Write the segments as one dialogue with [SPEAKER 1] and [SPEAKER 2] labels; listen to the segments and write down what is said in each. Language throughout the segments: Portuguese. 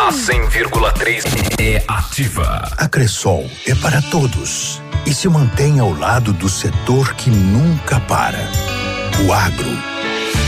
[SPEAKER 1] A 100,3 é ativa.
[SPEAKER 2] A Cressol é para todos e se mantém ao lado do setor que nunca para. O agro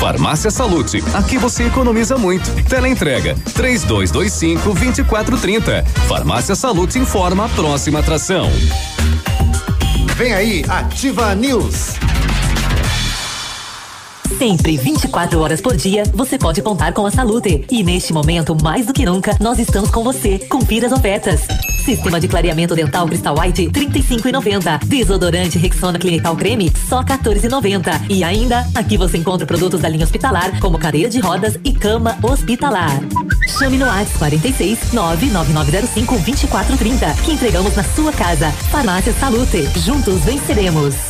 [SPEAKER 1] Farmácia Salute, aqui você economiza muito. Teleentrega, três dois, dois cinco, vinte e quatro, trinta. Farmácia Salute informa a próxima atração.
[SPEAKER 3] Vem aí, Ativa News.
[SPEAKER 4] Sempre 24 horas por dia, você pode contar com a Salute. E neste momento, mais do que nunca, nós estamos com você. Confira as ofertas. Sistema de clareamento dental Crystal White, 35,90. Desodorante Rexona Clinical Creme, só 14,90. E ainda, aqui você encontra produtos da linha hospitalar, como cadeira de rodas e cama hospitalar. Chame no WhatsApp 46 99905 2430, que entregamos na sua casa. Farmácia Salute. Juntos venceremos.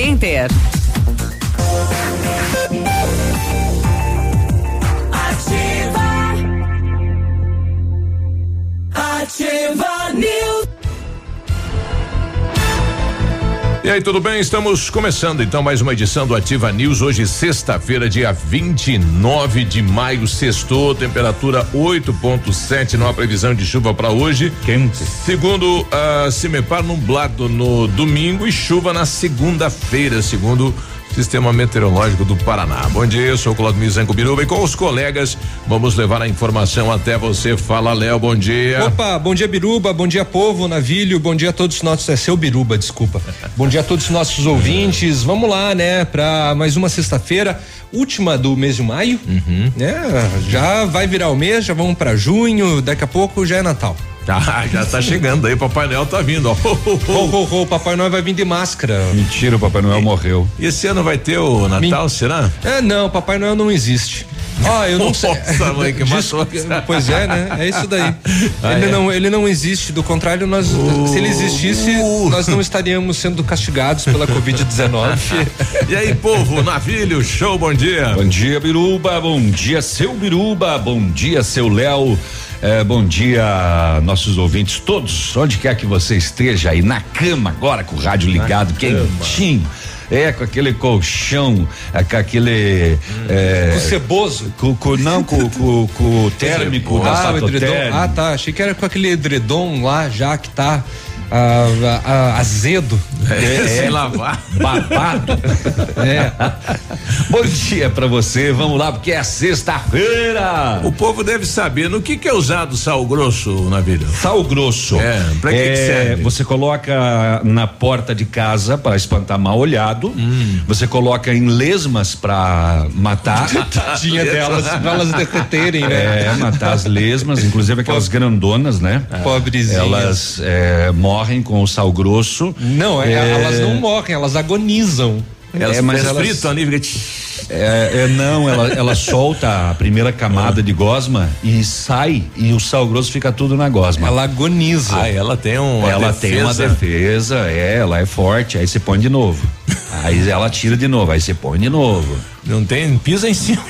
[SPEAKER 5] Center.
[SPEAKER 1] Ativa. Ativa News. E aí, tudo bem? Estamos começando então mais uma edição do Ativa News. Hoje, sexta-feira, dia 29 de maio, sextou, temperatura 8,7. Não há previsão de chuva para hoje.
[SPEAKER 6] Quente.
[SPEAKER 1] Segundo a Cimepar, nublado no domingo e chuva na segunda-feira, segundo Sistema Meteorológico do Paraná. Bom dia, eu sou Claudio Mizanco Biruba e com os colegas vamos levar a informação até você. Fala, Léo, bom dia.
[SPEAKER 6] Opa, bom dia, Biruba, bom dia, povo, navilho, bom dia a todos os nossos, é seu Biruba, desculpa. bom dia a todos os nossos ouvintes, vamos lá, né, para mais uma sexta-feira, última do mês de maio, uhum. né, já vai virar o mês, já vamos para junho, daqui a pouco já é Natal.
[SPEAKER 1] Ah, já tá chegando aí, Papai Noel tá vindo, ó.
[SPEAKER 6] o Papai Noel vai vir de máscara.
[SPEAKER 1] Mentira, o Papai Noel e, morreu. E esse ano vai ter o Natal, será?
[SPEAKER 6] É, não, Papai Noel não existe. Ah, eu não sei.
[SPEAKER 1] Nossa, mãe, que matou.
[SPEAKER 6] Pois é, né? É isso daí. Ah, ele, é? não, ele não existe. Do contrário, nós, uh, se ele existisse, uh. nós não estaríamos sendo castigados pela Covid-19.
[SPEAKER 1] e aí, povo, navilho, show, bom dia.
[SPEAKER 7] Bom dia, Biruba. Bom dia, seu Biruba. Bom dia, seu Léo. É, bom dia, nossos ouvintes todos, onde quer que você esteja aí, na cama agora, com o rádio ligado, na quentinho. Cama. É, com aquele colchão, é, com aquele. Hum.
[SPEAKER 6] É, com ceboso?
[SPEAKER 7] Com, com, não, com, com, com o térmico
[SPEAKER 6] ah, da edredom. Ah, tá. Achei que era com aquele edredom lá já que tá ah, ah, azedo.
[SPEAKER 1] É, é, sem lavar.
[SPEAKER 7] Babado. é. Bom dia pra você, vamos lá, porque é sexta-feira.
[SPEAKER 1] O povo deve saber no que que é usado sal grosso na vida.
[SPEAKER 7] Sal grosso.
[SPEAKER 1] É, pra que, é, que serve?
[SPEAKER 7] Você coloca na porta de casa para espantar mal olhado. Hum. Você coloca em lesmas para matar.
[SPEAKER 6] Tinha delas, pra elas derreterem, né?
[SPEAKER 7] É, matar as lesmas, inclusive aquelas grandonas, né?
[SPEAKER 6] Pobrezinhas.
[SPEAKER 7] Elas é, morrem com o sal grosso.
[SPEAKER 6] Não, é, elas não morrem, elas agonizam.
[SPEAKER 1] Elas é, mas elas fritam ali,
[SPEAKER 7] é, é, não, ela, ela solta a primeira camada de gosma e sai e o sal grosso fica tudo na gosma.
[SPEAKER 6] Ela agoniza.
[SPEAKER 7] Ah, ela tem um. Ela defesa. tem uma defesa, é, ela é forte, aí você põe de novo. Aí ela tira de novo, aí você põe de novo.
[SPEAKER 1] Não tem, pisa em cima.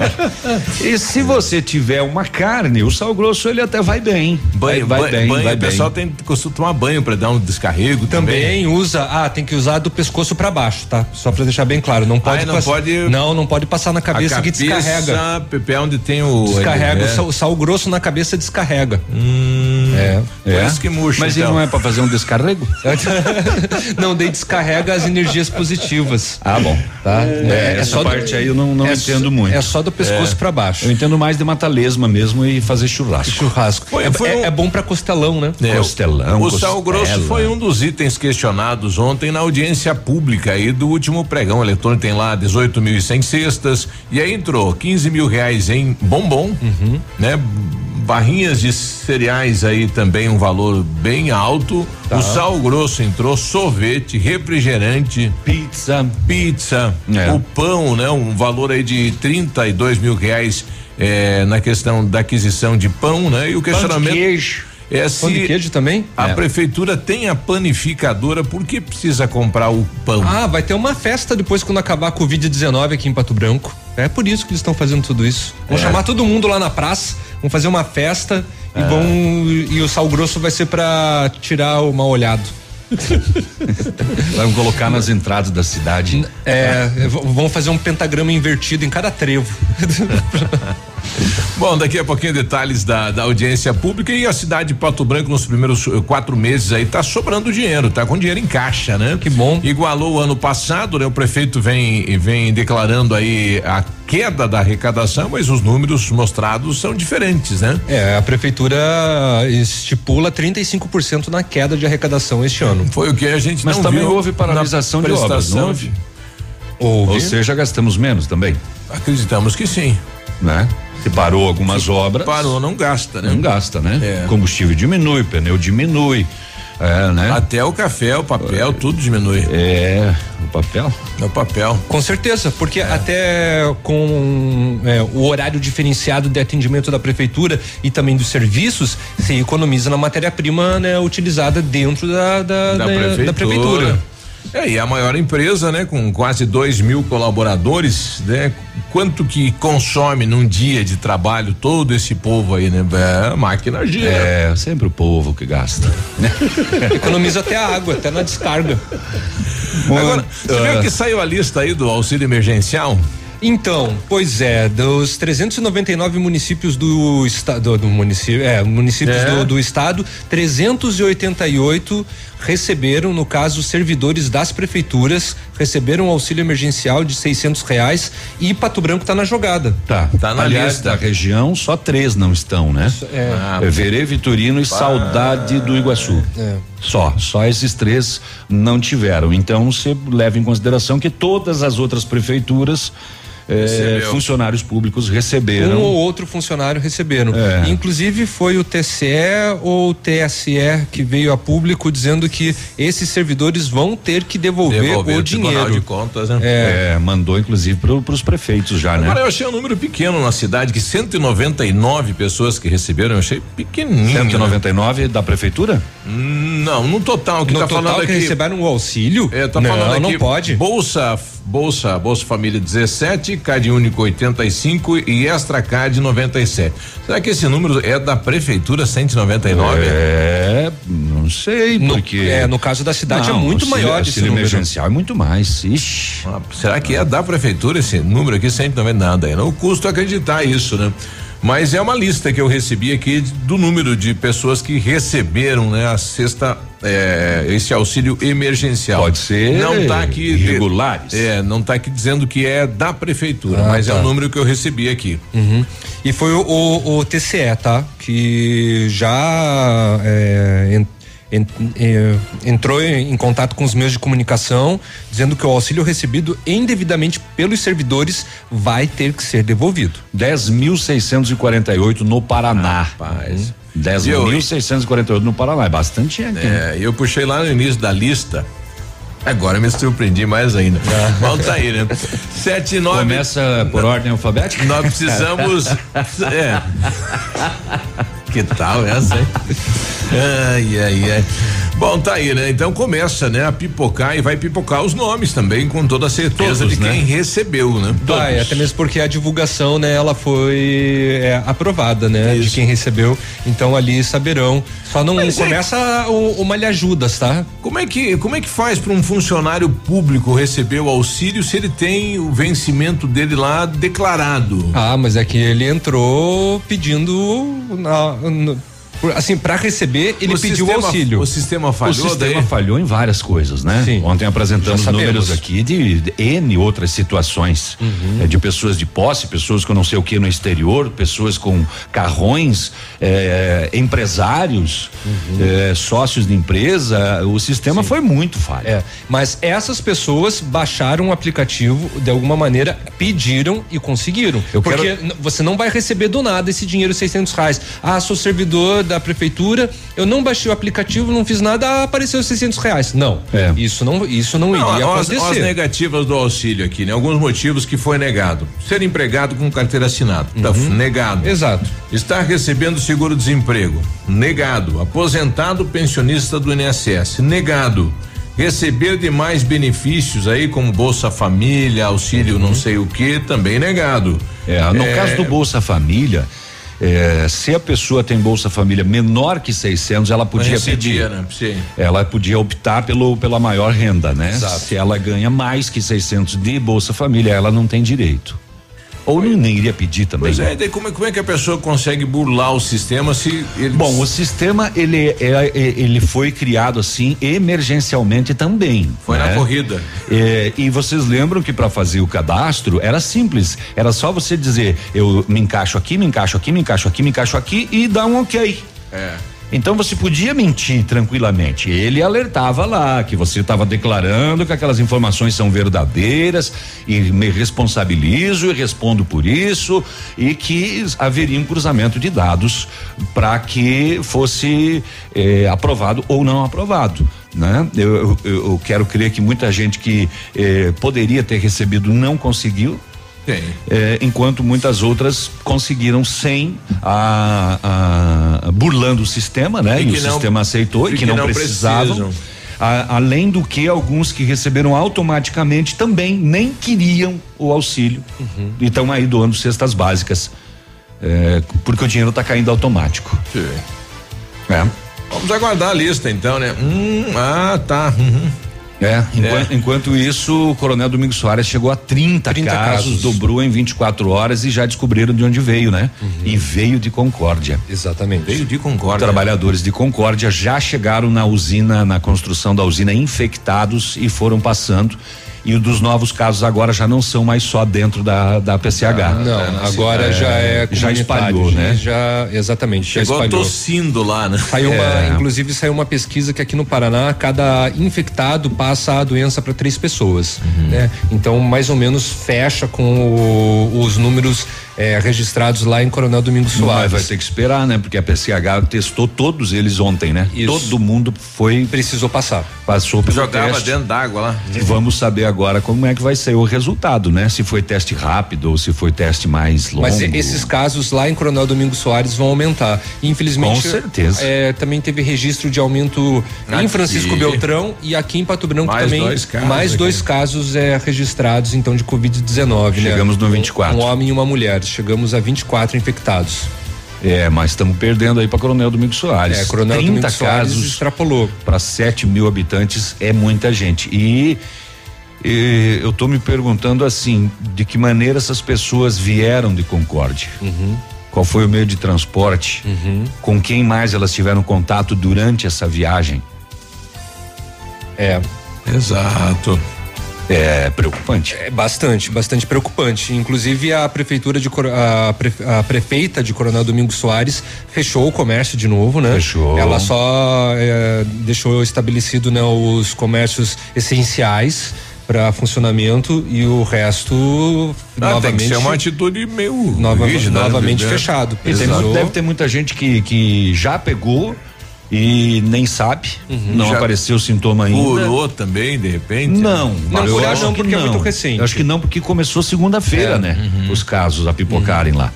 [SPEAKER 7] e se você tiver uma carne, o sal grosso ele até vai bem.
[SPEAKER 1] Banho, vai, vai bem, banho, vai o bem. pessoal tem costuma tomar banho para dar um descarrego também.
[SPEAKER 6] Também usa, ah, tem que usar do pescoço para baixo, tá? Só para deixar bem claro, não pode,
[SPEAKER 1] ah, não pode
[SPEAKER 6] Não, não pode passar na cabeça, cabeça que descarrega.
[SPEAKER 1] É onde tem o
[SPEAKER 6] descarrega, o sal, o sal, grosso na cabeça descarrega.
[SPEAKER 1] Hum.
[SPEAKER 6] É.
[SPEAKER 1] Por
[SPEAKER 7] É?
[SPEAKER 1] isso que murcha.
[SPEAKER 7] Mas
[SPEAKER 1] então.
[SPEAKER 7] ele não é pra fazer um descarrego?
[SPEAKER 6] não, daí descarrega as energias positivas.
[SPEAKER 7] Ah, bom.
[SPEAKER 6] Tá?
[SPEAKER 7] É, essa parte aí eu não, não
[SPEAKER 6] é
[SPEAKER 7] entendo
[SPEAKER 6] só-
[SPEAKER 7] muito.
[SPEAKER 6] É só do pescoço pra baixo.
[SPEAKER 7] Eu entendo mais de matar lesma mesmo e fazer churrasco.
[SPEAKER 6] Churrasco.
[SPEAKER 1] Foi-
[SPEAKER 6] é,
[SPEAKER 1] foi
[SPEAKER 6] é-
[SPEAKER 1] um-
[SPEAKER 6] é bom pra costelão, né?
[SPEAKER 1] É,
[SPEAKER 7] Costelão,
[SPEAKER 1] O sal
[SPEAKER 7] costela.
[SPEAKER 1] grosso foi um dos itens questionados ontem na audiência pública aí do último pregão eletrônico. Tem lá 18.100 cestas e aí entrou 15 mil reais em bombom, né? Barrinhas de cereais aí também um valor bem alto. O sal grosso entrou, sorvete, refrigerante,
[SPEAKER 7] Pizza.
[SPEAKER 1] pizza,
[SPEAKER 7] É.
[SPEAKER 1] o pão, né? Um valor aí de 32 mil reais eh, na questão da aquisição de pão, né? E o questionamento
[SPEAKER 7] queijo.
[SPEAKER 1] É
[SPEAKER 6] Pão de
[SPEAKER 1] se
[SPEAKER 6] queijo também?
[SPEAKER 1] a
[SPEAKER 7] É.
[SPEAKER 1] prefeitura tem a panificadora, por que precisa comprar o pão?
[SPEAKER 6] Ah, vai ter uma festa depois quando acabar a Covid-19 aqui em Pato Branco. É por isso que eles estão fazendo tudo isso. Vão
[SPEAKER 1] É.
[SPEAKER 6] chamar todo mundo lá na praça, vão fazer uma festa e vão. E o sal grosso vai ser pra tirar o mal olhado.
[SPEAKER 7] Vamos colocar nas entradas da cidade.
[SPEAKER 6] É, vão fazer um pentagrama invertido em cada trevo.
[SPEAKER 1] Bom, daqui a pouquinho detalhes da, da audiência pública e a cidade de Pato Branco nos primeiros eh, quatro meses aí tá sobrando dinheiro, tá com dinheiro em caixa, né?
[SPEAKER 6] Que bom.
[SPEAKER 1] Igualou o ano passado, né? O prefeito vem vem declarando aí a queda da arrecadação, mas os números mostrados são diferentes, né?
[SPEAKER 6] É, a prefeitura estipula 35% na queda de arrecadação este ano.
[SPEAKER 1] Foi o que a gente
[SPEAKER 7] Mas
[SPEAKER 1] não
[SPEAKER 7] também
[SPEAKER 1] viu
[SPEAKER 7] houve paralisação de obras, não houve?
[SPEAKER 6] Houve.
[SPEAKER 7] Ou seja, gastamos menos também,
[SPEAKER 1] Acreditamos que sim.
[SPEAKER 7] né? Se parou algumas obras.
[SPEAKER 1] Parou, não gasta, né?
[SPEAKER 7] Não gasta, né?
[SPEAKER 1] É.
[SPEAKER 7] Combustível diminui, pneu diminui. É, né?
[SPEAKER 1] Até o café, o papel, tudo diminui.
[SPEAKER 7] É, o papel.
[SPEAKER 1] É o papel.
[SPEAKER 6] Com certeza, porque até com é, o horário diferenciado de atendimento da prefeitura e também dos serviços, se economiza na matéria-prima né, utilizada dentro da, da,
[SPEAKER 1] da,
[SPEAKER 6] da-
[SPEAKER 1] prefeitura.
[SPEAKER 6] da prefeitura.
[SPEAKER 1] É, e a maior empresa, né, com quase 2 mil colaboradores, né? Quanto que consome num dia de trabalho todo esse povo aí, né? É, máquina gira.
[SPEAKER 7] É, sempre o povo que gasta.
[SPEAKER 6] Economiza até a água, até na descarga.
[SPEAKER 1] Agora, você
[SPEAKER 7] Ah.
[SPEAKER 1] viu que saiu a lista aí do auxílio emergencial?
[SPEAKER 6] Então, pois é, dos 399 municípios do estado do município, é, municípios
[SPEAKER 1] É.
[SPEAKER 6] do, do estado, 388 receberam, no caso, servidores das prefeituras receberam um auxílio emergencial de 600 reais e Pato Branco está na jogada.
[SPEAKER 7] Tá.
[SPEAKER 1] Tá na
[SPEAKER 7] Aliás,
[SPEAKER 1] lista.
[SPEAKER 7] da região, só três não estão, né?
[SPEAKER 6] É.
[SPEAKER 1] Ah,
[SPEAKER 7] É Verê, Vitorino e Saudade do Iguaçu.
[SPEAKER 6] É.
[SPEAKER 7] Só, só esses três não tiveram. Então você leva em consideração que todas as outras prefeituras eh,
[SPEAKER 1] Recebeu.
[SPEAKER 7] funcionários públicos
[SPEAKER 6] Um
[SPEAKER 7] receberam.
[SPEAKER 6] ou outro funcionário receberam.
[SPEAKER 7] É.
[SPEAKER 6] Inclusive foi o TCE ou o TSE que veio a público dizendo que esses servidores vão ter que devolver,
[SPEAKER 1] devolver
[SPEAKER 6] o dinheiro.
[SPEAKER 1] de Contas, né?
[SPEAKER 7] É, mandou inclusive para os prefeitos já, né?
[SPEAKER 1] Agora eu achei um número pequeno na cidade, que 199 pessoas que receberam, eu achei pequenininho. né?
[SPEAKER 7] 199 da prefeitura?
[SPEAKER 1] Não, no total, que
[SPEAKER 6] No
[SPEAKER 1] tá
[SPEAKER 6] total
[SPEAKER 1] falando
[SPEAKER 6] que
[SPEAKER 1] aqui.
[SPEAKER 6] receberam o auxílio?
[SPEAKER 1] É, tá
[SPEAKER 6] não,
[SPEAKER 1] falando aqui.
[SPEAKER 6] não pode.
[SPEAKER 1] Bolsa, Bolsa, Bolsa Família 17, Cade Único 85 e Extra Cade 97. Será que esse número é da prefeitura 199?
[SPEAKER 7] É, não sei,
[SPEAKER 6] No,
[SPEAKER 7] porque.
[SPEAKER 6] é, no caso da cidade é
[SPEAKER 7] Não,
[SPEAKER 6] muito
[SPEAKER 7] auxílio-
[SPEAKER 6] maior esse número.
[SPEAKER 7] emergencial é muito mais. Ixi.
[SPEAKER 1] Ah, será que é da prefeitura esse número aqui 190 nada aí? Não custa acreditar isso, né? Mas é uma lista que eu recebi aqui do número de pessoas que receberam, né, a sexta é, esse auxílio emergencial.
[SPEAKER 7] Pode ser
[SPEAKER 1] Não tá aqui
[SPEAKER 7] irregulares.
[SPEAKER 1] É, não tá aqui dizendo que é da prefeitura,
[SPEAKER 6] Ah,
[SPEAKER 1] mas é
[SPEAKER 6] tá.
[SPEAKER 1] o número que eu recebi aqui.
[SPEAKER 6] Uhum. E foi o, o, o TCE, tá? Que já é, en- en- é, entrou em, contato com os meios de comunicação, dizendo que o auxílio recebido indevidamente pelos servidores vai ter que ser devolvido.
[SPEAKER 7] 10.648 no Paraná.
[SPEAKER 1] Rapaz.
[SPEAKER 7] 10.648 no Paraná. É bastante gente. né?
[SPEAKER 1] É, eu puxei lá no início da lista. Agora me surpreendi mais ainda. Tá aí, né? Sete e nove.
[SPEAKER 7] Começa por ordem alfabética?
[SPEAKER 1] Nós precisamos. é. Que tal essa, hein? Ai, ai, ai. Bom, tá aí, né? Então começa, né, a pipocar e vai pipocar os nomes também, com toda a certeza
[SPEAKER 7] Todos,
[SPEAKER 1] de
[SPEAKER 7] né?
[SPEAKER 1] quem recebeu, né?
[SPEAKER 6] Vai, até mesmo porque a divulgação, né, ela foi é, aprovada, né, de
[SPEAKER 1] Isso.
[SPEAKER 6] quem recebeu. Então ali saberão. Só não
[SPEAKER 1] Mas é-
[SPEAKER 6] começa o, o malhajudas, tá?
[SPEAKER 1] Como é que como é que faz para um funcionário público receber o auxílio se ele tem o vencimento dele lá declarado?
[SPEAKER 6] Ah, mas é que ele entrou pedindo na- no- Por- Assim, para receber, ele
[SPEAKER 1] O
[SPEAKER 6] pediu
[SPEAKER 1] sistema-
[SPEAKER 6] auxílio.
[SPEAKER 1] O sistema
[SPEAKER 7] O
[SPEAKER 1] falhou
[SPEAKER 7] sistema
[SPEAKER 1] daí?
[SPEAKER 7] falhou em várias coisas, né?
[SPEAKER 6] Sim.
[SPEAKER 7] Ontem apresentamos números aqui de, de N outras situações.
[SPEAKER 6] Uhum.
[SPEAKER 7] eh, de pessoas de posse, pessoas com não sei o que no exterior, pessoas com carrões, eh, empresários, eh, sócios de empresa. O sistema foi muito falho.
[SPEAKER 6] Uhum. É, mas essas pessoas baixaram o aplicativo, de alguma maneira pediram e conseguiram.
[SPEAKER 7] Eu
[SPEAKER 6] Porque
[SPEAKER 7] quero-
[SPEAKER 6] você não vai receber do nada esse dinheiro, 600 reais. Ah, sou servidor da prefeitura, eu não baixei o aplicativo, não fiz nada, apareceu 600 reais. Não,
[SPEAKER 7] É.
[SPEAKER 6] isso não, isso não, iria
[SPEAKER 1] Não, as,
[SPEAKER 6] acontecer.
[SPEAKER 1] as negativas do auxílio aqui, né? Alguns motivos que foi negado. Ser empregado com carteira assinada, tá
[SPEAKER 6] Uhum.
[SPEAKER 1] negado.
[SPEAKER 6] Exato.
[SPEAKER 1] Estar recebendo seguro-desemprego, negado. Aposentado pensionista do INSS, negado. Receber demais benefícios aí, como Bolsa Família, auxílio não sei o que, também negado.
[SPEAKER 7] É, no
[SPEAKER 1] É,
[SPEAKER 7] caso do Bolsa Família, eh, se a pessoa tem Bolsa Família menor que 600, ela podia pedir.
[SPEAKER 1] né? Sim.
[SPEAKER 7] Ela podia optar pelo, pela maior renda, né?
[SPEAKER 6] Exato.
[SPEAKER 7] Se ela ganha mais que 600 de Bolsa Família, ela não tem direito. Ou não, nem iria pedir também.
[SPEAKER 1] Pois
[SPEAKER 7] né?
[SPEAKER 1] é, daí como, é- como é que a pessoa consegue burlar o sistema se ele.
[SPEAKER 7] Bom, o sistema ele é, é- ele foi criado assim emergencialmente também.
[SPEAKER 1] Foi na
[SPEAKER 7] né?
[SPEAKER 1] corrida.
[SPEAKER 7] É, e vocês lembram que para fazer o cadastro era simples, era só você dizer eu me encaixo aqui, me encaixo aqui, me encaixo aqui, me encaixo aqui e dar um ok.
[SPEAKER 1] É.
[SPEAKER 7] Então você podia mentir tranquilamente. Ele alertava lá que você estava declarando que aquelas informações são verdadeiras e me responsabilizo e respondo por isso e que haveria um cruzamento de dados para que fosse eh, aprovado ou não aprovado. Né? Eu, eu, eu quero crer que muita gente que eh, poderia ter recebido não conseguiu,
[SPEAKER 1] Tem.
[SPEAKER 7] é, enquanto muitas outras conseguiram sem a, a- burlando o sistema, né?
[SPEAKER 1] E
[SPEAKER 7] E, o
[SPEAKER 1] não-
[SPEAKER 7] sistema aceitou e
[SPEAKER 1] e
[SPEAKER 7] que,
[SPEAKER 1] que
[SPEAKER 7] não,
[SPEAKER 1] não
[SPEAKER 7] precisavam.
[SPEAKER 1] precisam.
[SPEAKER 7] A- além do que alguns que receberam automaticamente também nem queriam o auxílio
[SPEAKER 1] Uhum.
[SPEAKER 7] e estão aí doando cestas básicas é, porque o dinheiro está caindo automático.
[SPEAKER 1] Sim.
[SPEAKER 7] É.
[SPEAKER 1] Vamos aguardar a lista então, né? Hum, ah, tá. Uhum.
[SPEAKER 7] É, enquanto, enquanto isso, o Coronel Domingos Soares chegou a 30,
[SPEAKER 6] 30
[SPEAKER 7] casos,
[SPEAKER 6] casos.
[SPEAKER 7] dobrou em 24 horas e já descobriram de onde veio, né? E veio de Concórdia.
[SPEAKER 6] Exatamente.
[SPEAKER 1] Veio de Concórdia.
[SPEAKER 7] Trabalhadores de Concórdia já chegaram na usina, na construção da usina, infectados e foram passando. E o dos novos casos agora já não são mais só dentro da, da PCH.
[SPEAKER 6] Não, agora já é
[SPEAKER 7] já espalhou, né?
[SPEAKER 6] Já, exatamente, já
[SPEAKER 1] Chegou
[SPEAKER 6] espalhou.
[SPEAKER 1] tossindo lá, né?
[SPEAKER 6] Saiu
[SPEAKER 7] É.
[SPEAKER 6] uma, inclusive saiu uma pesquisa que aqui no Paraná cada infectado passa a doença para três pessoas,
[SPEAKER 7] Uhum.
[SPEAKER 6] né? Então mais ou menos fecha com o- os números eh, registrados lá em Coronel Domingos
[SPEAKER 7] Mas
[SPEAKER 6] Soares.
[SPEAKER 7] vai ter que esperar, né? Porque a PCH testou todos eles ontem, né?
[SPEAKER 6] Isso.
[SPEAKER 7] Todo mundo foi,
[SPEAKER 6] Precisou passar.
[SPEAKER 7] passou pelo
[SPEAKER 1] Jogava
[SPEAKER 7] teste.
[SPEAKER 1] dentro d'água lá.
[SPEAKER 7] Vamos saber agora como é que vai ser o resultado, né? Se foi teste rápido ou se foi teste mais longo.
[SPEAKER 6] Mas esses casos lá em Coronel Domingos Soares vão aumentar. Infelizmente.
[SPEAKER 7] Com certeza.
[SPEAKER 6] eh, também teve registro de aumento em
[SPEAKER 1] Aqui.
[SPEAKER 6] Francisco Beltrão e aqui em Pato Branco
[SPEAKER 1] Mais
[SPEAKER 6] também.
[SPEAKER 1] dois casos
[SPEAKER 6] mais
[SPEAKER 1] aqui.
[SPEAKER 6] dois casos eh, registrados então de Covid-19. né?
[SPEAKER 7] Chegamos no
[SPEAKER 6] Um-
[SPEAKER 7] 24.
[SPEAKER 6] Um, homem e uma mulher. Chegamos a 24 infectados.
[SPEAKER 7] É, mas estamos perdendo aí para Coronel Domingos Soares.
[SPEAKER 6] É, Coronel
[SPEAKER 7] 30
[SPEAKER 6] Domingos Soares
[SPEAKER 7] casos
[SPEAKER 6] extrapolou.
[SPEAKER 7] para 7 mil habitantes é muita gente. E, e eu estou me perguntando assim, de que maneira essas pessoas vieram de Concórdia?
[SPEAKER 6] Uhum.
[SPEAKER 7] Qual foi o meio de transporte? Com quem mais elas tiveram contato durante essa viagem?
[SPEAKER 6] É,
[SPEAKER 1] Exato.
[SPEAKER 7] É preocupante.
[SPEAKER 6] é bastante, bastante preocupante. Inclusive a prefeitura de a, pre- a prefeita de Coronel Domingos Soares fechou o comércio de novo, né?
[SPEAKER 7] Fechou.
[SPEAKER 6] Ela só é, deixou estabelecido né, os comércios essenciais para funcionamento e o resto
[SPEAKER 1] Ah,
[SPEAKER 6] novamente
[SPEAKER 1] tem que ser uma atitude meio
[SPEAKER 6] nova-
[SPEAKER 1] rígida, né?
[SPEAKER 6] novamente
[SPEAKER 1] É.
[SPEAKER 6] fechado.
[SPEAKER 7] E tem deve ter muita gente que, que já pegou e nem sabe, não
[SPEAKER 1] Já
[SPEAKER 7] apareceu o sintoma ainda.
[SPEAKER 1] Curou também, de repente.
[SPEAKER 7] Não,
[SPEAKER 6] Não,
[SPEAKER 7] eu
[SPEAKER 6] curar
[SPEAKER 7] acho
[SPEAKER 6] não,
[SPEAKER 7] que
[SPEAKER 6] porque é muito recente.
[SPEAKER 7] Eu acho que não, porque começou segunda-feira,
[SPEAKER 6] É.
[SPEAKER 7] né? Os casos a pipocarem lá.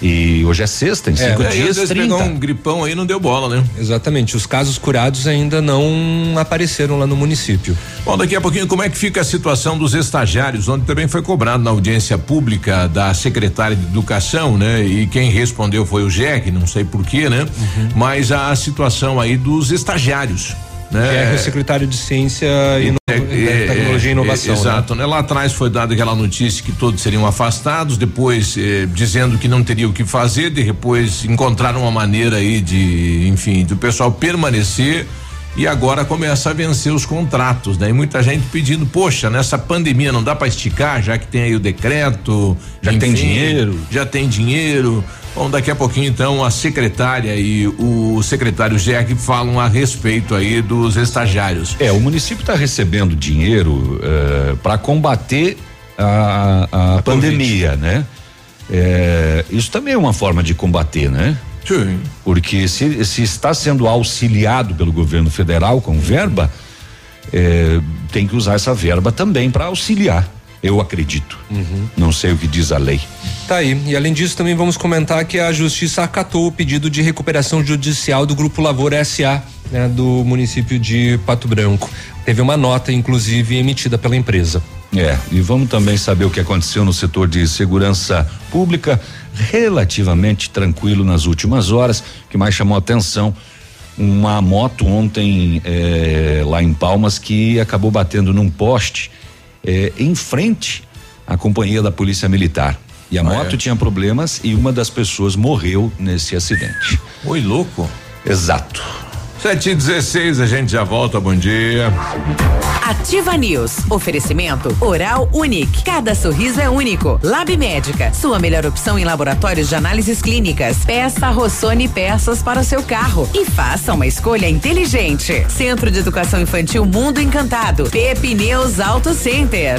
[SPEAKER 7] E hoje é sexta, em cinco
[SPEAKER 1] É, e às
[SPEAKER 7] dias,
[SPEAKER 1] vezes
[SPEAKER 7] 30.
[SPEAKER 1] pegou um gripão aí não deu bola, né?
[SPEAKER 6] Exatamente, os casos curados ainda não apareceram lá no município.
[SPEAKER 1] Bom, daqui a pouquinho, como é que fica a situação dos estagiários, onde também foi cobrado na audiência pública da secretária de Educação, né? E quem respondeu foi o JEC, não sei porquê, né? Mas a, situação aí dos estagiários. Né?
[SPEAKER 6] É, o secretário de Ciência e
[SPEAKER 1] É, é,
[SPEAKER 6] Tecnologia e
[SPEAKER 1] é,
[SPEAKER 6] Inovação. né?
[SPEAKER 1] exato, né? Lá atrás foi dada aquela notícia que todos seriam afastados, depois eh, dizendo que não teria o que fazer, depois encontraram uma maneira aí de, enfim, do pessoal permanecer e agora começa a vencer os contratos, né? E muita gente pedindo, poxa, nessa pandemia não dá para esticar, já que tem aí o decreto,
[SPEAKER 7] Já tem dinheiro.
[SPEAKER 1] já tem dinheiro. Bom, daqui a pouquinho então a secretária e o secretário GEC falam a respeito aí dos estagiários.
[SPEAKER 7] É, o município está recebendo dinheiro para combater a, a,
[SPEAKER 1] A
[SPEAKER 7] pandemia, né? É, isso também é uma forma de combater, né?
[SPEAKER 1] Sim.
[SPEAKER 7] Porque se, se está sendo auxiliado pelo governo federal com verba, é, tem que usar essa verba também para auxiliar. Eu acredito. Não sei o que diz a lei.
[SPEAKER 6] Tá aí. E além disso, também vamos comentar que a justiça acatou o pedido de recuperação judicial do Grupo Lavoura SA, né, do município de Pato Branco. Teve uma nota, inclusive, emitida pela empresa.
[SPEAKER 7] É, e vamos também saber o que aconteceu no setor de segurança pública, relativamente tranquilo nas últimas horas. O que mais chamou a atenção, uma moto ontem eh, lá em Palmas que acabou batendo num poste eh, em frente à companhia da Polícia Militar. E a
[SPEAKER 1] Ah,
[SPEAKER 7] moto
[SPEAKER 1] é?
[SPEAKER 7] tinha problemas e uma das pessoas morreu nesse acidente.
[SPEAKER 1] Oi, louco.
[SPEAKER 7] Exato.
[SPEAKER 1] Sete e dezesseis, a gente já volta, bom dia.
[SPEAKER 5] Ativa News. Oferecimento Oral Unique. Cada sorriso é único. Lab Médica. Sua melhor opção em laboratórios de análises clínicas. Peça Rossoni peças para o seu carro. E faça uma escolha inteligente. Centro de Educação Infantil Mundo Encantado. Pepineus Auto Center.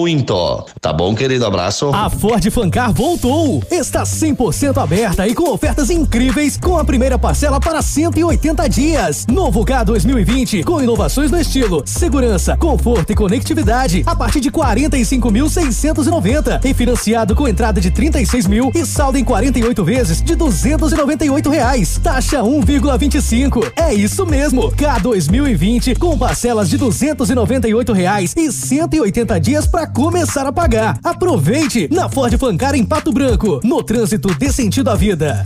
[SPEAKER 8] muito. Tá bom, querido? Abraço.
[SPEAKER 9] A Ford Fancar voltou! Está 100% aberta e com ofertas incríveis com a primeira parcela para 180 dias. Novo K 2020 com inovações no estilo, segurança, conforto e conectividade a partir de 45.690 e financiado com entrada de 36 mil e saldo em 48 vezes de 298 reais. Taxa 1,25. É isso mesmo. K 2020 com parcelas de 298 reais e 180 dias para começar a pagar. Aproveite na Ford Fancar em Pato Branco. No trânsito dê sentido à vida.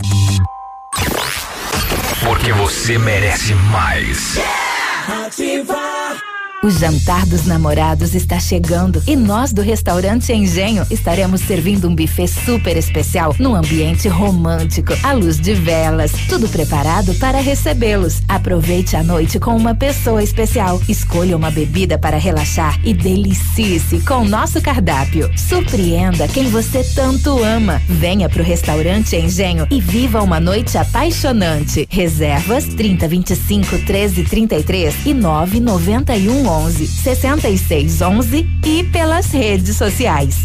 [SPEAKER 10] Porque você merece mais.
[SPEAKER 11] O jantar dos namorados está chegando e nós do restaurante Engenho estaremos servindo um buffet super especial num ambiente romântico, à luz de velas, tudo preparado para recebê-los. Aproveite a noite com uma pessoa especial. Escolha uma bebida para relaxar e delicie-se com nosso cardápio. Surpreenda quem você tanto ama. Venha pro restaurante Engenho e viva uma noite apaixonante. Reservas 30 25 13 33 e 9 91 11 66 11 e pelas redes sociais.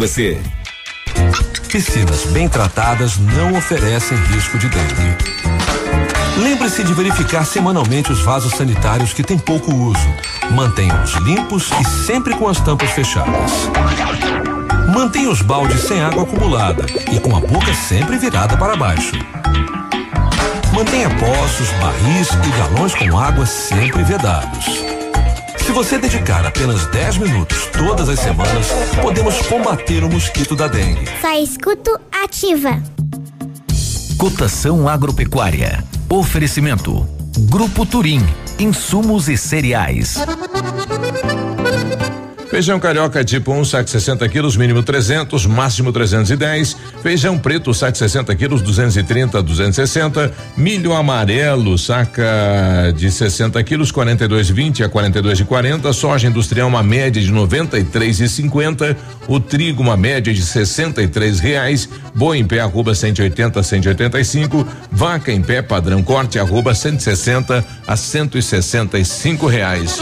[SPEAKER 12] você.
[SPEAKER 13] Piscinas bem tratadas não oferecem risco de dengue. Lembre-se de verificar semanalmente os vasos sanitários que têm pouco uso. Mantenha-os limpos e sempre com as tampas fechadas. Mantenha os baldes sem água acumulada e com a boca sempre virada para baixo. Mantenha poços, barris e galões com água sempre vedados. Se você dedicar apenas 10 minutos todas as semanas, podemos combater o mosquito da dengue.
[SPEAKER 14] Só escuto ativa.
[SPEAKER 10] Cotação agropecuária. Oferecimento.
[SPEAKER 12] Grupo Turim. Insumos e cereais.
[SPEAKER 1] Feijão carioca tipo 1, um, saco 60 quilos, mínimo 300, máximo 310. Feijão preto, saco 60 quilos, 230, 260. Milho amarelo, saca de 60 quilos, 42,20 a 42,40. Soja industrial, uma média de 93,50. O trigo, uma média de 63 reais. Boi em pé, arroba 180 a 185. Vaca em pé, padrão corte, arroba 160 a 165 reais.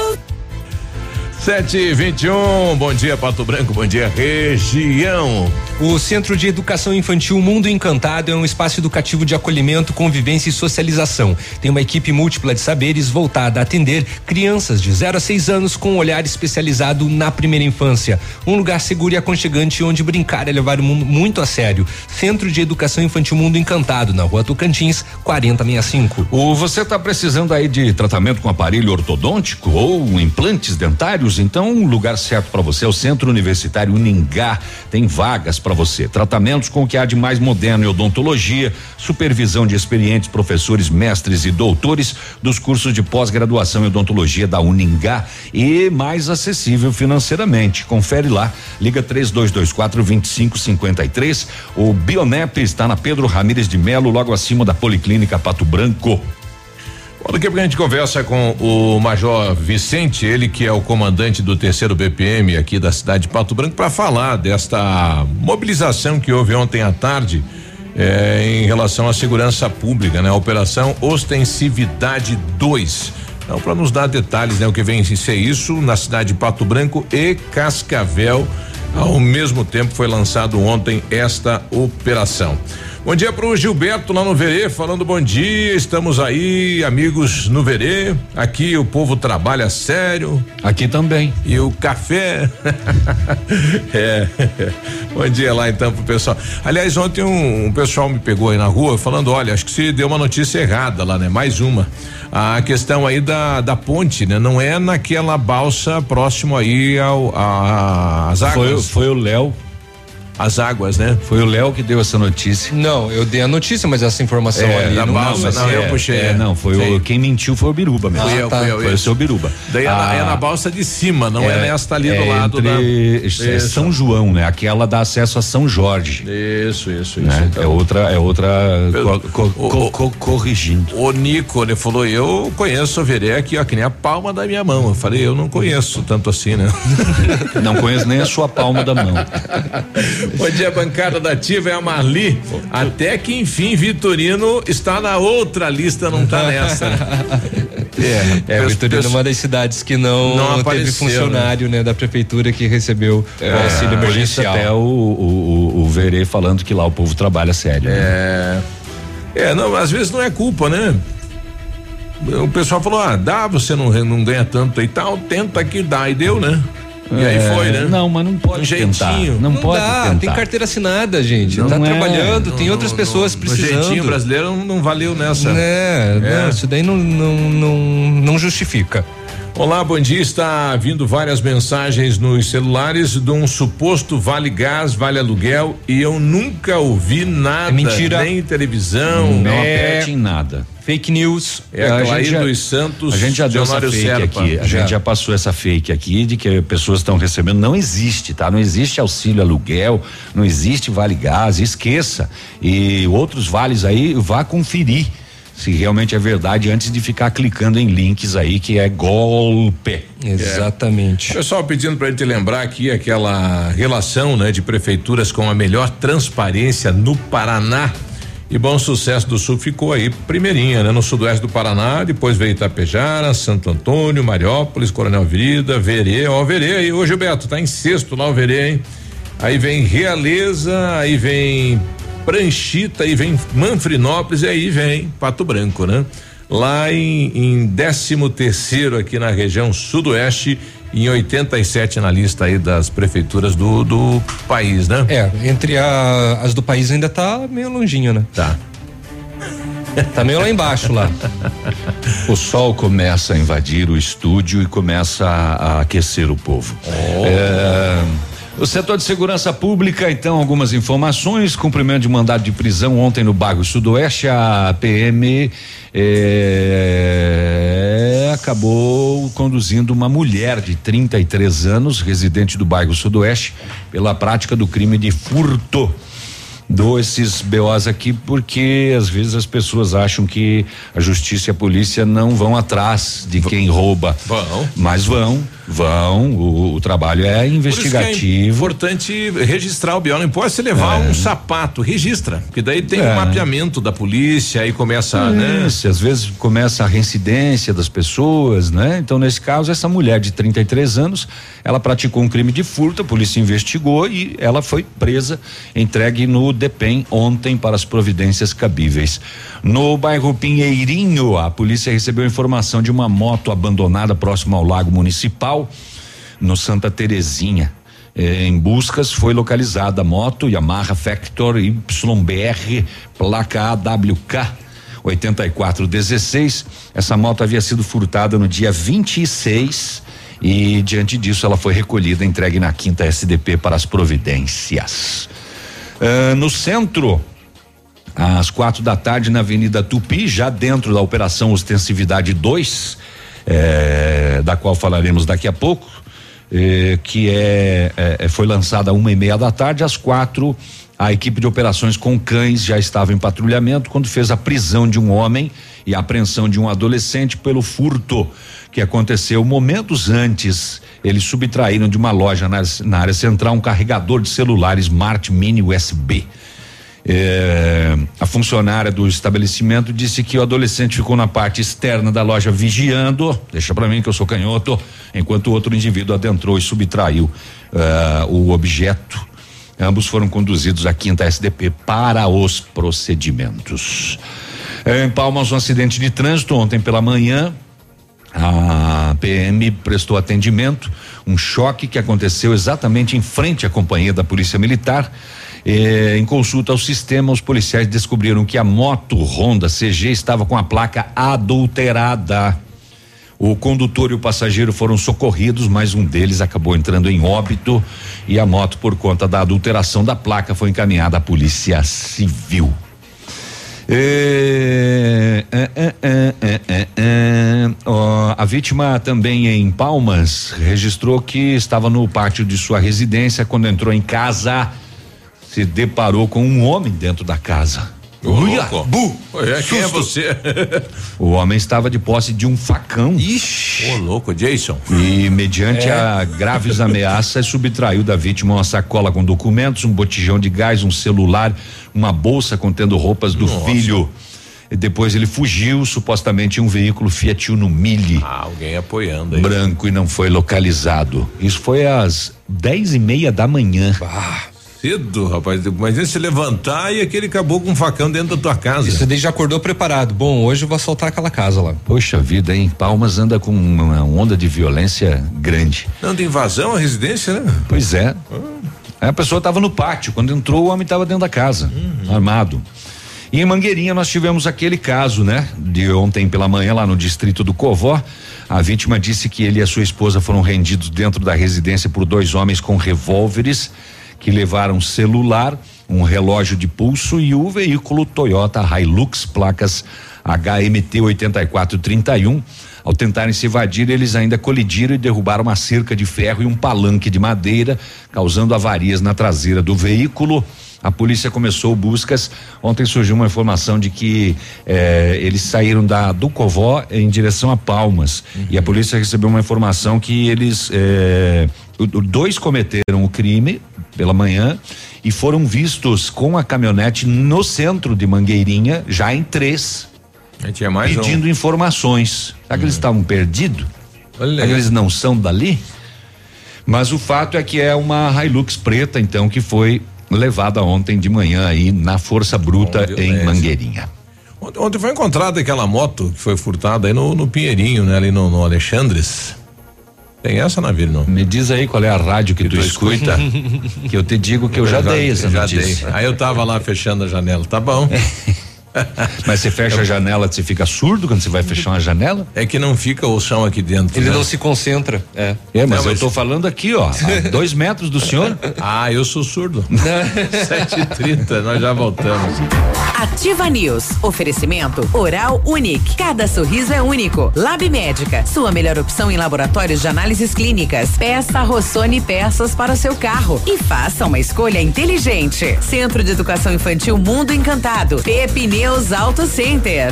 [SPEAKER 1] Sete e vinte e um, bom dia Pato Branco, bom dia região.
[SPEAKER 6] O Centro de Educação Infantil Mundo Encantado é um espaço educativo de acolhimento, convivência e socialização. Tem uma equipe múltipla de saberes voltada a atender crianças de 0 a 6 anos com um olhar especializado na primeira infância. Um lugar seguro e aconchegante onde brincar é levar o mundo muito a sério. Centro de Educação Infantil Mundo Encantado, na rua Tocantins, 4065.
[SPEAKER 7] O você está precisando aí de tratamento com aparelho ortodôntico ou implantes dentários? Então, o lugar certo para você é o Centro Universitário Uningá. Tem vagas para você. Tratamentos com o que há de mais moderno em odontologia, supervisão de experientes professores, mestres e doutores dos cursos de pós-graduação em odontologia da Uningá e mais acessível financeiramente. Confere lá. Liga 3224 2553. O Bionep está na Pedro Ramires de Melo, logo acima da Policlínica Pato Branco.
[SPEAKER 1] Daqui a pouco a gente conversa com o Major Vicente, ele que é o comandante do terceiro BPM aqui da cidade de Pato Branco, para falar desta mobilização que houve ontem à tarde eh, em relação à segurança pública, né? Operação Ostensividade 2. Então, para nos dar detalhes, né? O que vem ser isso na cidade de Pato Branco e Cascavel. Ao mesmo tempo foi lançado ontem esta operação. Bom dia pro Gilberto lá no Verê, falando bom dia, estamos aí, amigos no Verê. Aqui o povo trabalha sério.
[SPEAKER 7] Aqui também.
[SPEAKER 1] E o café. é. Bom dia lá então pro pessoal. Aliás, ontem um, um, pessoal me pegou aí na rua falando: olha, acho que se deu uma notícia errada lá, né? Mais uma. A questão aí da, da ponte, né? Não é naquela balsa próximo aí ao, a, às águas.
[SPEAKER 7] Foi, foi o Léo
[SPEAKER 1] as águas, né?
[SPEAKER 7] Foi o Léo que deu essa notícia.
[SPEAKER 6] Não, eu dei a notícia, mas essa informação
[SPEAKER 1] é,
[SPEAKER 6] ali
[SPEAKER 1] da
[SPEAKER 6] não,
[SPEAKER 1] balsa,
[SPEAKER 6] não,
[SPEAKER 1] não, eu puxei.
[SPEAKER 7] É, não, foi o quem mentiu foi o Biruba mesmo.
[SPEAKER 1] Fui eu,
[SPEAKER 7] tá.
[SPEAKER 1] fui eu,
[SPEAKER 7] foi
[SPEAKER 1] isso.
[SPEAKER 7] o seu Biruba.
[SPEAKER 1] Daí é, na, é na balsa de cima, não é, nesta ali do lado
[SPEAKER 7] entre,
[SPEAKER 1] da
[SPEAKER 7] é São João, né? Aquela dá acesso a São Jorge.
[SPEAKER 1] Isso, isso, isso.
[SPEAKER 7] Né?
[SPEAKER 1] Então.
[SPEAKER 7] É outra, é outra co- co- co- corrigindo.
[SPEAKER 1] O Nico, ele falou, eu conheço o Veré aqui, ó, que nem a palma da minha mão. Eu falei, eu não conheço tanto assim, né?
[SPEAKER 7] Não conheço nem a sua palma da mão.
[SPEAKER 1] Bom dia, bancada da Ativa é a Marli. Até que enfim, Vitorino está na outra lista, não tá nessa. né?
[SPEAKER 6] É,
[SPEAKER 1] Pesso-
[SPEAKER 6] Vitorino é uma das cidades que não,
[SPEAKER 1] Não
[SPEAKER 6] teve
[SPEAKER 1] apareceu,
[SPEAKER 6] funcionário, né? da prefeitura que recebeu o auxílio emergencial.
[SPEAKER 7] até o, o, o, o Verê falando que lá o povo trabalha sério. né?
[SPEAKER 1] É. É, não, às vezes não é culpa, né? O pessoal falou, ah, dá, você não, não ganha tanto e tal, tenta que dá, e deu, né? E aí
[SPEAKER 7] É,
[SPEAKER 1] foi, né?
[SPEAKER 7] Não, mas não pode
[SPEAKER 1] Um
[SPEAKER 7] tentar.
[SPEAKER 1] jeitinho.
[SPEAKER 7] Não,
[SPEAKER 6] Não
[SPEAKER 7] pode
[SPEAKER 6] dá,
[SPEAKER 7] tentar.
[SPEAKER 6] tem carteira assinada, gente.
[SPEAKER 7] Não
[SPEAKER 6] tá
[SPEAKER 7] é,
[SPEAKER 6] trabalhando, tem
[SPEAKER 1] No-
[SPEAKER 6] outras pessoas precisando.
[SPEAKER 1] jeitinho brasileiro não, não valeu nessa.
[SPEAKER 6] É, não, isso daí não, não, não, não justifica.
[SPEAKER 1] Olá, bom dia. Está vindo várias mensagens nos celulares de um suposto vale gás, vale aluguel e eu nunca ouvi nada.
[SPEAKER 6] É mentira.
[SPEAKER 1] Nem televisão.
[SPEAKER 7] Não
[SPEAKER 6] É.
[SPEAKER 7] aperte em nada.
[SPEAKER 6] Fake news.
[SPEAKER 1] É a
[SPEAKER 7] A
[SPEAKER 1] Clair
[SPEAKER 7] já-
[SPEAKER 1] dos Santos.
[SPEAKER 7] A gente já deu essa
[SPEAKER 1] Leonardo
[SPEAKER 7] fake
[SPEAKER 1] Serpa.
[SPEAKER 7] aqui. A
[SPEAKER 6] Já.
[SPEAKER 7] gente já passou essa fake aqui de que pessoas estão recebendo. Não existe, tá? Não existe auxílio aluguel, não existe vale gás, esqueça. E outros vales aí, vá conferir. Se realmente é verdade antes de ficar clicando em links aí que é golpe.
[SPEAKER 6] Exatamente.
[SPEAKER 1] Pessoal pedindo pra gente lembrar aqui aquela relação, né, de prefeituras com a melhor transparência no Paraná. E Bom Sucesso do Sul ficou aí primeirinha, né? No sudoeste do Paraná, depois veio Itapejara, Santo Antônio, Mariópolis, Coronel Virida, Verê, ó, Verê aí, ô Gilberto, tá em sexto lá o Verê, hein? Aí vem Realeza, aí vem Pranchita, aí vem Manfrinópolis e aí vem Pato Branco, né? Lá em, em 13 terceiro aqui na região sudoeste e em 87 na lista aí das prefeituras do, do país, né?
[SPEAKER 6] É, entre a- as do país ainda tá meio longinho, né?
[SPEAKER 1] Tá.
[SPEAKER 6] Tá meio lá embaixo lá.
[SPEAKER 7] O sol começa a invadir o estúdio e começa a, a aquecer o povo. É, o setor de segurança pública, então, algumas informações. Cumprimento de mandado de prisão ontem no bairro Sudoeste. A PM é, acabou conduzindo uma mulher de 33 anos, residente do bairro Sudoeste, pela prática do crime de furto dou esses BOs aqui porque às vezes as pessoas acham que a justiça e a polícia não vão atrás de quem rouba.
[SPEAKER 1] Vão.
[SPEAKER 7] Mas vão, vão. O, o trabalho é
[SPEAKER 1] é
[SPEAKER 7] investigativo.
[SPEAKER 1] importante registrar o BO. Não importa se levar
[SPEAKER 7] É.
[SPEAKER 1] um sapato, registra. Porque daí tem
[SPEAKER 7] É.
[SPEAKER 1] um mapeamento da polícia, aí começa, né?
[SPEAKER 7] Isso, às vezes começa a reincidência das pessoas, né? Então, nesse caso, essa mulher de 33 anos, ela praticou um crime de furto, a polícia investigou e ela foi presa, entregue no DEPEN ontem para as providências cabíveis. No bairro Pinheirinho, a polícia recebeu informação de uma moto abandonada próximo ao Lago Municipal, no Santa Terezinha. Eh, em buscas foi localizada a moto Yamaha Factor YBR placa AWK 8416. Essa moto havia sido furtada no dia 26 e diante disso ela foi recolhida, entregue na quinta SDP para as providências. Ah, no centro, às quatro da tarde na Avenida Tupi, já dentro da Operação Ostensividade 2, eh, da qual falaremos daqui a pouco, eh, que é, eh, foi lançada uma e meia da tarde, às quatro. A equipe de operações com cães já estava em patrulhamento quando fez a prisão de um homem e apreensão de um adolescente pelo furto que aconteceu momentos antes. Eles subtraíram de uma loja na, na área central um carregador de celular Smart Mini USB. É, a funcionária do estabelecimento disse que o adolescente ficou na parte externa da loja vigiando, deixa pra mim que eu sou canhoto, enquanto o outro indivíduo adentrou e subtraiu eh, o objeto. Ambos foram conduzidos à quinta SDP para os procedimentos. Eh, Em Palmas, um acidente de trânsito ontem pela manhã. A PM prestou atendimento, um choque que aconteceu exatamente em frente à companhia da Polícia Militar. Eh, em consulta ao sistema, os policiais descobriram que a moto Honda CG estava com a placa adulterada. O condutor e o passageiro foram socorridos, mas um deles acabou entrando em óbito e a moto, por conta da adulteração da placa, foi encaminhada à Polícia Civil. É, é, é. Ó, a vítima também em Palmas registrou que estava no pátio de sua residência quando entrou em casa, se deparou com um homem dentro da casa. Uia, bu,
[SPEAKER 1] É, quem é você?
[SPEAKER 7] O homem estava de posse de um facão.
[SPEAKER 1] Ô, louco, Jason.
[SPEAKER 7] E mediante
[SPEAKER 1] É.
[SPEAKER 7] a graves ameaças, subtraiu da vítima uma sacola com documentos, um botijão de gás, um celular, uma bolsa contendo roupas do
[SPEAKER 1] Nossa.
[SPEAKER 7] filho. E depois ele fugiu, supostamente em um veículo Fiat Uno Mille.
[SPEAKER 1] Ah, alguém apoiando aí.
[SPEAKER 7] Branco e não foi localizado. Isso foi às dez e meia da manhã.
[SPEAKER 1] Cedo, rapaz. Imagina se levantar e aquele acabou com um facão dentro da tua casa.
[SPEAKER 6] Isso daí já acordou preparado. Bom, hoje eu vou assaltar aquela casa lá.
[SPEAKER 7] Poxa vida, hein? Palmas anda com uma onda de violência grande.
[SPEAKER 1] Não tem invasão à residência, né?
[SPEAKER 7] Pois é. Aí a pessoa estava no pátio, quando entrou o homem estava dentro da casa, armado. E em Mangueirinha nós tivemos aquele caso, né? De ontem pela manhã lá no distrito do Covó. A vítima disse que ele e a sua esposa foram rendidos dentro da residência por dois homens com revólveres que levaram celular, um relógio de pulso e o veículo Toyota Hilux placas HMT 8431. Ao tentarem se evadir, eles ainda colidiram e derrubaram uma cerca de ferro e um palanque de madeira, causando avarias na traseira do veículo. A polícia começou buscas. Ontem surgiu uma informação de que eh, eles saíram da do Covó em direção a Palmas. E a polícia recebeu uma informação que eles eh, dois cometeram o crime pela manhã e foram vistos com a caminhonete no centro de Mangueirinha, já em três.
[SPEAKER 1] tinha mais um.
[SPEAKER 7] pedindo informações. Será que eles estavam perdidos? Será que eles não são dali? Mas o fato é que é uma Hilux preta, então, que foi levada ontem de manhã aí na Força Bruta em Mangueirinha.
[SPEAKER 1] Ontem, ontem foi encontrada aquela moto que foi furtada aí no, no Pinheirinho, né? Ali no, no Alexandres. Tem essa, Navírio, não?
[SPEAKER 7] Me diz aí qual é a rádio que, tu, escuta, que eu te digo que eu já, dei essa
[SPEAKER 1] já
[SPEAKER 7] notícia.
[SPEAKER 1] dei. Aí eu tava lá fechando a janela, tá bom.
[SPEAKER 7] Mas você fecha a janela, você fica surdo quando você vai fechar uma janela?
[SPEAKER 1] É que não fica o som aqui dentro.
[SPEAKER 6] Ele
[SPEAKER 1] né?
[SPEAKER 6] não se concentra. É.
[SPEAKER 7] É, mas
[SPEAKER 1] Não,
[SPEAKER 7] eu
[SPEAKER 1] mas-
[SPEAKER 7] tô falando aqui, ó, a dois metros do senhor.
[SPEAKER 1] Ah, eu sou surdo. 7h30, nós já voltamos.
[SPEAKER 5] Ativa News. Oferecimento Oral Unique. Cada sorriso é único. Lab Médica. Sua melhor opção em laboratórios de análises clínicas. Peça Rossoni peças para o seu carro. E faça uma escolha inteligente. Centro de Educação Infantil Mundo Encantado. Pepineus Auto Center.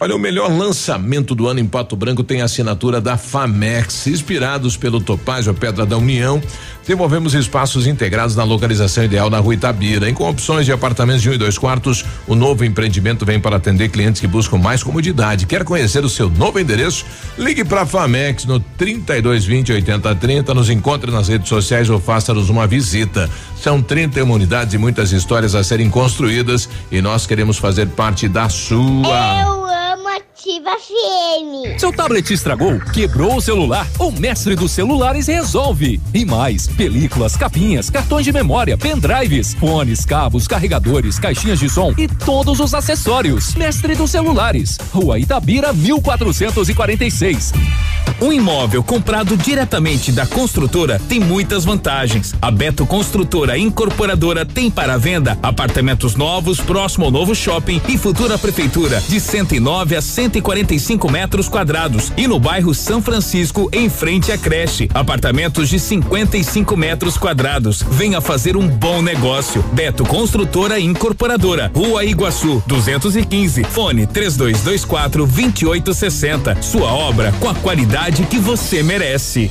[SPEAKER 1] Olha, o melhor lançamento do ano em Pato Branco tem a assinatura da FAMEX. Inspirados pelo Topázio Pedra da União, desenvolvemos espaços integrados na localização ideal na rua Itabira. E com opções de apartamentos de um e dois quartos, o novo empreendimento vem para atender clientes que buscam mais comodidade. Quer conhecer o seu novo endereço? Ligue para a FAMEX no 3220 8030, nos encontre nas redes sociais ou faça-nos uma visita. São 31 unidades e muitas histórias a serem construídas e nós queremos fazer parte da sua.
[SPEAKER 14] Eu so much Ativa FM.
[SPEAKER 15] Seu tablet estragou? Quebrou o celular? O mestre dos celulares resolve. E mais, películas, capinhas, cartões de memória, pendrives, fones, cabos, carregadores, caixinhas de som e todos os acessórios. Mestre dos celulares, Rua Itabira, 1446.
[SPEAKER 16] Um imóvel comprado diretamente da construtora tem muitas vantagens. A Beto Construtora Incorporadora tem para venda apartamentos novos próximo ao novo shopping e futura prefeitura de 109 a 145 metros quadrados e no bairro São Francisco em frente à creche apartamentos de 55 metros quadrados. Venha fazer um bom negócio. Beto Construtora Incorporadora, Rua Iguaçu, 215, fone 3224 2860. Sua obra com a qualidade que você merece.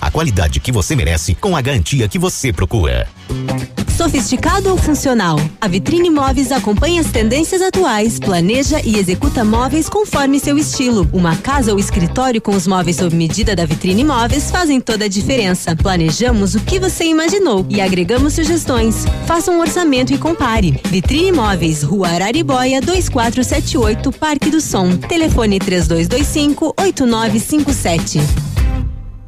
[SPEAKER 17] a qualidade que você merece com a garantia que você procura.
[SPEAKER 18] Sofisticado ou funcional? A Vitrine Móveis acompanha as tendências atuais, planeja e executa móveis conforme seu estilo. Uma casa ou escritório com os móveis sob medida da Vitrine Móveis fazem toda a diferença. Planejamos o que você imaginou e agregamos sugestões. Faça um orçamento e compare. Vitrine Móveis, Rua Araribóia, 2478, Parque do Som. Telefone 3225 8957.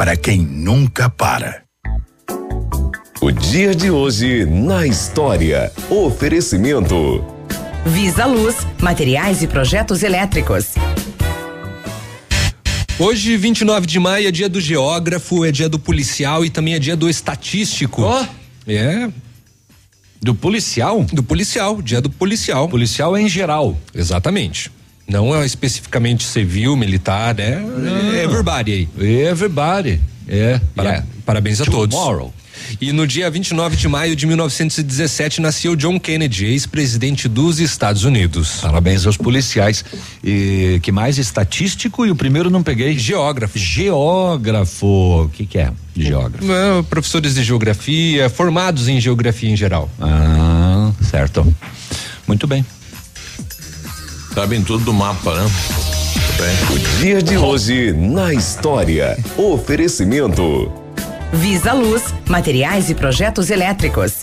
[SPEAKER 2] para quem nunca para.
[SPEAKER 19] O dia de hoje na história. Oferecimento.
[SPEAKER 5] Visa Luz, materiais e projetos elétricos.
[SPEAKER 6] Hoje, 29 de maio, é dia do geógrafo, é dia do policial e também é dia do estatístico.
[SPEAKER 7] Ó.
[SPEAKER 6] É.
[SPEAKER 7] Do policial?
[SPEAKER 6] Do policial, dia do policial.
[SPEAKER 7] Policial é em geral.
[SPEAKER 6] Exatamente. Não é especificamente civil, militar, é, é everybody aí.
[SPEAKER 7] Everybody. É.
[SPEAKER 6] Para-
[SPEAKER 7] yeah.
[SPEAKER 6] Parabéns a todos.
[SPEAKER 7] Tomorrow.
[SPEAKER 6] E no dia 29 de maio de 1917 nasceu John Kennedy, ex-presidente dos Estados Unidos.
[SPEAKER 7] Parabéns aos policiais. E que mais? Estatístico e o primeiro não peguei.
[SPEAKER 6] Geógrafo.
[SPEAKER 7] Geógrafo. O que, que é? Geógrafo.
[SPEAKER 6] É, professores de geografia, formados em geografia em geral.
[SPEAKER 7] Ah, certo. Muito bem.
[SPEAKER 1] Sabem tudo do mapa, né?
[SPEAKER 19] O dia de hoje na história. Oferecimento.
[SPEAKER 5] Visa Luz, materiais e projetos elétricos.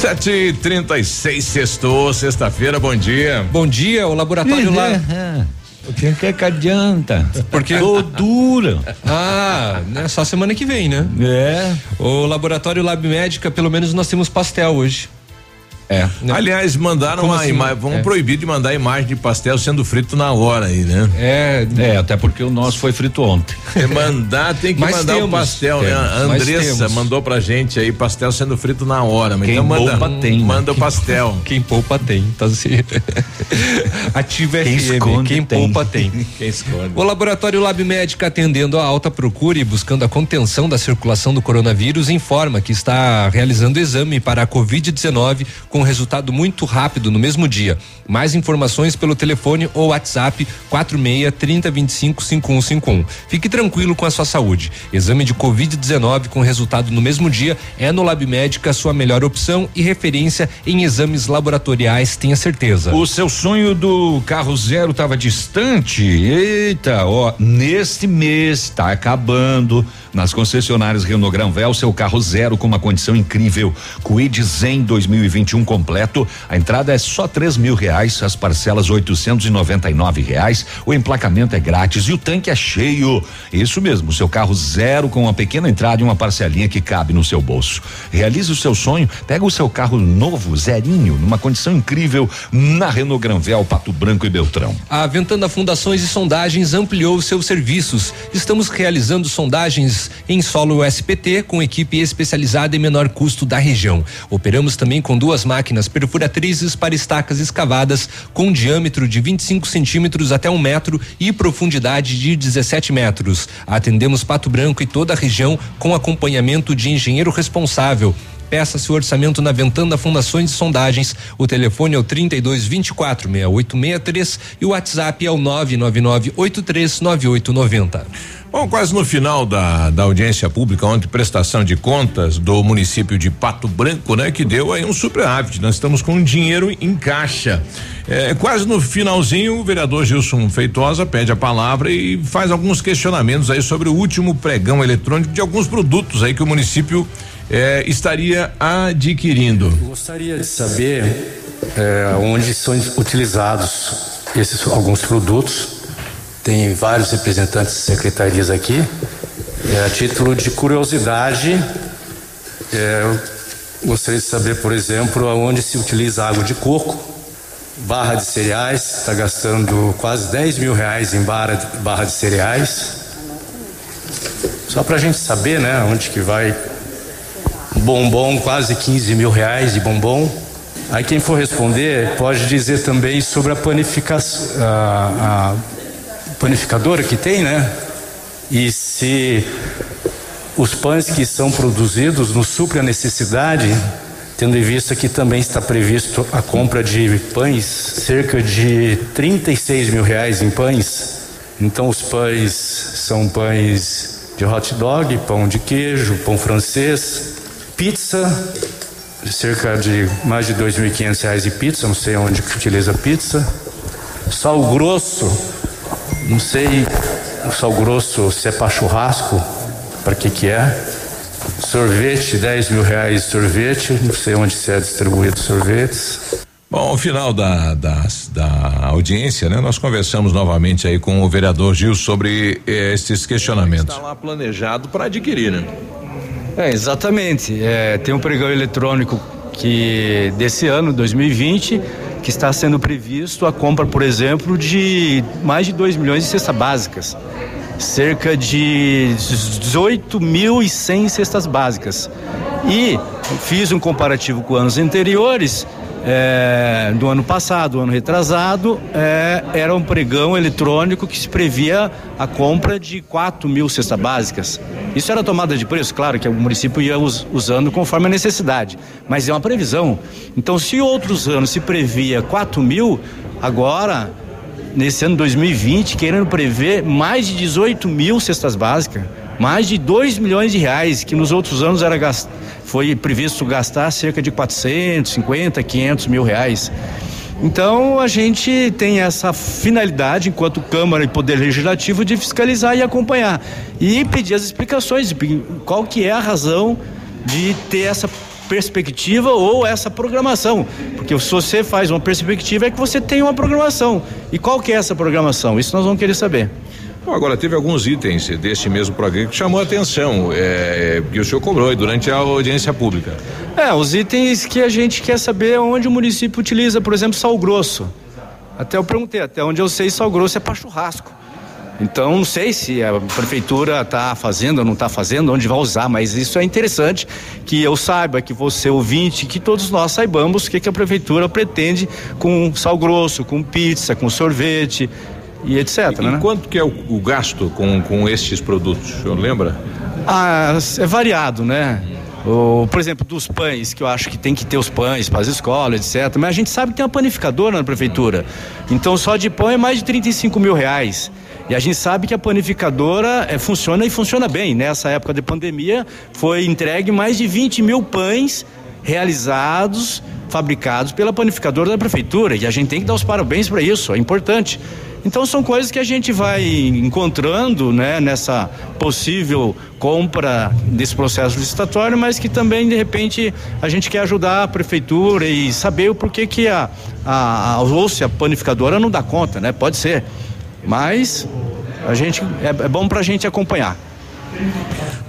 [SPEAKER 1] Sete e trinta e seis, sextou, sexta-feira, bom dia.
[SPEAKER 6] Bom dia, o laboratório lá.
[SPEAKER 7] O que que, que adianta?
[SPEAKER 6] Porque
[SPEAKER 7] Tô dura.
[SPEAKER 6] Ah, né, só semana que vem, né?
[SPEAKER 7] É.
[SPEAKER 6] O laboratório Lab Médica, pelo menos nós temos pastel hoje.
[SPEAKER 7] É.
[SPEAKER 1] Aliás, mandaram
[SPEAKER 6] Como
[SPEAKER 1] uma
[SPEAKER 6] assim?
[SPEAKER 1] imagem, vamos
[SPEAKER 6] É.
[SPEAKER 1] proibir de mandar imagem de pastel sendo frito na hora aí, né?
[SPEAKER 6] É,
[SPEAKER 7] É, até porque o nosso foi frito ontem.
[SPEAKER 1] É mandar, tem que
[SPEAKER 6] Mas
[SPEAKER 1] mandar o
[SPEAKER 6] temos,
[SPEAKER 1] pastel, né?
[SPEAKER 6] temos,
[SPEAKER 1] A
[SPEAKER 6] mas
[SPEAKER 1] Andressa mandou pra gente aí pastel sendo frito na hora, mas
[SPEAKER 7] Quem
[SPEAKER 1] então manda,
[SPEAKER 7] poupa tem, né?
[SPEAKER 1] manda o pastel.
[SPEAKER 6] Quem poupa tem, tá assim. Ativa
[SPEAKER 7] Quem
[SPEAKER 6] FM,
[SPEAKER 7] esconde
[SPEAKER 6] quem
[SPEAKER 7] tem.
[SPEAKER 6] poupa tem.
[SPEAKER 1] Quem esconde.
[SPEAKER 6] O Laboratório Lab Médica, atendendo a alta procura e buscando a contenção da circulação do coronavírus, informa que está realizando exame para a Covid-19 com resultado muito rápido no mesmo dia. Mais informações pelo telefone ou WhatsApp 46 30 25 5151. Fique tranquilo com a sua saúde. Exame de Covid-19 com resultado no mesmo dia é no Lab Médica sua melhor opção e referência em exames laboratoriais, tenha certeza.
[SPEAKER 7] O seu sonho do carro zero estava distante? Eita, ó, neste mês está acabando. Nas concessionárias Renault Granvel, seu carro zero com uma condição incrível. Quid Zen 2021 completo. A entrada é só três mil reais, as parcelas oitocentos e noventa e nove reais. O emplacamento é grátis e o tanque é cheio. Isso mesmo, seu carro zero com uma pequena entrada e uma parcelinha que cabe no seu bolso. Realize o seu sonho, pega o seu carro novo, zerinho, numa condição incrível, na Renault Granvel, Pato Branco e Beltrão.
[SPEAKER 6] A Ventana Fundações e Sondagens ampliou seus serviços. Estamos realizando sondagens em solo SPT com equipe especializada em menor custo da região. Operamos também com duas máquinas perfuratrizes para estacas escavadas com diâmetro de 25 centímetros até um metro e profundidade de 17 metros. Atendemos Pato Branco e toda a região com acompanhamento de engenheiro responsável. Peça seu orçamento na Ventana Fundações e Sondagens. O telefone é o 32 24 6863 e o WhatsApp é o 999 83 9890.
[SPEAKER 1] Bom, quase no final da, da audiência pública ontem, prestação de contas do município de Pato Branco, né? Que deu aí um superávit. Nós estamos com dinheiro em caixa. É, quase no finalzinho, o vereador Gilson Feitosa pede a palavra e faz alguns questionamentos aí sobre o último pregão eletrônico de alguns produtos aí que o município eh, estaria adquirindo.
[SPEAKER 20] Gostaria de saber é, onde são utilizados esses alguns produtos. Tem vários representantes de secretarias aqui. É, a título de curiosidade, é, gostaria de saber, por exemplo, aonde se utiliza água de coco, barra de cereais, está gastando quase 10 mil reais em barra barra de cereais. Só para a gente saber, né, onde que vai bombom, quase 15 mil reais de bombom. Aí quem for responder pode dizer também sobre a panificação, a, a panificadora que tem, né? E se os pães que são produzidos não suprem a necessidade, tendo em vista que também está previsto a compra de pães, cerca de 36 mil reais em pães. Então os pães são pães de hot dog, pão de queijo, pão francês, pizza, cerca de mais de dois mil e quinhentos reais de pizza, não sei onde que utiliza pizza. Sal grosso, não sei o sal grosso se é para churrasco, para que que é. Sorvete, 10 mil reais de sorvete, não sei onde se é distribuído sorvetes.
[SPEAKER 1] Bom, ao final da, da, da audiência, né, nós conversamos novamente aí com o vereador Gil sobre eh, esses questionamentos.
[SPEAKER 21] Está lá planejado para adquirir, né?
[SPEAKER 22] É, exatamente. É, tem um pregão eletrônico que desse ano, 2020, que está sendo previsto a compra, por exemplo, de mais de 2 milhões de cestas básicas. Cerca de 18.100 cestas básicas. E fiz um comparativo com anos anteriores. É, do ano passado, ano retrasado, é, era um pregão eletrônico que se previa a compra de 4 mil cestas básicas. Isso era tomada de preço, claro que o município ia us- usando conforme a necessidade, mas é uma previsão. Então, se outros anos se previa 4 mil, agora, nesse ano 2020, querendo prever mais de 18 mil cestas básicas, mais de 2 milhões de reais, que nos outros anos era gas- foi previsto gastar cerca de 450, 500 mil reais. Então a gente tem essa finalidade, enquanto Câmara e Poder Legislativo, de fiscalizar e acompanhar e pedir as explicações, qual que é a razão de ter essa perspectiva ou essa programação, porque se você faz uma perspectiva é que você tem uma programação. E qual que é essa programação? Isso nós vamos querer saber.
[SPEAKER 1] Agora teve alguns itens deste mesmo programa que chamou a atenção, é, que o senhor cobrou durante a audiência pública.
[SPEAKER 22] É, os itens que a gente quer saber onde o município utiliza, por exemplo, sal grosso. Até eu perguntei, até onde eu sei, sal grosso é para churrasco. Então, não sei se a prefeitura está fazendo ou não está fazendo, onde vai usar, mas isso é interessante que eu saiba, que você ouvinte, que todos nós saibamos o que, que a prefeitura pretende com sal grosso, com pizza, com sorvete e etc.
[SPEAKER 1] E
[SPEAKER 22] né?
[SPEAKER 1] quanto que é o, o gasto com, com estes produtos? O senhor lembra?
[SPEAKER 22] Ah, é variado, né? O, por exemplo, dos pães, que eu acho que tem que ter os pães para as escolas, etc. Mas a gente sabe que tem uma panificadora na prefeitura. Então só de pão é mais de 35 mil reais. E a gente sabe que a panificadora eh, funciona e funciona bem. Nessa época de pandemia, foi entregue mais de 20 mil pães realizados, fabricados pela panificadora da prefeitura. E a gente tem que dar os parabéns para isso, é importante. Então são coisas que a gente vai encontrando, né, nessa possível compra desse processo licitatório, mas que também de repente a gente quer ajudar a prefeitura e saber o porquê que a, a, a ou se a panificadora não dá conta, né? Pode ser, mas a gente é, é bom para a gente acompanhar.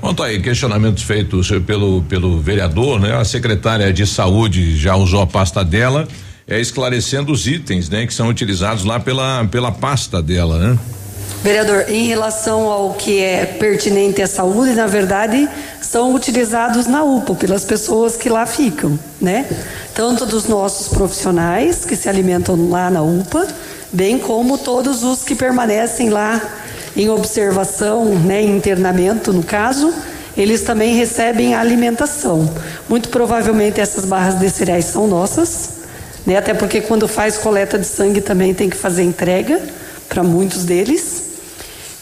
[SPEAKER 1] Bom, tá aí, questionamentos feitos pelo, pelo vereador, né? A secretária de saúde já usou a pasta dela, é esclarecendo os itens, né? Que são utilizados lá pela, pela pasta dela, né?
[SPEAKER 23] Vereador, em relação ao que é pertinente à saúde, na verdade, são utilizados na UPA pelas pessoas que lá ficam, né? Tanto dos nossos profissionais que se alimentam lá na UPA, bem como todos os que permanecem lá em observação, né, em internamento, no caso, eles também recebem alimentação. Muito provavelmente essas barras de cereais são nossas, né? Até porque quando faz coleta de sangue também tem que fazer entrega para muitos deles.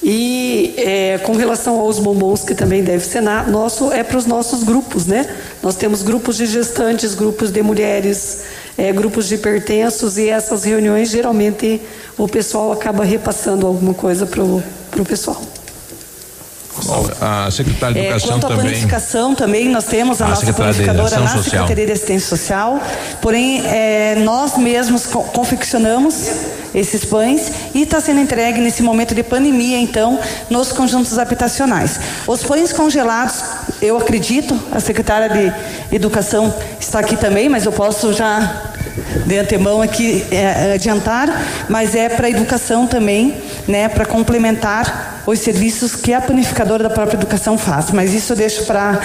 [SPEAKER 23] E é, com relação aos bombons, que também deve ser na, nosso, é para os nossos grupos, né? Nós temos grupos de gestantes, grupos de mulheres, é, grupos de hipertensos, e essas reuniões geralmente o pessoal acaba repassando alguma coisa para o pessoal.
[SPEAKER 1] A secretária de
[SPEAKER 23] É,
[SPEAKER 1] Educação
[SPEAKER 23] quanto à
[SPEAKER 1] também.
[SPEAKER 23] panificação, também nós temos a,
[SPEAKER 1] A
[SPEAKER 23] nossa
[SPEAKER 1] Ação
[SPEAKER 23] na
[SPEAKER 1] Social.
[SPEAKER 23] Secretaria de Assistência Social. Porém, é, nós mesmos co- confeccionamos esses pães e está sendo entregue nesse momento de pandemia, então, nos conjuntos habitacionais. Os pães congelados, eu acredito, a secretária de Educação está aqui também, mas eu posso já de antemão aqui é, adiantar, mas é para educação também, né, para complementar os serviços que a panificadora da própria educação faz. Mas isso eu deixo para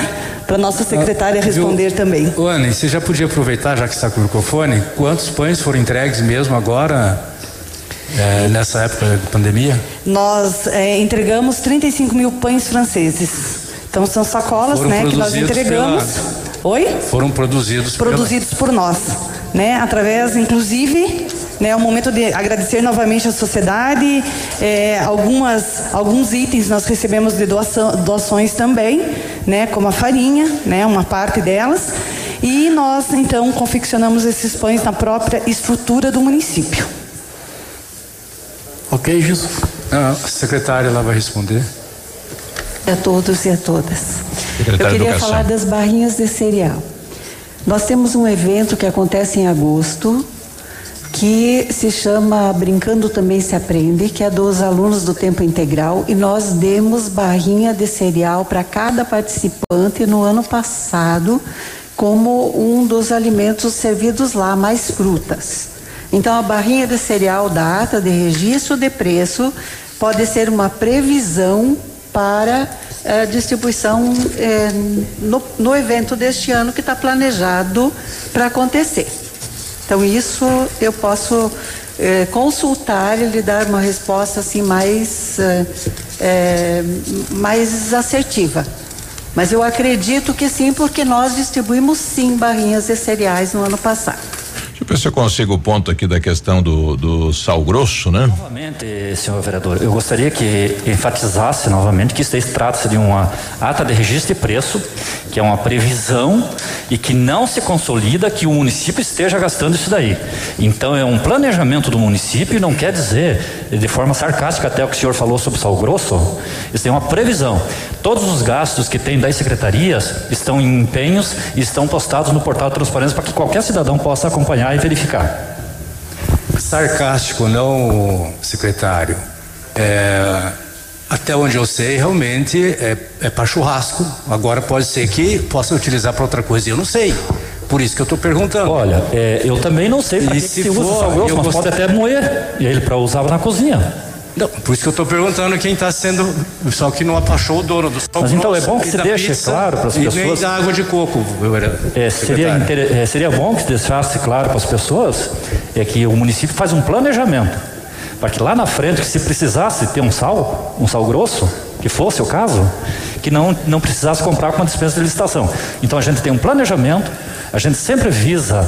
[SPEAKER 23] para nossa secretária
[SPEAKER 20] Ah, viu?
[SPEAKER 23] responder também.
[SPEAKER 20] Ô, Ana, você já podia aproveitar, já que está com o microfone, quantos pães foram entregues mesmo agora, é, nessa época de pandemia?
[SPEAKER 23] Nós é, entregamos 35 mil pães franceses. Então são sacolas,
[SPEAKER 20] Foram
[SPEAKER 23] né, que nós entregamos. Oi?
[SPEAKER 20] Foram produzidos
[SPEAKER 23] produzidos por nós, né? Através, inclusive, né? É um momento de agradecer novamente à sociedade. é, algumas, alguns itens nós recebemos de doação, doações também, né? Como a farinha, né? Uma parte delas.
[SPEAKER 24] E nós, então, confeccionamos esses pães na própria estrutura do município.
[SPEAKER 22] Ok, Gilson? Ah, a secretária lá vai responder.
[SPEAKER 24] A todos e a todas.
[SPEAKER 22] Secretária
[SPEAKER 24] Eu queria
[SPEAKER 22] Educação.
[SPEAKER 24] falar das barrinhas de cereal. Nós temos um evento que acontece em agosto, que se chama Brincando Também Se Aprende, que é dos alunos do tempo integral, e nós demos barrinha de cereal para cada participante no ano passado, como um dos alimentos servidos lá, mais frutas. Então, a barrinha de cereal da ata de registro de preço pode ser uma previsão para eh, distribuição eh, no, no evento deste ano que está planejado para acontecer. Então, isso eu posso eh, consultar e lhe dar uma resposta assim mais, eh, mais assertiva. Mas eu acredito que sim, porque nós distribuímos sim barrinhas de cereais no ano passado.
[SPEAKER 1] Deixa eu ver se eu consigo o ponto aqui da questão do, do sal grosso, né?
[SPEAKER 25] Novamente, senhor vereador, eu gostaria que enfatizasse novamente que isso aí trata-se de uma ata de registro de preço, que é uma previsão e que não se consolida que o município esteja gastando isso daí. Então é um planejamento do município e não quer dizer, de forma sarcástica até o que o senhor falou sobre sal grosso, isso é uma previsão. Todos os gastos que tem das secretarias estão em empenhos e estão postados no portal de transparência para que qualquer cidadão possa acompanhar e verificar.
[SPEAKER 22] Sarcástico, não, secretário. É, até onde eu sei, realmente é, é para churrasco. Agora pode ser que possa utilizar para outra coisa. Eu não sei. Por isso que eu estou perguntando.
[SPEAKER 25] Olha, é, eu também não sei para que, que
[SPEAKER 22] se
[SPEAKER 25] usa
[SPEAKER 22] for,
[SPEAKER 25] sal grosso,
[SPEAKER 22] eu
[SPEAKER 25] mas
[SPEAKER 22] gost-
[SPEAKER 25] pode até moer. E ele para usar na cozinha.
[SPEAKER 22] Não, por isso que eu estou perguntando quem está sendo. Só que não achou o dono do sal
[SPEAKER 25] Mas então é
[SPEAKER 22] grosso
[SPEAKER 25] bom que se deixe
[SPEAKER 22] pizza
[SPEAKER 25] claro para as
[SPEAKER 22] e nem
[SPEAKER 25] pessoas.
[SPEAKER 22] da água de coco, vereador.
[SPEAKER 25] É, seria, inter- é, seria bom que se deixasse claro para as pessoas é que o município faz um planejamento para que lá na frente, se precisasse ter um sal, um sal grosso, que fosse o caso, que não, não precisasse comprar com a dispensa de licitação. Então a gente tem um planejamento, a gente sempre visa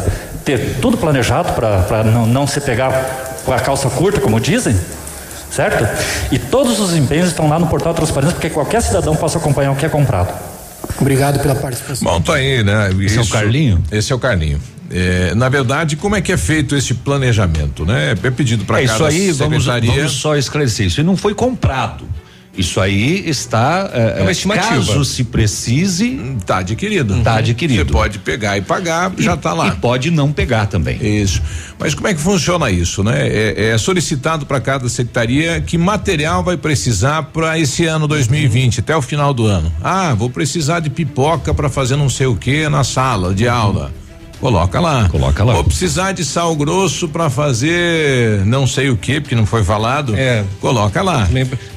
[SPEAKER 25] ter tudo planejado para não, não se pegar com a calça curta, como dizem, certo? E todos os empenhos estão lá no portal de transparência para que qualquer cidadão possa acompanhar o que é comprado.
[SPEAKER 22] Obrigado pela participação.
[SPEAKER 1] Bom, tá aí, né?
[SPEAKER 7] Esse é o Carlinho?
[SPEAKER 1] Esse é o Carlinho. É, na verdade, como é que é feito esse planejamento, né? É pedido para
[SPEAKER 7] É
[SPEAKER 1] cada
[SPEAKER 7] isso aí, vamos,
[SPEAKER 1] secretaria.
[SPEAKER 7] vamos só esclarecer. Isso não foi comprado. Isso aí está.
[SPEAKER 1] É uma estimativa.
[SPEAKER 7] Caso se precise.
[SPEAKER 1] Tá adquirido.
[SPEAKER 7] Tá adquirido.
[SPEAKER 1] Você pode pegar e pagar, já tá lá.
[SPEAKER 7] E pode não pegar também.
[SPEAKER 1] Isso. Mas como é que funciona isso, né? É, é solicitado para cada secretaria que material vai precisar para esse ano 2020, até o final do ano. Ah, vou precisar de pipoca para fazer não sei o que na sala de aula. Coloca lá.
[SPEAKER 7] Coloca lá.
[SPEAKER 1] Vou precisar de sal grosso para fazer não sei o que, porque não foi falado.
[SPEAKER 6] É.
[SPEAKER 1] Coloca lá.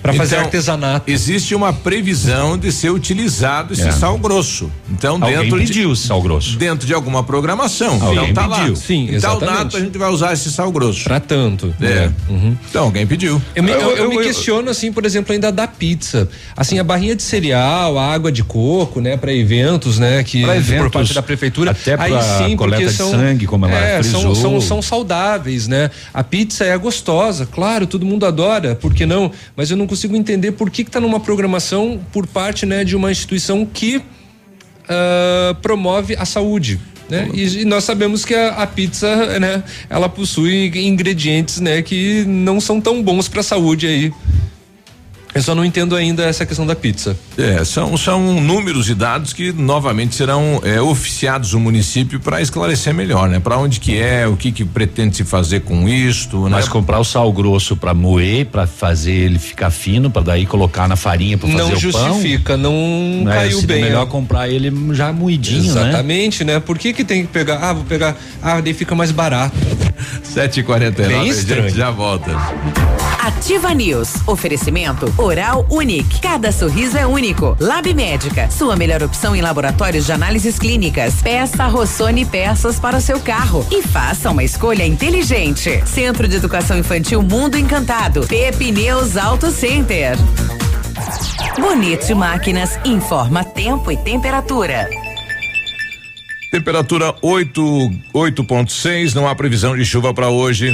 [SPEAKER 6] Pra fazer
[SPEAKER 1] Então,
[SPEAKER 6] artesanato.
[SPEAKER 1] Existe uma previsão de ser utilizado esse
[SPEAKER 7] É.
[SPEAKER 1] sal grosso. Então,
[SPEAKER 7] Alguém
[SPEAKER 1] dentro
[SPEAKER 7] pediu
[SPEAKER 1] de,
[SPEAKER 7] sal grosso.
[SPEAKER 1] Dentro de alguma programação.
[SPEAKER 7] Alguém
[SPEAKER 1] então tá
[SPEAKER 7] pediu.
[SPEAKER 1] lá.
[SPEAKER 6] Sim,
[SPEAKER 1] tal
[SPEAKER 6] exatamente.
[SPEAKER 1] data a gente vai usar esse sal grosso.
[SPEAKER 6] Pra tanto.
[SPEAKER 1] É.
[SPEAKER 6] Uhum.
[SPEAKER 1] Então alguém pediu.
[SPEAKER 6] Eu me, eu, eu
[SPEAKER 1] Eu-
[SPEAKER 6] me questiono, assim, por exemplo, ainda da pizza. Assim, a barrinha de cereal, a água de coco, né, para eventos, né, que
[SPEAKER 7] Pra
[SPEAKER 6] por
[SPEAKER 7] eventos,
[SPEAKER 6] parte da prefeitura.
[SPEAKER 7] até pra
[SPEAKER 6] aí sim,
[SPEAKER 7] coleta de
[SPEAKER 6] são,
[SPEAKER 7] sangue, como ela
[SPEAKER 6] é, são,
[SPEAKER 7] frisou.
[SPEAKER 6] são, são saudáveis, né? A pizza é gostosa, claro, todo mundo adora, por que não? Mas eu não consigo entender por que que tá numa programação por parte, né, de uma instituição que ah, promove a saúde. Né? E, e nós sabemos que a, a pizza, né, ela possui ingredientes, né, que não são tão bons para a saúde aí. Eu só não entendo ainda essa questão da pizza.
[SPEAKER 1] É, são, são números e dados que novamente serão é, oficiados no município para esclarecer melhor, né? Para onde que é, o que que pretende se fazer com isto, né?
[SPEAKER 7] Mas comprar o sal grosso para moer, para fazer ele ficar fino, para daí colocar na farinha para fazer
[SPEAKER 6] não
[SPEAKER 7] o pão.
[SPEAKER 6] justifica, não
[SPEAKER 7] Né?
[SPEAKER 6] caiu
[SPEAKER 7] Seria
[SPEAKER 6] bem.
[SPEAKER 7] melhor comprar ele já moidinho, né?
[SPEAKER 6] Exatamente, né? Por que que tem que pegar? Ah, vou pegar. Ah, daí fica mais barato.
[SPEAKER 1] 7h49,
[SPEAKER 6] Bem
[SPEAKER 1] a
[SPEAKER 6] estranho.
[SPEAKER 1] gente já volta.
[SPEAKER 5] Ativa News. Oferecimento Oral Unique. Cada sorriso é único. Lab Médica. Sua melhor opção em laboratórios de análises clínicas. Peça Rossoni peças para o seu carro e faça uma escolha inteligente. Centro de Educação Infantil Mundo Encantado. Pepineus Auto Center. Bonito Máquinas informa tempo e temperatura.
[SPEAKER 1] Temperatura 8, 8.6, não há previsão de chuva para hoje.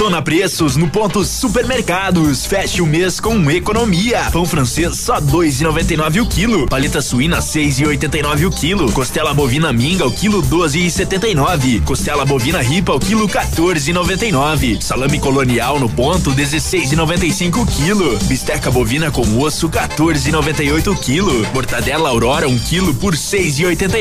[SPEAKER 13] Detona preços no ponto supermercados. Feche o mês com economia. Pão francês só dois e noventa e nove o quilo. Paleta suína seis e oitenta e nove o quilo. Costela bovina minga o quilo doze e setenta e nove. Costela bovina ripa o quilo 14 e noventa e nove. Salame colonial no ponto dezesseis e noventa e cinco o quilo. Bisteca bovina com osso 14 e noventa e oito o quilo. Mortadela aurora um quilo por seis e oitenta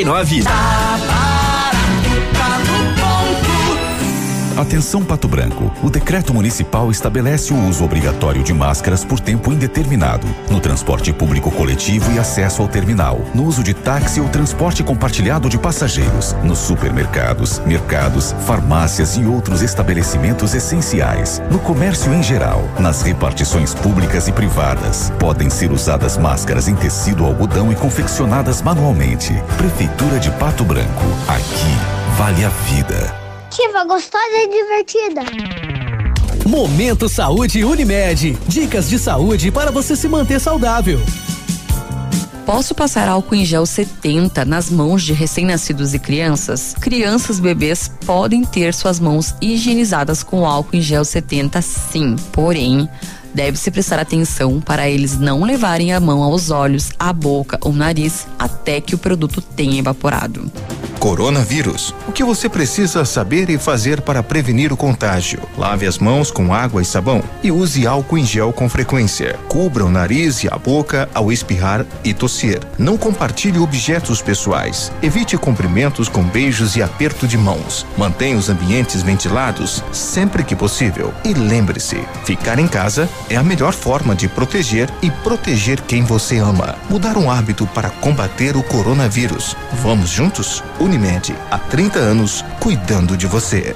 [SPEAKER 2] Atenção Pato Branco. O decreto municipal estabelece o uso obrigatório de máscaras por tempo indeterminado no transporte público coletivo e acesso ao terminal, no uso de táxi ou transporte compartilhado de passageiros, nos supermercados, mercados, farmácias e outros estabelecimentos essenciais, no comércio em geral, nas repartições públicas e privadas. Podem ser usadas máscaras em tecido algodão e confeccionadas manualmente. Prefeitura de Pato Branco. Aqui vale a vida.
[SPEAKER 14] Ativa, gostosa e divertida.
[SPEAKER 9] Momento Saúde Unimed. Dicas de saúde para você se manter saudável.
[SPEAKER 26] Posso passar álcool em gel 70 nas mãos de recém-nascidos e crianças? Crianças e bebês podem ter suas mãos higienizadas com álcool em gel 70, sim. Porém, deve-se prestar atenção para eles não levarem a mão aos olhos, à boca ou nariz até que o produto tenha evaporado.
[SPEAKER 27] Coronavírus. O que você precisa saber e fazer para prevenir o contágio? Lave as mãos com água e sabão e use álcool em gel com frequência. Cubra o nariz e a boca ao espirrar e tossir. Não compartilhe objetos pessoais. Evite cumprimentos com beijos e aperto de mãos. Mantenha os ambientes ventilados sempre que possível. E lembre-se, ficar em casa é a melhor forma de proteger e proteger quem você ama. Mudar um hábito para combater o coronavírus. Vamos juntos? Unimed, há 30 anos, cuidando de você.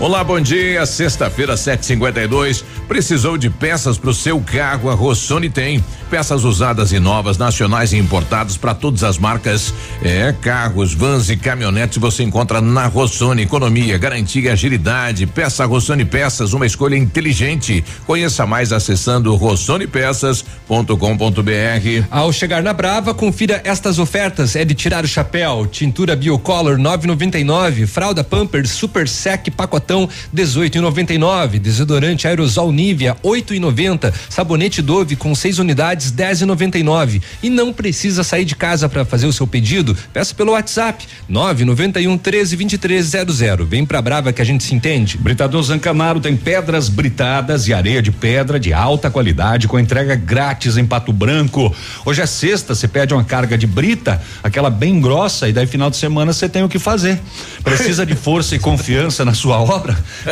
[SPEAKER 1] Olá, bom dia. Sexta-feira, 7:52. Precisou de peças para o seu carro? A Rossoni tem. Peças usadas e novas, nacionais e importadas para todas as marcas. É, carros, vans e caminhonetes você encontra na Rossoni. Economia, garantia agilidade. Peça Rossoni Peças, uma escolha inteligente. Conheça mais acessando rossonepeças.com.br.
[SPEAKER 6] Ao chegar na Brava, confira estas ofertas. É de tirar o chapéu. Tintura Biocolor 9,99. Fralda Pampers Super Sec pacotão 18,99. Desodorante aerosol Nivea 8,90. Sabonete Dove com seis unidades 10,99. E não precisa sair de casa para fazer o seu pedido. Peça pelo WhatsApp 991 13 2300. Vem pra Brava que a gente se entende.
[SPEAKER 7] Britador Zancanaro tem pedras britadas e areia de pedra de alta qualidade com entrega grátis em Pato Branco. Hoje é sexta, você pede uma carga de brita, aquela bem grossa e daí final de semana você tem o que fazer. Precisa de força e confiança na sua obra?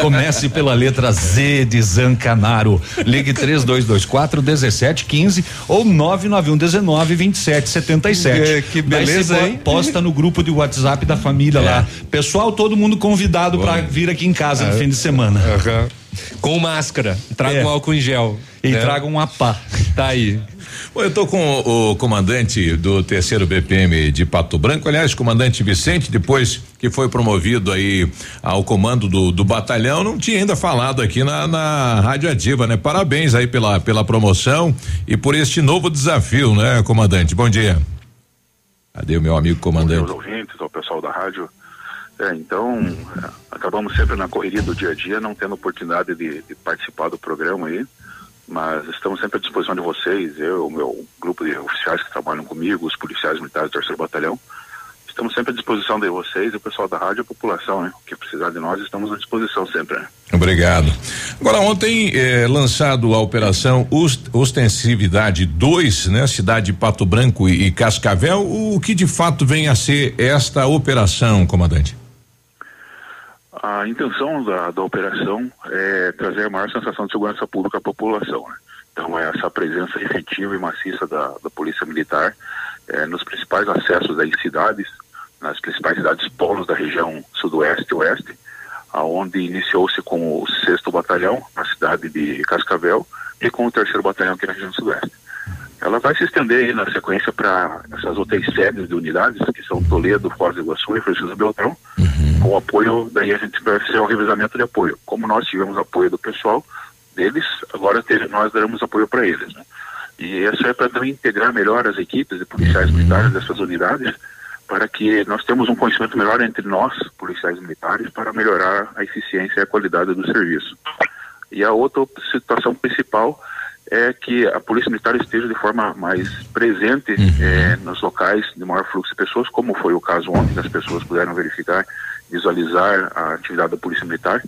[SPEAKER 7] Comece pela letra Z de Zancanaro. Ligue 3224 1715 ou 991 19 27 77.
[SPEAKER 6] Que- beleza, hein?
[SPEAKER 7] Posta no grupo de WhatsApp da família lá. Pessoal, todo mundo convidado para vir aqui em casa no
[SPEAKER 6] Ah,
[SPEAKER 7] fim de semana.
[SPEAKER 6] Com máscara. Traga
[SPEAKER 7] É.
[SPEAKER 6] um álcool em gel.
[SPEAKER 7] E
[SPEAKER 6] né?
[SPEAKER 7] traga um apá.
[SPEAKER 6] Tá aí.
[SPEAKER 1] Bom, eu tô com o, o comandante do terceiro BPM de Pato Branco, aliás, comandante Vicente, depois que foi promovido aí ao comando do, do batalhão, não tinha ainda falado aqui na, na Rádio Ativa, né? Parabéns aí pela, pela promoção e por este novo desafio, né, comandante? Bom dia. Cadê o meu amigo comandante?
[SPEAKER 28] aos ouvintes, ao pessoal da rádio. É, então, acabamos sempre na correria do dia a dia, não tendo oportunidade de, de participar do programa aí, mas estamos sempre à disposição de vocês, eu, o meu grupo de oficiais que trabalham comigo, os policiais militares do terceiro batalhão, estamos sempre à disposição de vocês, o pessoal da rádio a população, né? Que precisar de nós, estamos à disposição sempre. Né?
[SPEAKER 1] Obrigado. Agora, ontem eh, lançado a operação Ost Ostensividade 2, né? Cidade de Pato Branco e, e Cascavel, o que de fato vem a ser esta operação, comandante?
[SPEAKER 28] A intenção da, da operação é trazer a maior sensação de segurança pública à população. Né? Então, é essa presença efetiva e maciça da, da Polícia Militar é, nos principais acessos das cidades, nas principais cidades polos da região sudoeste e oeste, aonde iniciou-se com o sexto batalhão, na cidade de Cascavel, e com o terceiro batalhão aqui na região sudoeste. Ela vai se estender aí na sequência para essas outras sedes de unidades, que são Toledo, Foz do Iguaçu e Francisco Beltrão, uhum. com apoio, daí a gente vai fazer o revezamento de apoio. Como nós tivemos apoio do pessoal deles, agora nós daremos apoio para eles. Né? E isso é para também integrar melhor as equipes de policiais militares dessas unidades, para que nós temos um conhecimento melhor entre nós, policiais militares, para melhorar a eficiência e a qualidade do serviço. E a outra situação principal é que a Polícia Militar esteja de forma mais presente uhum. é, nos locais de maior fluxo de pessoas, como foi o caso ontem, que as pessoas puderam verificar, visualizar a atividade da Polícia Militar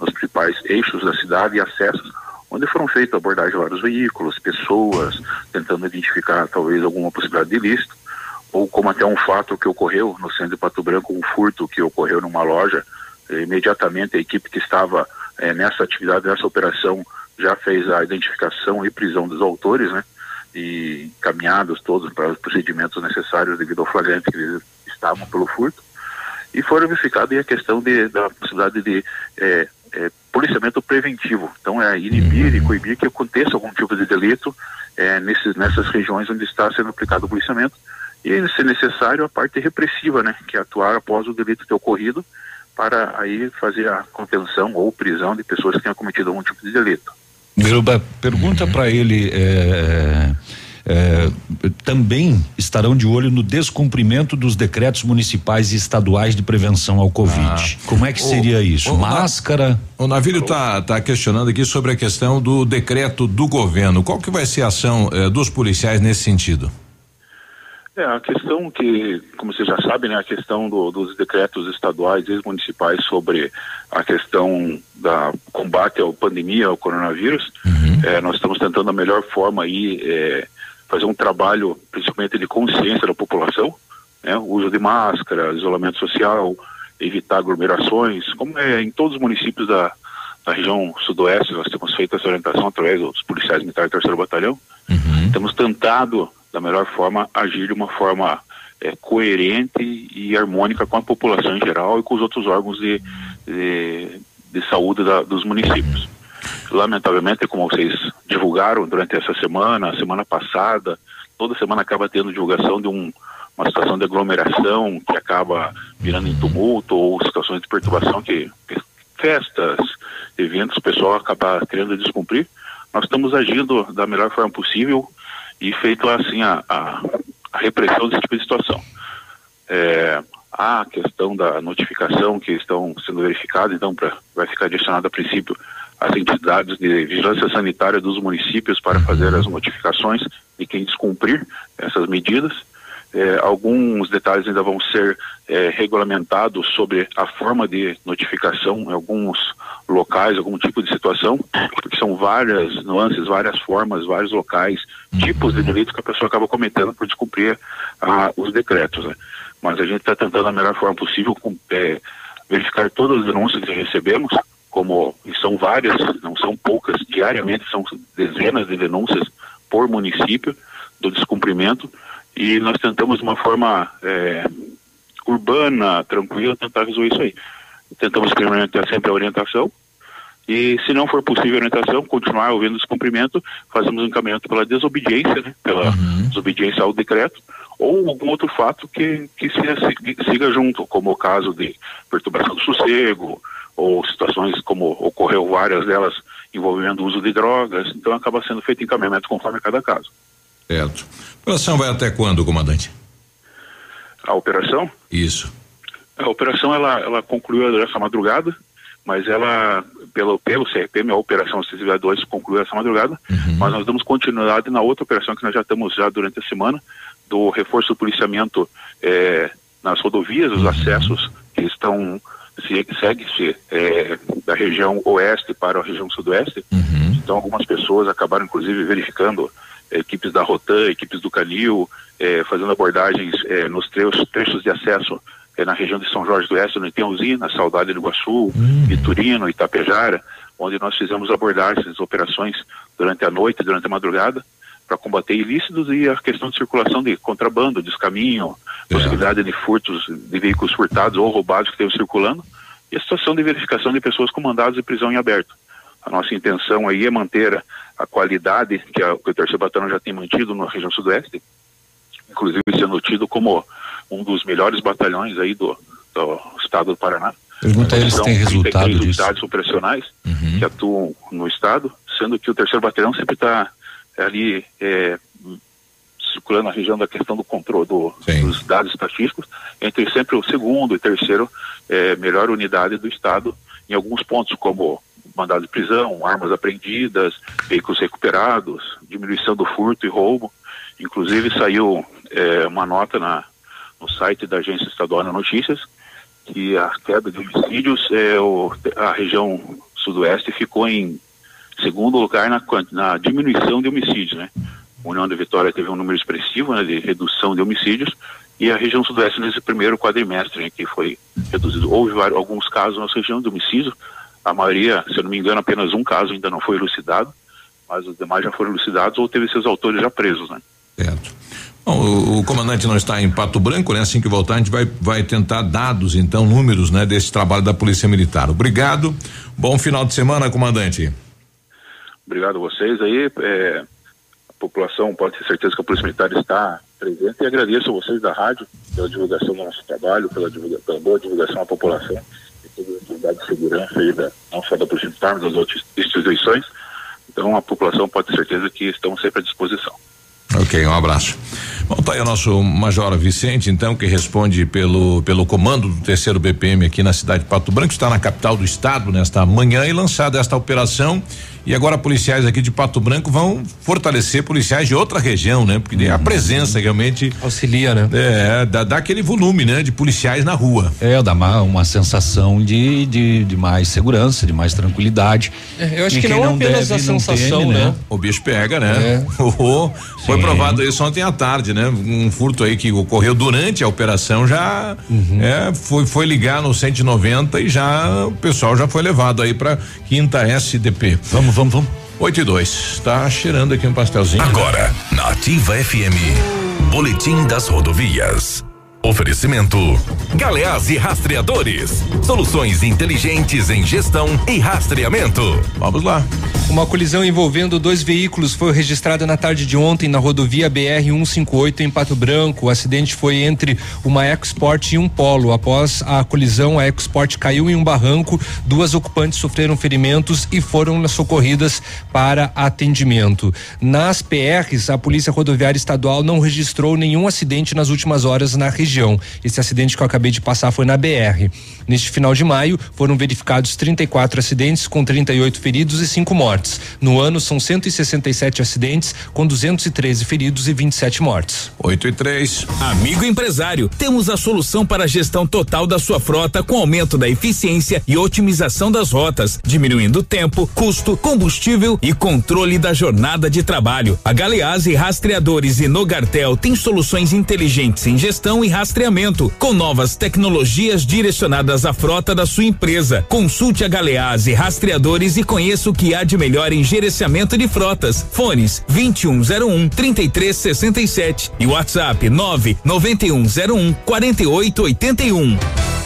[SPEAKER 28] nos principais eixos da cidade e acessos, onde foram feitas abordagens de vários veículos, pessoas, tentando identificar talvez alguma possibilidade de ilícito, ou como até um fato que ocorreu no centro de Pato Branco, um furto que ocorreu numa loja, imediatamente a equipe que estava é, nessa atividade, nessa operação, já fez a identificação e prisão dos autores, né? E caminhados todos para os procedimentos necessários devido ao flagrante que eles estavam pelo furto. E foram verificadas a questão de, da possibilidade de é, é, policiamento preventivo. Então, é inibir e coibir que aconteça algum tipo de delito é, nesses, nessas regiões onde está sendo aplicado o policiamento. E, se necessário, a parte repressiva, né? Que é atuar após o delito ter ocorrido para aí fazer a contenção ou prisão de pessoas que tenham cometido algum tipo de delito.
[SPEAKER 7] Biruba, pergunta para ele. É, é, também estarão de olho no descumprimento dos decretos municipais e estaduais de prevenção ao Covid. Ah. Como é que seria o, isso? O, Máscara?
[SPEAKER 1] O Navírio está tá questionando aqui sobre a questão do decreto do governo. Qual que vai ser a ação eh, dos policiais nesse sentido?
[SPEAKER 28] É, a questão que, como você já sabe, né, a questão do, dos decretos estaduais e municipais sobre a questão da combate à pandemia, ao coronavírus, uhum. é, nós estamos tentando a melhor forma aí é, fazer um trabalho, principalmente de consciência da população, né, uso de máscara, isolamento social, evitar aglomerações, como é em todos os municípios da, da região sudoeste, nós temos feito essa orientação através dos policiais militares do terceiro batalhão. Uhum. Temos tentado da melhor forma, agir de uma forma é, coerente e harmônica com a população em geral e com os outros órgãos de, de, de saúde da, dos municípios. Lamentavelmente, como vocês divulgaram durante essa semana, semana passada, toda semana acaba tendo divulgação de um, uma situação de aglomeração que acaba virando em tumulto ou situações de perturbação que, que festas, eventos, o pessoal acaba querendo descumprir. Nós estamos agindo da melhor forma possível, e feito assim a, a, a repressão desse tipo de situação. É, a questão da notificação que estão sendo verificadas, então pra, vai ficar direcionada a princípio às entidades de vigilância sanitária dos municípios para fazer as notificações de quem descumprir essas medidas. É, alguns detalhes ainda vão ser é, regulamentados sobre a forma de notificação em alguns locais, algum tipo de situação, porque são várias nuances, várias formas, vários locais, tipos de delitos que a pessoa acaba cometendo por descumprir ah, os decretos. Né? Mas a gente está tentando da melhor forma possível com, é, verificar todas as denúncias que recebemos, como e são várias, não são poucas, diariamente são dezenas de denúncias por município do descumprimento e nós tentamos de uma forma é, urbana, tranquila, tentar resolver isso aí. Tentamos ter sempre a orientação e se não for possível a orientação, continuar ouvindo o descumprimento, fazemos um encaminhamento pela desobediência, né, pela uhum. desobediência ao decreto ou algum outro fato que, que siga, siga junto, como o caso de perturbação do sossego, ou situações como ocorreu várias delas envolvendo o uso de drogas, então acaba sendo feito encaminhamento conforme cada caso.
[SPEAKER 1] Certo. A operação vai até quando, comandante?
[SPEAKER 28] A operação?
[SPEAKER 1] Isso.
[SPEAKER 28] A operação ela, ela concluiu essa madrugada, mas ela, pelo, pelo CRPM, a Operação Acessibilidade 2 concluiu essa madrugada, uhum. mas nós damos continuidade na outra operação que nós já estamos já durante a semana, do reforço do policiamento é, nas rodovias, os acessos que estão se, segue-se é, da região oeste para a região sudoeste. Então, algumas pessoas acabaram, inclusive, verificando equipes da Rotan, equipes do Canil, é, fazendo abordagens é, nos trechos, trechos de acesso é, na região de São Jorge do Oeste, no Itenhuzi, na Saudade do Iguaçu, Vitorino, Itapejara, onde nós fizemos abordagens, operações durante a noite, durante a madrugada, para combater ilícitos e a questão de circulação de contrabando, descaminho, possibilidade de furtos de veículos furtados ou roubados que estejam circulando, e a situação de verificação de pessoas com mandados de prisão em aberto. A nossa intenção aí é manter a, qualidade que, a, que o terceiro batalhão já tem mantido na região sudoeste, inclusive sendo tido como um dos melhores batalhões aí do, do estado do Paraná.
[SPEAKER 7] Pergunta a eles se tem
[SPEAKER 28] 33
[SPEAKER 7] resultado disso.
[SPEAKER 28] unidades operacionais que atuam no estado, sendo que o terceiro batalhão sempre está ali é, circulando na região da questão do controle do- dos dados estatísticos, entre sempre o segundo e terceiro é, melhor unidade do estado em alguns pontos, como mandado de prisão, armas apreendidas, veículos recuperados, diminuição do furto e roubo. Inclusive saiu é, uma nota na, no site da Agência Estadual de Notícias que a queda de homicídios, é, o, a região sudoeste ficou em segundo lugar na, na diminuição de homicídios, né? A União da Vitória teve um número expressivo né, de redução de homicídios e a região sudoeste nesse primeiro quadrimestre né, que foi reduzido. Houve vários, alguns casos na região de homicídio, a maioria, se eu não me engano, apenas um caso ainda não foi elucidado, mas os demais já foram elucidados ou teve seus autores já presos, né?
[SPEAKER 1] Bom, o, o comandante não está em Pato Branco, né? Assim que voltar, a gente vai, vai tentar dados, então, números, né? Desse trabalho da Polícia Militar. Obrigado. Bom final de semana, comandante.
[SPEAKER 28] Obrigado a vocês aí. é, a população pode ter certeza que a Polícia Militar está presente e agradeço a vocês da rádio pela divulgação do nosso trabalho, pela, divulga- pela boa divulgação à população e atividades de segurança aí da, não só da Polícia Militar, mas das outras instituições. Então a população pode ter certeza que estamos sempre à disposição.
[SPEAKER 1] Ok, um abraço. Bom, tá aí o nosso Major Vicente, então, que responde pelo, pelo comando do terceiro BPM aqui na cidade de Pato Branco, está na capital do estado nesta manhã e lançada esta operação. E agora policiais aqui de Pato Branco vão fortalecer policiais de outra região, né? Porque a presença realmente
[SPEAKER 6] auxilia, né?
[SPEAKER 1] É, dá, dá aquele volume, né? De policiais na rua.
[SPEAKER 7] É, dá uma, uma sensação de, de, de mais segurança, de mais tranquilidade.
[SPEAKER 6] É, eu acho
[SPEAKER 7] E
[SPEAKER 6] que
[SPEAKER 7] quem
[SPEAKER 6] não apenas a
[SPEAKER 7] deve, não
[SPEAKER 6] sensação,
[SPEAKER 7] teme,
[SPEAKER 6] né?
[SPEAKER 1] O bicho pega, né? Oh, foi
[SPEAKER 7] Sim.
[SPEAKER 1] provado isso ontem à tarde, né? Um furto aí que ocorreu durante a operação já é, foi, foi ligar no 190 e já o pessoal já foi levado aí pra quinta SDP.
[SPEAKER 7] Vamos, vamos, vamos.
[SPEAKER 1] 8 e 2. Tá cheirando aqui um pastelzinho.
[SPEAKER 29] Agora, na Ativa FM, Boletim das Rodovias. Oferecimento: Galeás e Rastreadores. Soluções inteligentes em gestão e rastreamento.
[SPEAKER 1] Vamos lá.
[SPEAKER 6] Uma colisão envolvendo dois veículos foi registrada na tarde de ontem na rodovia BR 158 em Pato Branco. O acidente foi entre uma EcoSport e um Polo. Após a colisão, a EcoSport caiu em um barranco. Duas ocupantes sofreram ferimentos e foram socorridas para atendimento. Nas PRs, a Polícia Rodoviária Estadual não registrou nenhum acidente nas últimas horas na região. Esse acidente que eu acabei de passar foi na BR. Neste final de maio, foram verificados 34 acidentes com 38 feridos e 5 mortes. No ano, são 167 acidentes com 213 feridos e 27 mortes.
[SPEAKER 1] 8 e 3.
[SPEAKER 13] Amigo empresário, temos a solução para a gestão total da sua frota com aumento da eficiência e otimização das rotas, diminuindo tempo, custo, combustível e controle da jornada de trabalho. A Galeazzi Rastreadores e Nogartel tem soluções inteligentes em gestão e rastreamento, com novas tecnologias direcionadas à frota da sua empresa. Consulte a Galeazzi Rastreadores e conheça o que há de melhor em gerenciamento de frotas. Fones 2101 3367 e WhatsApp 99101 4881.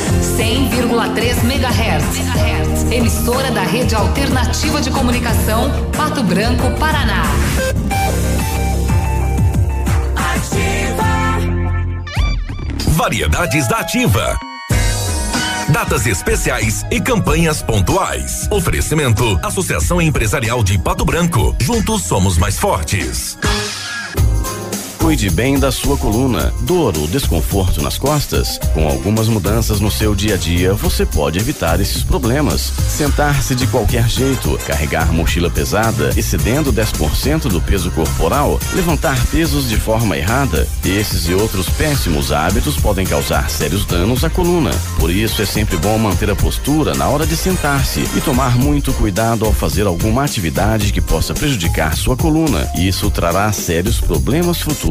[SPEAKER 30] 100,3 MHz. Emissora da Rede Alternativa de Comunicação, Pato Branco, Paraná.
[SPEAKER 29] Variedades da Ativa.
[SPEAKER 13] datas especiais e campanhas pontuais. Oferecimento: Associação Empresarial de Pato Branco. Juntos somos mais fortes.
[SPEAKER 31] Cuide bem da sua coluna, dor ou desconforto nas costas. Com algumas mudanças no seu dia a dia, você pode evitar esses problemas. Sentar-se de qualquer jeito, carregar mochila pesada, excedendo 10% do peso corporal, levantar pesos de forma errada. Esses e outros péssimos hábitos podem causar sérios danos à coluna. Por isso é sempre bom manter a postura na hora de sentar-se e tomar muito cuidado ao fazer alguma atividade que possa prejudicar sua coluna. Isso trará sérios problemas futuros.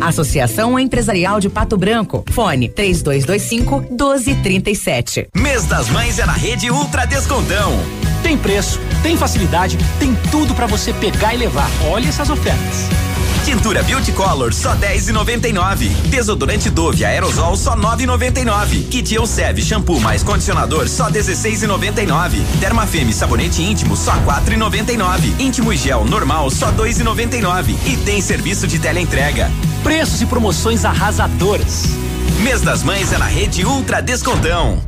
[SPEAKER 32] Associação Empresarial de Pato Branco. Fone 3225 1237.
[SPEAKER 33] Mês das Mães é na rede Ultra Descontão.
[SPEAKER 34] Tem preço, tem facilidade, tem tudo para você pegar e levar. Olha essas ofertas.
[SPEAKER 33] Tintura Beauty Color só 10,99. Desodorante Dove Aerosol só 9,99. Kit Elseve shampoo mais condicionador só 16,99. Dermafeme sabonete íntimo só 4,99. Íntimo e gel normal só 2,99. E tem serviço de teleentrega.
[SPEAKER 34] Preços e promoções arrasadoras.
[SPEAKER 33] Mês das Mães é na rede Ultra Descontão.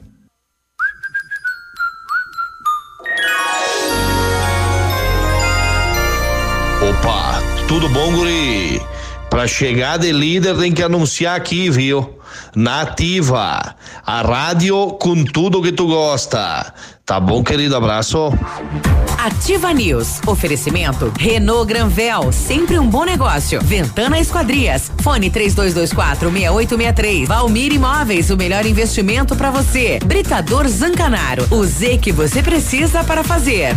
[SPEAKER 8] Tudo bom, guri? Pra chegar de líder tem que anunciar aqui, viu? Nativa, a rádio com tudo que tu gosta. Tá bom, querido? Abraço.
[SPEAKER 32] Ativa News. Oferecimento Renault Granvel, sempre um bom negócio. Ventana Esquadrias. Fone 3224 6863. Valmir Imóveis, o melhor investimento para você. Britador Zancanaro. O Z que você precisa para fazer.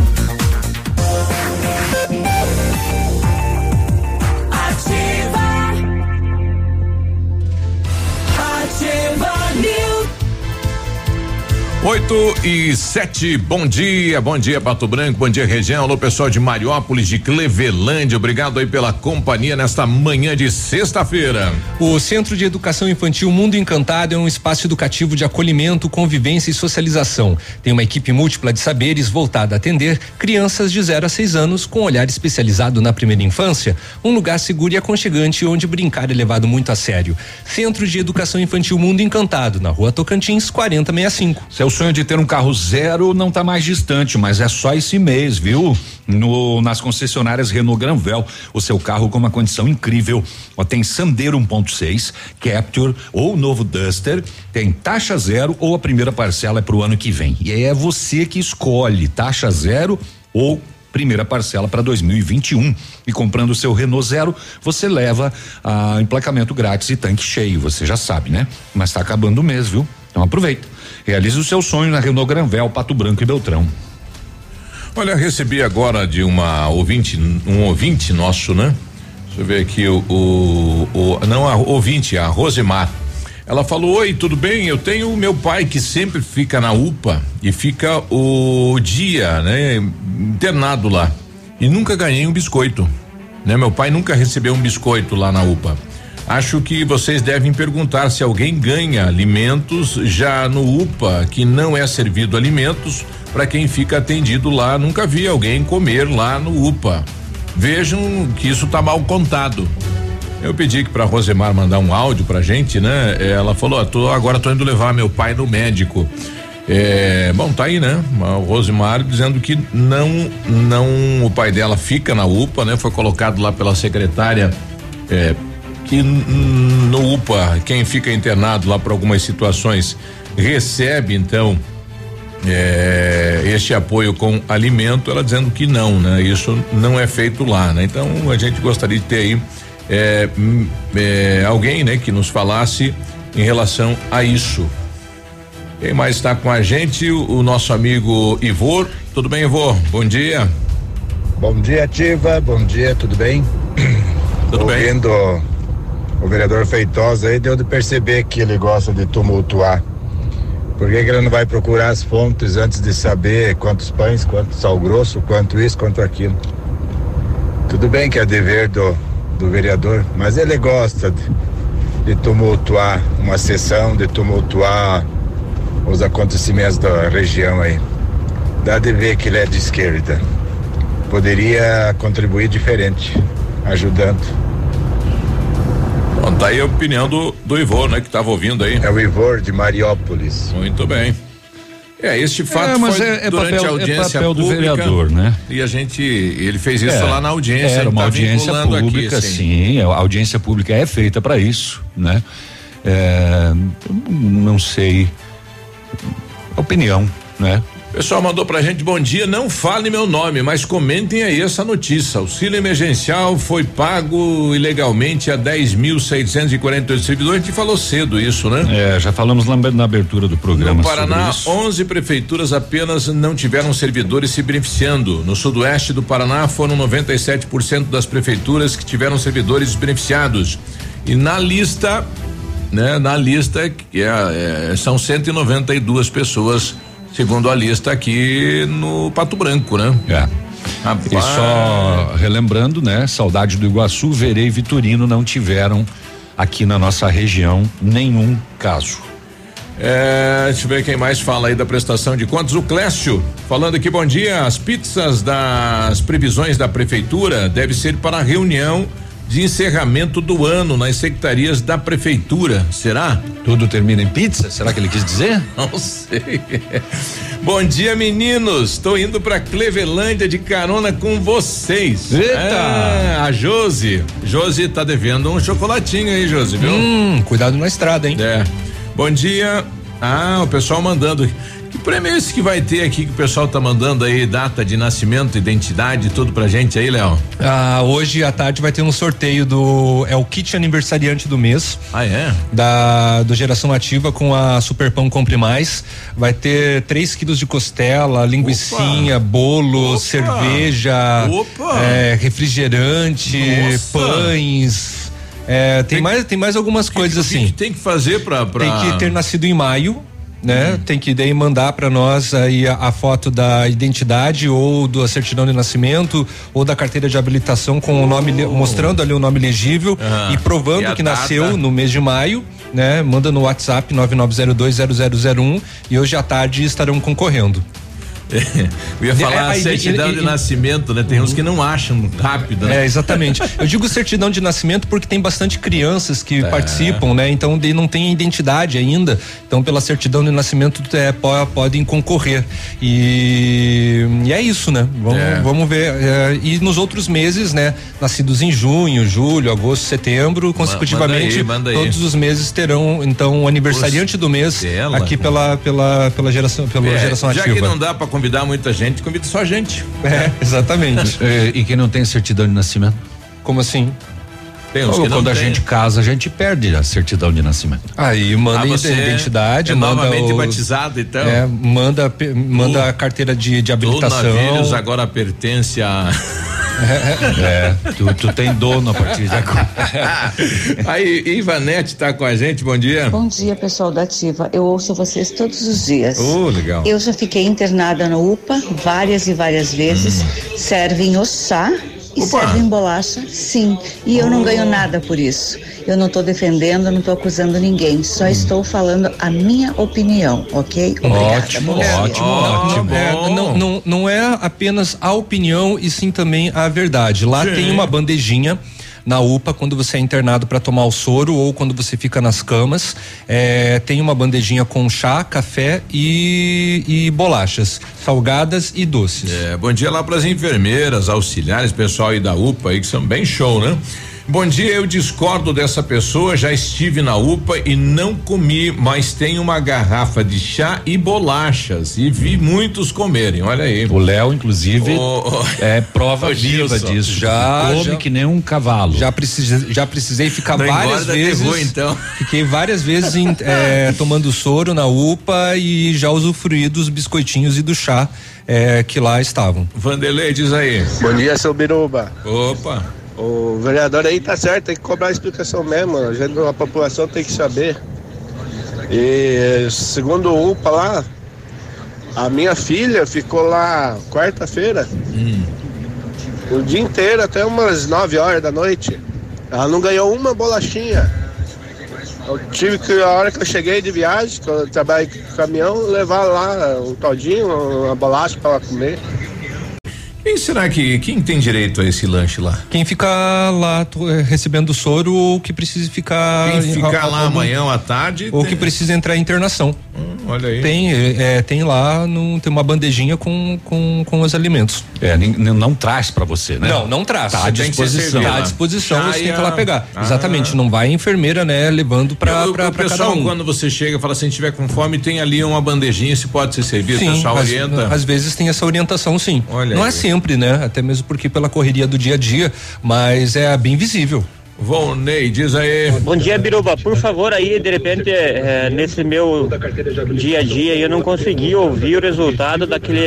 [SPEAKER 1] 8 e 7, bom dia, bom dia Pato Branco, bom dia região, alô pessoal de Mariópolis, de Clevelândia, obrigado aí pela companhia nesta manhã de sexta-feira.
[SPEAKER 6] O Centro de Educação Infantil Mundo Encantado é um espaço educativo de acolhimento, convivência e socialização. Tem uma equipe múltipla de saberes voltada a atender crianças de 0 a 6 anos com olhar especializado na primeira infância, um lugar seguro e aconchegante onde brincar é levado muito a sério. Centro de Educação Infantil Mundo Encantado, na rua Tocantins, 4065.
[SPEAKER 7] Seu sonho de ter um carro zero não está mais distante, mas é só esse mês, viu? No, nas concessionárias Renault Granvel, o seu carro com uma condição incrível. Ó, tem Sandero 1.6, Capture ou novo Duster, tem taxa zero ou a primeira parcela é para o ano que vem. E é você que escolhe taxa zero ou primeira parcela para 2021. E comprando o seu Renault Zero, você leva a emplacamento grátis e tanque cheio, você já sabe, né? Mas está acabando o mês, viu? Então aproveita. Realize o seu sonho na Renault Granvel, Pato Branco e Beltrão.
[SPEAKER 1] Olha, recebi agora de uma ouvinte, um ouvinte nosso, né? Deixa eu ver aqui o, o, o não a ouvinte, a Rosemar. Ela falou: Oi, tudo bem? Eu tenho meu pai que sempre fica na UPA e fica o dia, né? Internado lá. E nunca ganhei um biscoito. Né? Meu pai nunca recebeu um biscoito lá na UPA. Acho que vocês devem perguntar se alguém ganha alimentos já no UPA, que não é servido alimentos para quem fica atendido lá. Nunca vi alguém comer lá no UPA. Vejam que isso tá mal contado. Eu pedi que para Rosemar mandar um áudio pra gente, né? Ela falou: oh, tô, agora tô indo levar meu pai no médico. É, bom, tá aí, né? O Rosemar dizendo que não, não, o pai dela fica na UPA, né? Foi colocado lá pela secretária, é, que no UPA, quem fica internado lá por algumas situações recebe, então, é, este apoio com alimento, ela dizendo que não, né? Isso não é feito lá, né? Então a gente gostaria de ter aí é, é, alguém, né, que nos falasse em relação a isso. Quem mais está com a gente? O, o, nosso amigo Ivor. Tudo bem, Ivor? Bom dia.
[SPEAKER 35] Bom dia, Ativa. Bom dia, tudo bem?
[SPEAKER 1] Tudo
[SPEAKER 35] Ouvindo bem. O vereador Feitosa aí, deu de perceber que ele gosta de tumultuar. Por que, que, ele não vai procurar as fontes antes de saber quantos pães, quanto sal grosso, quanto isso, quanto aquilo? Tudo bem que é dever do, do vereador, mas ele gosta de, de tumultuar uma sessão, de tumultuar os acontecimentos da região aí. Dá de ver que ele é de esquerda. Poderia contribuir diferente, ajudando.
[SPEAKER 1] Bom, tá aí a opinião do, do Ivor, né, que estava ouvindo aí.
[SPEAKER 35] É o Ivor de Mariópolis.
[SPEAKER 1] Muito bem. É, este fato
[SPEAKER 7] é, mas
[SPEAKER 1] foi
[SPEAKER 7] é, é
[SPEAKER 1] durante
[SPEAKER 7] papel,
[SPEAKER 1] a audiência
[SPEAKER 7] é papel
[SPEAKER 1] pública,
[SPEAKER 7] do vereador, né?
[SPEAKER 1] E a gente, ele fez isso
[SPEAKER 7] É,
[SPEAKER 1] lá na audiência.
[SPEAKER 7] Era uma
[SPEAKER 1] tá
[SPEAKER 7] audiência pública,
[SPEAKER 1] aqui, assim.
[SPEAKER 7] sim. A audiência pública é feita para isso, né? É, não sei. Opinião, né?
[SPEAKER 1] Pessoal mandou pra gente, bom dia, não fale meu nome, mas comentem aí essa notícia. Auxílio emergencial foi pago ilegalmente a 10.648 servidores. A gente falou cedo isso, né?
[SPEAKER 7] É, já falamos na, na abertura do programa
[SPEAKER 1] No Paraná,
[SPEAKER 7] sobre isso.
[SPEAKER 1] 11 prefeituras apenas não tiveram servidores se beneficiando. No sudoeste do Paraná, foram 97% das prefeituras que tiveram servidores beneficiados. E na lista, né, na lista que é, é, são 192 pessoas, segundo a lista aqui no Pato Branco, né?
[SPEAKER 7] É.
[SPEAKER 1] Rapaz.
[SPEAKER 7] E só relembrando, né? Saudade do Iguaçu, Verei e Vitorino não tiveram aqui na nossa região nenhum caso.
[SPEAKER 1] É, deixa eu ver quem mais fala aí da prestação de contas. O Clécio, falando aqui, bom dia. As pizzas das previsões da prefeitura deve ser para a reunião de encerramento do ano nas secretarias da prefeitura. Será?
[SPEAKER 7] Tudo termina em pizza? Será que ele quis dizer?
[SPEAKER 1] Não sei. Bom dia, meninos. Estou indo para Clevelândia de carona com vocês.
[SPEAKER 7] Eita!
[SPEAKER 1] É, a Josi. Josi tá devendo um chocolatinho aí, Josi, viu?
[SPEAKER 6] Hum, cuidado na estrada, hein?
[SPEAKER 1] É. Bom dia. Ah, o pessoal mandando. Que prêmio é esse que vai ter aqui que o pessoal tá mandando aí, data de nascimento, identidade, tudo pra gente aí, Léo?
[SPEAKER 6] Ah, hoje à tarde vai ter um sorteio do. É o kit aniversariante do mês.
[SPEAKER 1] Ah, é?
[SPEAKER 6] Da, do Geração Ativa com a Super Pão Compre Mais. Vai ter 3 quilos de costela, linguicinha, bolo, cerveja,
[SPEAKER 1] Opa!
[SPEAKER 6] é, refrigerante,
[SPEAKER 1] Nossa!
[SPEAKER 6] pães. É, tem, mais, tem mais algumas coisas assim.
[SPEAKER 1] tem que fazer pra, pra-
[SPEAKER 6] Tem que ter nascido em maio. Né?
[SPEAKER 1] Hum.
[SPEAKER 6] Tem que daí mandar para nós aí a, a foto da identidade ou da certidão de nascimento ou da carteira de habilitação com o nome le- mostrando ali o nome legível e provando
[SPEAKER 1] E
[SPEAKER 6] que
[SPEAKER 1] data?
[SPEAKER 6] nasceu no mês de maio, né? Manda no WhatsApp 99020001 e hoje à tarde estarão concorrendo.
[SPEAKER 1] Eu ia falar
[SPEAKER 6] É, aí,
[SPEAKER 1] certidão de nascimento, né? Tem uns que não acham rápido, né?
[SPEAKER 6] É, exatamente. Eu digo certidão de nascimento porque tem bastante crianças que
[SPEAKER 1] É.
[SPEAKER 6] participam, né? Então de- não tem identidade ainda. Então pela certidão de nascimento é, po- podem concorrer. E, e é isso, né? Vamos,
[SPEAKER 1] É.
[SPEAKER 6] vamos ver. é, e nos outros meses, né? Nascidos em junho, julho, agosto, setembro, consecutivamente,
[SPEAKER 1] manda aí.
[SPEAKER 6] todos os meses terão então o aniversariante do mês
[SPEAKER 1] Costela.
[SPEAKER 6] aqui pela pela pela geração pela
[SPEAKER 1] É,
[SPEAKER 6] geração
[SPEAKER 1] já
[SPEAKER 6] ativa.
[SPEAKER 1] que não dá pra convidar muita gente, convida só gente.
[SPEAKER 6] É, exatamente.
[SPEAKER 7] É, e quem não tem certidão de nascimento?
[SPEAKER 6] Como assim?
[SPEAKER 1] Tem uns
[SPEAKER 7] Ou
[SPEAKER 1] que não
[SPEAKER 7] quando a
[SPEAKER 1] tem.
[SPEAKER 7] gente casa, a gente perde a certidão de nascimento.
[SPEAKER 6] Aí manda
[SPEAKER 1] Ah,
[SPEAKER 6] identidade,
[SPEAKER 1] é
[SPEAKER 6] manda
[SPEAKER 1] novamente
[SPEAKER 6] os-
[SPEAKER 1] batizado, então.
[SPEAKER 6] É, manda manda a carteira de, de
[SPEAKER 1] O
[SPEAKER 6] habilitação.
[SPEAKER 1] Navios agora pertence a.
[SPEAKER 7] É, tu, tu tem dono a partir de agora.
[SPEAKER 1] Aí, Ivanete tá com a gente, bom dia.
[SPEAKER 36] Bom dia, pessoal da Ativa. Eu ouço vocês todos os dias.
[SPEAKER 1] Oh, legal.
[SPEAKER 36] Eu já fiquei internada no UPA várias e várias vezes. Servem o chá e
[SPEAKER 1] Hum. Opa.
[SPEAKER 36] servem bolacha, sim. E eu não ganho nada por isso. Eu não estou defendendo, não estou acusando ninguém.
[SPEAKER 1] Hum.
[SPEAKER 36] Só estou falando a minha opinião, ok? Obrigada.
[SPEAKER 7] Ótimo, ótimo,
[SPEAKER 6] Não,
[SPEAKER 7] ótimo.
[SPEAKER 6] é, não, não, não é apenas a opinião e sim também a verdade. Lá
[SPEAKER 1] Sim.
[SPEAKER 6] tem uma bandejinha na UPA quando você é internado para tomar o soro ou quando você fica nas camas. é, tem uma bandejinha com chá, café e, e bolachas, salgadas e doces.
[SPEAKER 1] É, bom dia lá pras enfermeiras, auxiliares, pessoal aí da UPA aí que são bem show, né? Bom dia, eu discordo dessa pessoa. Já estive na UPA e não comi, mas tem uma garrafa de chá e bolachas e vi muitos comerem. Olha aí.
[SPEAKER 7] O Léo, inclusive, é prova viva
[SPEAKER 1] Gilson.
[SPEAKER 7] disso.
[SPEAKER 6] Já,
[SPEAKER 7] Come
[SPEAKER 6] já-
[SPEAKER 7] que nem um cavalo.
[SPEAKER 6] Já precisei, já precisei ficar
[SPEAKER 1] Não
[SPEAKER 6] várias vezes.
[SPEAKER 1] então.
[SPEAKER 6] Fiquei várias vezes em, eh, tomando soro na UPA e já usufruí dos biscoitinhos e do chá eh, que lá estavam.
[SPEAKER 1] Vanderlei, diz aí.
[SPEAKER 37] Bom dia, seu Biruba.
[SPEAKER 1] Opa.
[SPEAKER 37] O vereador aí tá certo, tem que cobrar explicação mesmo. A, gente, a população tem que saber. E segundo o UPA lá, a minha filha ficou lá quarta-feira, o dia inteiro, até umas 9 horas da noite. Ela não ganhou uma bolachinha. Eu tive que, a hora que eu cheguei de viagem, que eu trabalhei com caminhão, levar lá um todinho, uma bolacha para ela comer.
[SPEAKER 1] Quem será que quem tem direito a esse lanche lá?
[SPEAKER 6] Quem fica lá eh, recebendo soro ou que precisa ficar.
[SPEAKER 1] Quem ficar
[SPEAKER 6] a-
[SPEAKER 1] lá
[SPEAKER 6] algum-
[SPEAKER 1] amanhã ou à tarde.
[SPEAKER 6] Ou
[SPEAKER 1] tem-
[SPEAKER 6] que precisa entrar em internação.
[SPEAKER 1] olha aí.
[SPEAKER 6] Tem, eh, tem lá, no, tem uma bandejinha com, com, com os alimentos.
[SPEAKER 7] É, não traz pra você, né?
[SPEAKER 6] Não, não traz.
[SPEAKER 7] Tá à disposição.
[SPEAKER 6] Tá à disposição,
[SPEAKER 1] Ah,
[SPEAKER 6] você tem
[SPEAKER 1] e
[SPEAKER 6] que ir lá pegar.
[SPEAKER 1] Ah.
[SPEAKER 6] Exatamente, não vai a enfermeira, né, levando pra,
[SPEAKER 1] Eu-
[SPEAKER 6] pra,
[SPEAKER 1] o
[SPEAKER 6] pra cada
[SPEAKER 1] pessoal,
[SPEAKER 6] um.
[SPEAKER 1] quando você chega, fala assim, tiver com fome, tem ali uma bandejinha, se pode ser servido, o
[SPEAKER 6] Sim,
[SPEAKER 1] pessoal
[SPEAKER 6] às,
[SPEAKER 1] orienta.
[SPEAKER 6] às vezes tem essa orientação, sim.
[SPEAKER 1] Olha
[SPEAKER 6] não
[SPEAKER 1] aí.
[SPEAKER 6] é sempre, né? Até mesmo porque pela correria do dia a dia, mas é bem visível.
[SPEAKER 1] Volney, diz aí.
[SPEAKER 38] Bom dia, Biruba. Por favor, aí, de repente, é, nesse meu dia a dia, eu não consegui ouvir o resultado daquele.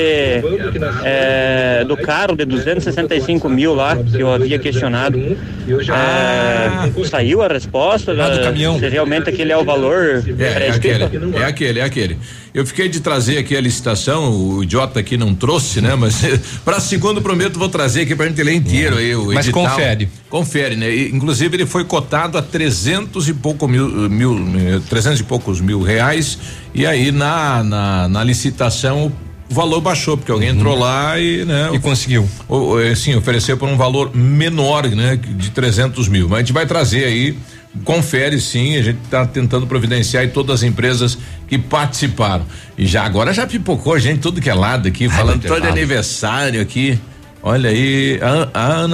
[SPEAKER 38] é, do carro de 265 mil lá, que eu havia questionado. É, saiu a resposta?
[SPEAKER 1] Ah, do caminhão.
[SPEAKER 38] Se realmente aquele é o valor
[SPEAKER 1] É, é aquele, é aquele, é aquele. Eu fiquei de trazer aqui a licitação, o idiota aqui não trouxe, né? Mas para segundo prometo vou trazer aqui pra gente ler inteiro aí o
[SPEAKER 6] Mas
[SPEAKER 1] edital.
[SPEAKER 6] confere.
[SPEAKER 1] Confere, né? E, inclusive ele foi cotado a trezentos e pouco mil, mil, eh, trezentos e poucos mil reais e aí na, na, na licitação o valor baixou, porque alguém entrou lá e, né?
[SPEAKER 6] Uhum. E conseguiu.
[SPEAKER 1] O, eh, sim, ofereceu por um valor menor, né? De 300 mil. Mas a gente vai trazer aí, confere sim, a gente está tentando providenciar e todas as empresas que participaram. E já agora já pipocou gente tudo que é lado aqui, falando todo aniversário aqui. Olha aí, a, a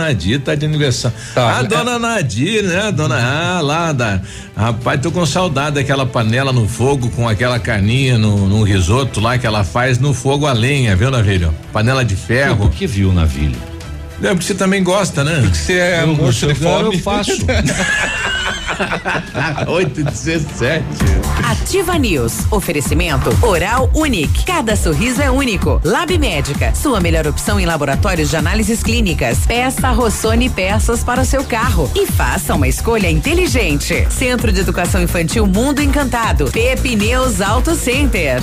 [SPEAKER 1] tá de aniversário.
[SPEAKER 6] Tá,
[SPEAKER 1] a
[SPEAKER 6] é-
[SPEAKER 1] dona Nadir, né? Dona, ah, lá da. Rapaz, tô com saudade daquela panela no fogo com aquela carninha no, no risoto lá que ela faz no fogo a lenha, viu, Navilho? Panela de ferro.
[SPEAKER 7] Por que viu, Navilho?
[SPEAKER 1] É porque você também gosta, né? Porque
[SPEAKER 6] você é
[SPEAKER 7] Eu-
[SPEAKER 6] moço de
[SPEAKER 7] eu- eu
[SPEAKER 6] fome.
[SPEAKER 7] faço.
[SPEAKER 1] 8 e 17.
[SPEAKER 5] Ativa News. Oferecimento Oral Unique. Cada sorriso é único. Lab Médica. Sua melhor opção em laboratórios de análises clínicas. Peça Rossoni peças para o seu carro. E faça uma escolha inteligente. Centro de Educação Infantil Mundo Encantado. Pepineus Auto Center.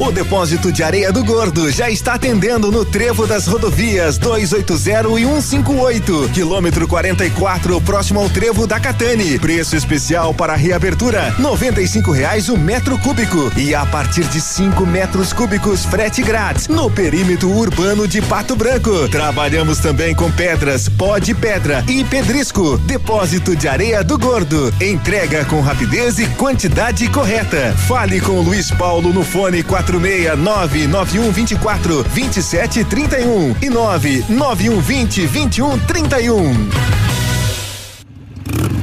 [SPEAKER 27] O depósito de areia do Gordo já está atendendo no trevo das rodovias 280 e 158, quilômetro 44, próximo ao trevo da Catane. Preço especial para reabertura: 95 reais o metro cúbico e a partir de 5 metros cúbicos frete grátis no perímetro urbano de Pato Branco. Trabalhamos também com pedras, pó de pedra e pedrisco. Depósito de areia do Gordo. Entrega com rapidez e quantidade correta. Fale com o Luiz Paulo no fone 469 9124 2731 e 99120 2131.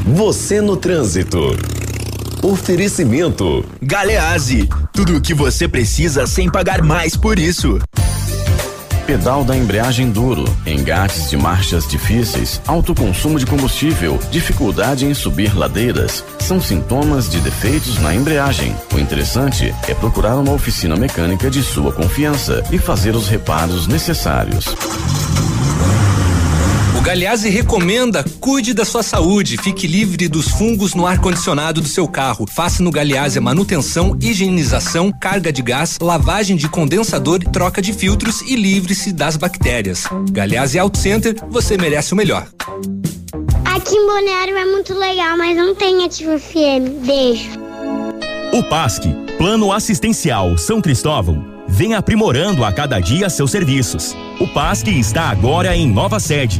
[SPEAKER 39] Você no trânsito. Oferecimento.
[SPEAKER 40] Galeazzi, tudo o que você precisa sem pagar mais por isso.
[SPEAKER 31] Pedal da embreagem duro, engates de marchas difíceis, alto consumo de combustível, dificuldade em subir ladeiras, são sintomas de defeitos na embreagem. O interessante é procurar uma oficina mecânica de sua confiança e fazer os reparos necessários.
[SPEAKER 6] Galeazzi recomenda cuide da sua saúde, fique livre dos fungos no ar-condicionado do seu carro. Faça no Galeazzi a manutenção, higienização, carga de gás, lavagem de condensador troca de filtros e livre-se das bactérias. Galeazzi Auto Center, você merece o melhor.
[SPEAKER 14] Aqui em Balneário é muito legal, mas não tem Ativa FM. Beijo.
[SPEAKER 40] O PASC, Plano Assistencial São Cristóvão, vem aprimorando a cada dia seus serviços. O PASC está agora em nova sede.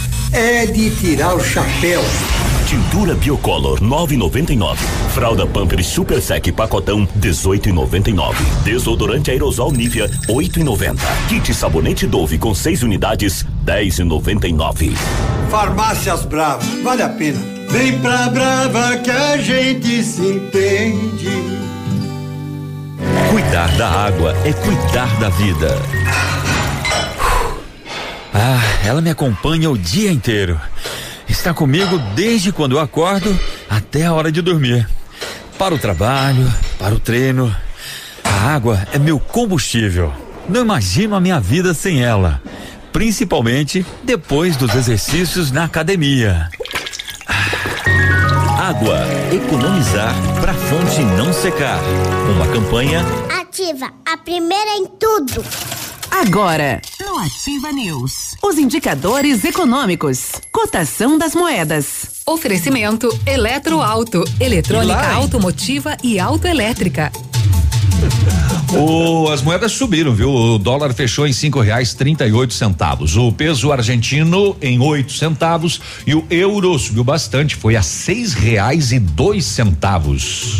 [SPEAKER 41] É de tirar o chapéu.
[SPEAKER 42] Tintura Biocolor 9,99. Fralda Pampers Super Sec pacotão 18,99. Desodorante aerosol Nivea 8,90. Kit sabonete Dove com 6 unidades 10,99.
[SPEAKER 41] Farmácias Brava, vale a pena. Vem pra Brava que a gente se entende.
[SPEAKER 42] Cuidar da água é cuidar da vida.
[SPEAKER 43] Ah, ela me acompanha o dia inteiro. Está comigo desde quando eu acordo até a hora de dormir. Para o trabalho, para o treino. A água é meu combustível. Não imagino a minha vida sem ela. Principalmente depois dos exercícios na academia.
[SPEAKER 42] Água, economizar pra fonte não secar. Uma campanha
[SPEAKER 14] Ativa, a primeira em tudo.
[SPEAKER 5] Agora, no Ativa News, os indicadores econômicos, cotação das moedas.
[SPEAKER 30] Oferecimento Eletroauto, eletrônica
[SPEAKER 1] E
[SPEAKER 30] automotiva e autoelétrica.
[SPEAKER 7] O- as moedas subiram, viu? O dólar fechou em cinco reais trinta e oito centavos. O peso argentino em oito centavos e o euro subiu bastante, foi a seis reais e dois centavos.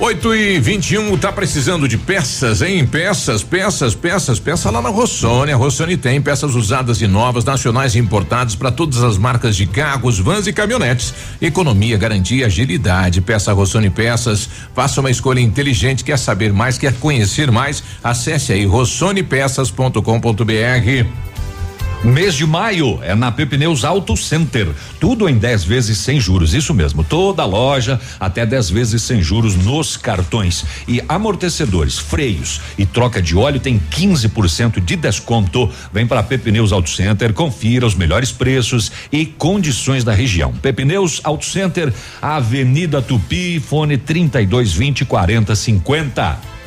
[SPEAKER 1] 8 e 21 tá precisando de peças, hein? Peças, peças, peças, peça lá na Rossoni. A Rossoni tem peças usadas e novas, nacionais e importadas para todas as marcas de carros, vans e caminhonetes. Economia, garantia, agilidade. Peça Rossoni Peças. Faça uma escolha inteligente. Quer saber mais? Quer conhecer mais? Acesse aí rossonepeças.com.br.
[SPEAKER 7] Mês de maio é na Pepineus Auto Center. Tudo em 10 vezes sem juros. Isso mesmo. Toda loja até 10 vezes sem juros nos cartões. E amortecedores, freios e troca de óleo tem 15% de desconto. Vem para Pepineus Auto Center, confira os melhores preços e condições da região. Pepineus Auto Center, Avenida Tupi, fone 3220 4050.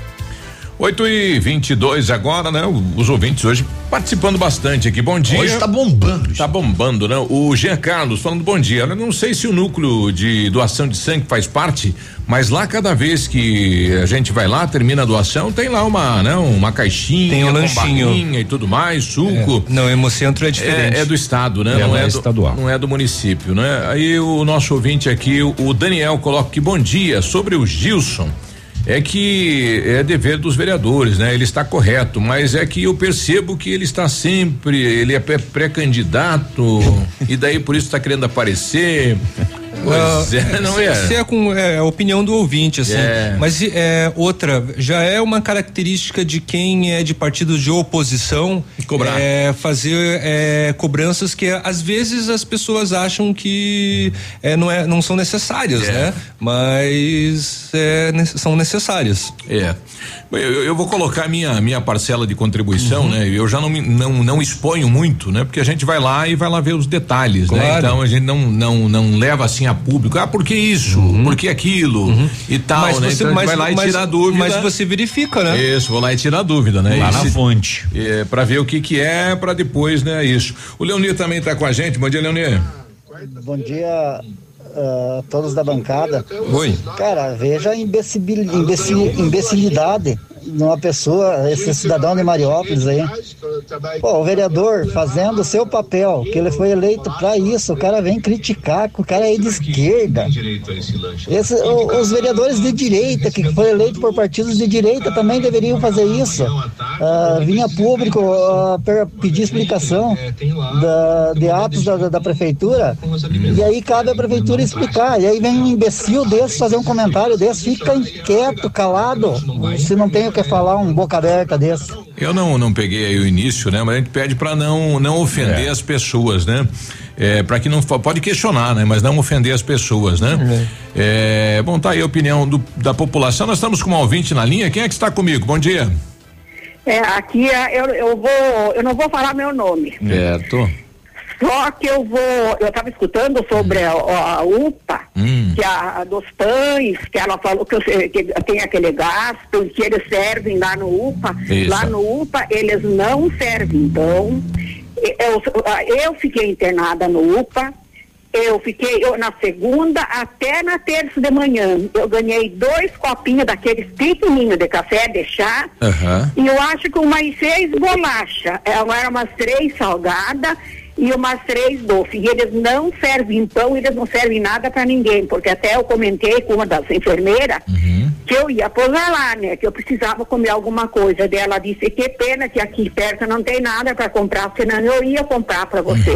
[SPEAKER 1] 8 e 22 agora, né? Os ouvintes hoje participando bastante aqui. Bom dia.
[SPEAKER 7] Hoje tá bombando.
[SPEAKER 1] Tá bombando, né? O Jean Carlos falando bom dia. Eu não sei se o núcleo de doação de sangue faz parte, mas lá cada vez que a gente vai lá, termina a doação, tem lá uma, né? Uma caixinha,
[SPEAKER 6] Tem um lanchinho.
[SPEAKER 1] e tudo mais, suco.
[SPEAKER 6] É, não, Hemocentro é diferente.
[SPEAKER 1] É, é do estado, né?
[SPEAKER 6] É,
[SPEAKER 1] não é,
[SPEAKER 6] é
[SPEAKER 1] do,
[SPEAKER 6] estadual.
[SPEAKER 1] Não é do município, né? Aí o nosso ouvinte aqui, o, o Daniel, coloca que bom dia sobre o Gilson. É que é dever dos vereadores, né? Ele está correto, mas é que eu percebo que ele está sempre, ele é pré- pré-candidato e daí por isso está querendo aparecer. Pois é, não é?
[SPEAKER 6] Isso é com é, a opinião do ouvinte, assim.
[SPEAKER 1] É.
[SPEAKER 6] Mas é outra, já é uma característica de quem é de partidos de oposição
[SPEAKER 1] Cobrar.
[SPEAKER 6] é, fazer é, cobranças que às vezes as pessoas acham que é, não, é, não são necessárias,
[SPEAKER 1] É.
[SPEAKER 6] né? Mas é, são necessárias.
[SPEAKER 1] É. Eu, eu vou colocar minha minha parcela de contribuição,
[SPEAKER 6] Uhum.
[SPEAKER 1] né? Eu já não, não não exponho muito, né? Porque a gente vai lá e vai lá ver os detalhes, né?
[SPEAKER 6] Claro.
[SPEAKER 1] Então a gente não não não leva assim a público. Ah, por que isso? Por que aquilo? E tal,
[SPEAKER 6] Uhum. Mas
[SPEAKER 1] né?
[SPEAKER 6] você-
[SPEAKER 1] então a
[SPEAKER 6] mas-
[SPEAKER 1] vai lá e
[SPEAKER 6] mas-
[SPEAKER 1] tira a dúvida.
[SPEAKER 6] mas você verifica, né?
[SPEAKER 1] Isso, vou lá e tirar a dúvida, né?
[SPEAKER 7] Lá
[SPEAKER 1] E
[SPEAKER 7] na fonte.
[SPEAKER 1] É, para ver o que que é, para depois, né? Isso. O Leonir também tá com a gente. Bom dia, Leonir.
[SPEAKER 44] Bom dia a todos da bancada.
[SPEAKER 6] Oi.
[SPEAKER 44] Cara, veja a imbecil, imbecil, imbecilidade numa pessoa, esse cidadão de Mariópolis aí. Pô, o vereador fazendo o seu papel, que ele foi eleito para isso, o cara vem criticar que o cara é de esquerda. Esse, o, os vereadores de direita, que foi eleito por partidos de direita, também deveriam fazer isso. Ah, vinha público ah, pedir explicação da- de atos da, da- prefeitura, e aí cabe a prefeitura explicar. E aí vem um imbecil desse fazer um comentário desse, fica quieto, calado, se não tem o que falar, um boca aberta desse.
[SPEAKER 1] Eu não não peguei aí o início, né? Mas a gente pede para não não ofender as pessoas, né? É, para que não pode questionar, né? Mas não ofender as pessoas, né? É, bom, tá aí a opinião do- da população. Nós estamos com um ouvinte na linha. Quem é que está comigo? Bom dia.
[SPEAKER 45] É, aqui é, eu, eu vou, eu não vou falar meu nome.
[SPEAKER 1] Certo.
[SPEAKER 45] Só que eu vou, eu estava escutando sobre a, a UPA,
[SPEAKER 1] Hum.
[SPEAKER 45] que a, a dos pães, que ela falou que, que tem aquele gasto, que eles servem lá no UPA.
[SPEAKER 46] Isso.
[SPEAKER 45] Lá no UPA eles não servem. Então, eu, eu fiquei internada no UPA. Eu fiquei eu, na segunda até na terça de manhã. Eu ganhei dois copinhos daqueles pequenininhos de café, de chá.
[SPEAKER 1] Aham.
[SPEAKER 45] E eu acho que umas seis bolachas. Eram eram umas três salgadas e umas três doces. E eles não servem pão, eles não servem nada para ninguém. Porque até eu comentei com uma das enfermeiras que eu ia posar lá, né? Que eu precisava comer alguma coisa. Daí ela disse que pena que aqui perto não tem nada para comprar, senão eu ia comprar para você.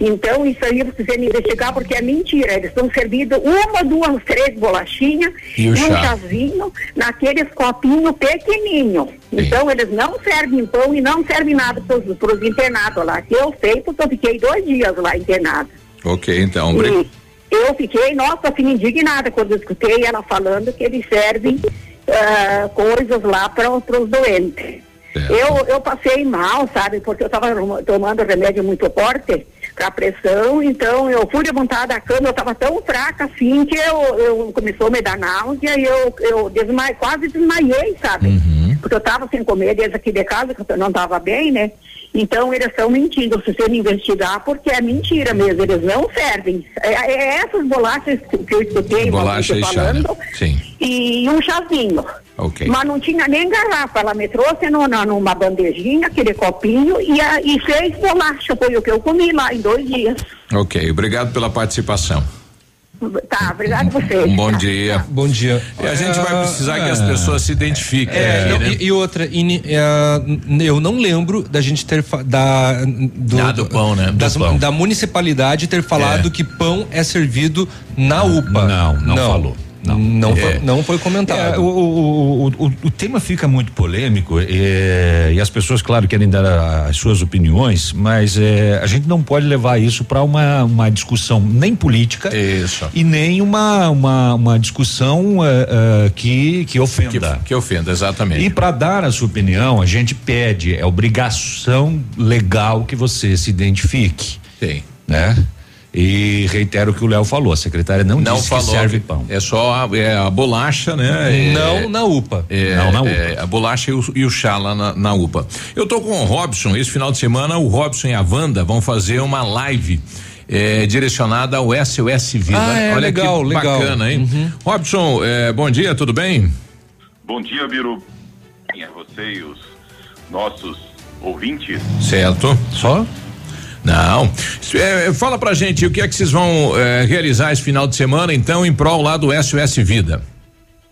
[SPEAKER 45] Então isso aí me investigar porque é mentira. Eles estão servindo uma, duas, três bolachinhas
[SPEAKER 46] E o
[SPEAKER 45] um
[SPEAKER 46] chá?
[SPEAKER 45] chazinho naqueles copinhos pequenininhos. Então eles não servem pão e não servem nada para os internados lá. Que eu sei porque eu fiquei dois dias lá internada.
[SPEAKER 1] Ok, então.
[SPEAKER 45] E eu fiquei, nossa, assim, indignada quando eu escutei ela falando que eles servem ah, coisas lá para os doentes. Eu, eu passei mal, sabe, porque eu estava tomando remédio muito forte para pressão, então eu fui levantar da cama, eu estava tão fraca assim que eu, eu começou a me dar náusea e eu, eu desma, quase desmaiei, sabe? Porque eu estava sem comer desde aqui de casa, que eu não estava bem, né? Então eles estão mentindo, se você me investigar, porque é mentira mesmo, eles não servem. É, é essas bolachas que eu escutei
[SPEAKER 1] Bolacha e chá, né?
[SPEAKER 45] falando
[SPEAKER 1] Sim.
[SPEAKER 45] e um chazinho.
[SPEAKER 1] Ok.
[SPEAKER 45] Mas não tinha nem garrafa, ela me trouxe no- na- numa bandejinha, aquele copinho, e, a, e fez bolacha, foi o que eu comi lá em dois dias.
[SPEAKER 1] Ok, obrigado pela participação.
[SPEAKER 45] Tá, obrigado a vocês.
[SPEAKER 1] Um bom dia.
[SPEAKER 6] Bom dia.
[SPEAKER 1] E a gente vai precisar que as
[SPEAKER 6] É.
[SPEAKER 1] pessoas se identifiquem.
[SPEAKER 6] É,
[SPEAKER 1] aqui,
[SPEAKER 6] não,
[SPEAKER 1] né?
[SPEAKER 6] e, e outra, e é, n- eu não lembro da gente ter da do,
[SPEAKER 1] Ah, do pão, né? Do
[SPEAKER 6] das-
[SPEAKER 1] pão.
[SPEAKER 6] da municipalidade ter falado que pão é servido na UPA.
[SPEAKER 7] Não, não falou.
[SPEAKER 6] Não, não, foi,
[SPEAKER 7] É.
[SPEAKER 6] não foi comentado.
[SPEAKER 7] É, o, o, o, o- tema fica muito polêmico é, e as pessoas, claro, querem dar as suas opiniões, mas é, a gente não pode levar isso para uma, uma discussão nem política e nem uma, uma, uma discussão é, é, que, que ofenda.
[SPEAKER 1] Que, que ofenda, exatamente.
[SPEAKER 7] E para dar a sua opinião, a gente pede, é obrigação legal que você se identifique.
[SPEAKER 1] Sim.
[SPEAKER 7] Né? E reitero o que o Léo falou, a secretária não,
[SPEAKER 1] Não
[SPEAKER 7] disse
[SPEAKER 1] falou.
[SPEAKER 7] que serve pão.
[SPEAKER 1] É só a, é a bolacha, né? É-
[SPEAKER 6] Não na UPA.
[SPEAKER 1] É,
[SPEAKER 7] Não na UPA.
[SPEAKER 1] é, a bolacha e o, e o chá lá na, na UPA. Eu tô com o Robson, esse final de semana o Robson e a Wanda vão fazer uma live é, direcionada ao SOS Vida.
[SPEAKER 6] Ah, é,
[SPEAKER 1] Olha
[SPEAKER 6] legal,
[SPEAKER 1] que
[SPEAKER 6] legal.
[SPEAKER 1] bacana, hein? Robson, é, bom dia, tudo bem?
[SPEAKER 47] Bom dia, Biru. A você e os nossos ouvintes.
[SPEAKER 1] Certo. Só? Não. É, fala pra gente o que é que vocês vão é, realizar esse final de semana, então, em prol lá do SOS Vida.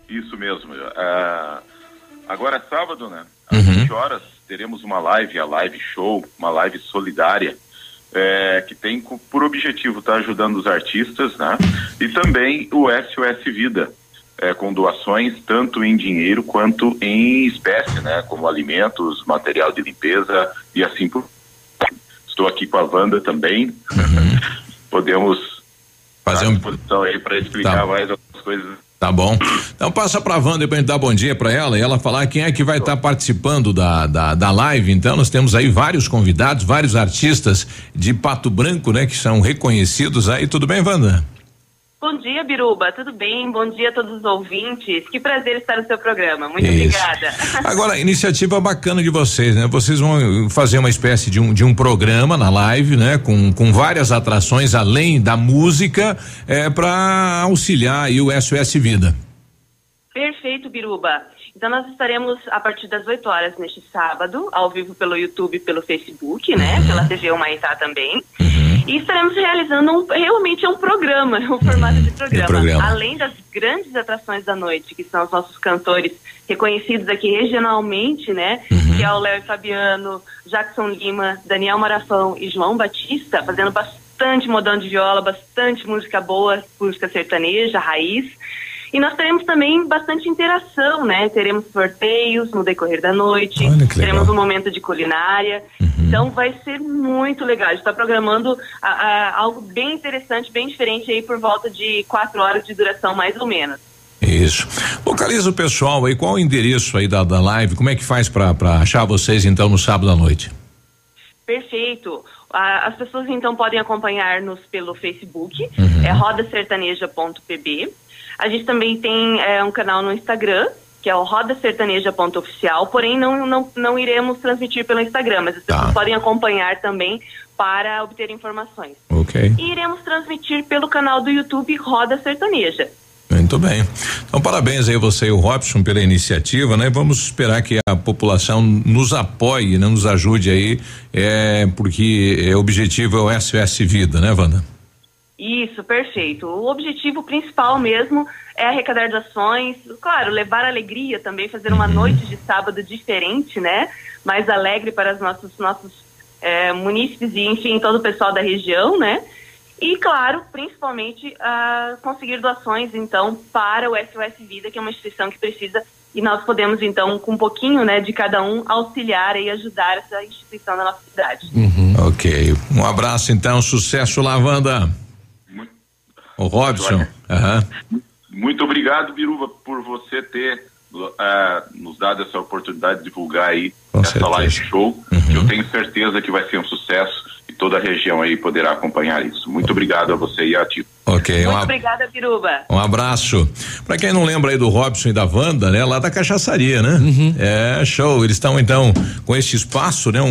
[SPEAKER 47] Isso mesmo. Ah, agora é sábado, né?
[SPEAKER 1] Uhum.
[SPEAKER 47] Às 20 horas teremos uma live, a live show, uma live solidária, é, que tem por objetivo estar ajudando os artistas, né? E também o SOS Vida, é, com doações tanto em dinheiro quanto em espécie, né? Como alimentos, material de limpeza e assim por Estou aqui com a Wanda também. Podemos
[SPEAKER 1] fazer
[SPEAKER 47] à
[SPEAKER 1] um
[SPEAKER 47] disposição aí para explicar
[SPEAKER 1] Tá.
[SPEAKER 47] mais algumas coisas.
[SPEAKER 1] Tá bom. Então passa pra Wanda pra gente dar bom dia pra ela e ela falar quem é que vai estar participando da, da, da live. Então nós temos aí vários convidados, vários artistas de Pato Branco, né? Que são reconhecidos aí. Tudo bem, Wanda?
[SPEAKER 48] Bom dia, Biruba. Tudo bem? Bom dia a todos os ouvintes. Que prazer estar no seu programa. Muito
[SPEAKER 1] Isso.
[SPEAKER 48] obrigada.
[SPEAKER 1] Agora, iniciativa bacana de vocês, né? Vocês vão fazer uma espécie de um, de um programa na live, né? Com, com várias atrações além da música, é, para auxiliar aí o SOS Vida.
[SPEAKER 48] Perfeito, Biruba. Então nós estaremos a partir das 8 horas neste sábado, ao vivo pelo YouTube e pelo Facebook, né?
[SPEAKER 1] Uhum.
[SPEAKER 48] Pela TV Humaitá também. E estaremos realizando um, realmente é um programa, um formato de programa.
[SPEAKER 1] programa.
[SPEAKER 48] Além das grandes atrações da noite, que são os nossos cantores reconhecidos aqui regionalmente, né? Que é o Léo e Fabiano, Jackson Lima, Daniel Marafão e João Batista, fazendo bastante modão de viola, bastante música boa, música sertaneja, raiz. E nós teremos também bastante interação, né? Teremos sorteios no decorrer da noite, teremos um momento de culinária. Então vai ser muito legal. A gente está programando a- a- algo bem interessante, bem diferente aí por volta de quatro horas de duração, mais ou menos.
[SPEAKER 1] Isso. Localiza o pessoal aí, qual o endereço aí da, da live? Como é que faz pra achar vocês então no sábado à noite?
[SPEAKER 48] Perfeito. Ah, As pessoas então podem acompanhar-nos pelo Facebook,
[SPEAKER 1] Uhum.
[SPEAKER 48] é rodasertaneja.pb. A gente também tem é, um canal no Instagram, que é o rodasertaneja.oficial, porém não, não, não iremos transmitir pelo Instagram, mas as
[SPEAKER 1] Tá.
[SPEAKER 48] podem acompanhar também para obter informações.
[SPEAKER 1] Ok.
[SPEAKER 48] E iremos transmitir pelo canal do YouTube Roda Sertaneja.
[SPEAKER 1] Muito bem. Então, parabéns aí você e o Robson pela iniciativa, né? Vamos esperar que a população nos apoie, né? nos ajude aí, é, porque é, o objetivo é o SOS Vida, né, Wanda?
[SPEAKER 48] Isso, perfeito. O objetivo principal mesmo é arrecadar doações, claro, levar alegria também, fazer uma noite de sábado diferente, né? Mais alegre para os nossos, nossos eh, munícipes e, enfim, todo o pessoal da região, né? E, claro, principalmente ah, conseguir doações, então, para o SOS Vida, que é uma instituição que precisa, e nós podemos, então, com um pouquinho né, de cada um, auxiliar e ajudar essa instituição na nossa cidade.
[SPEAKER 1] Ok. Um abraço então, sucesso lá, Wanda. O Robson.
[SPEAKER 47] Muito obrigado, Biruba, por você ter ah, nos dado essa oportunidade de divulgar aí
[SPEAKER 1] Com
[SPEAKER 47] essa
[SPEAKER 1] certeza.
[SPEAKER 47] live show, que eu tenho certeza que vai ser um sucesso toda a região aí poderá acompanhar isso. Muito obrigado a você e a ti.
[SPEAKER 1] Ok, um,
[SPEAKER 48] Muito
[SPEAKER 1] ab-
[SPEAKER 48] obrigada, Biruba.
[SPEAKER 1] um abraço. Pra quem não lembra aí do Robson e da Wanda, né? Lá da cachaçaria, né? É, show. Eles estão então com este espaço, né? Um,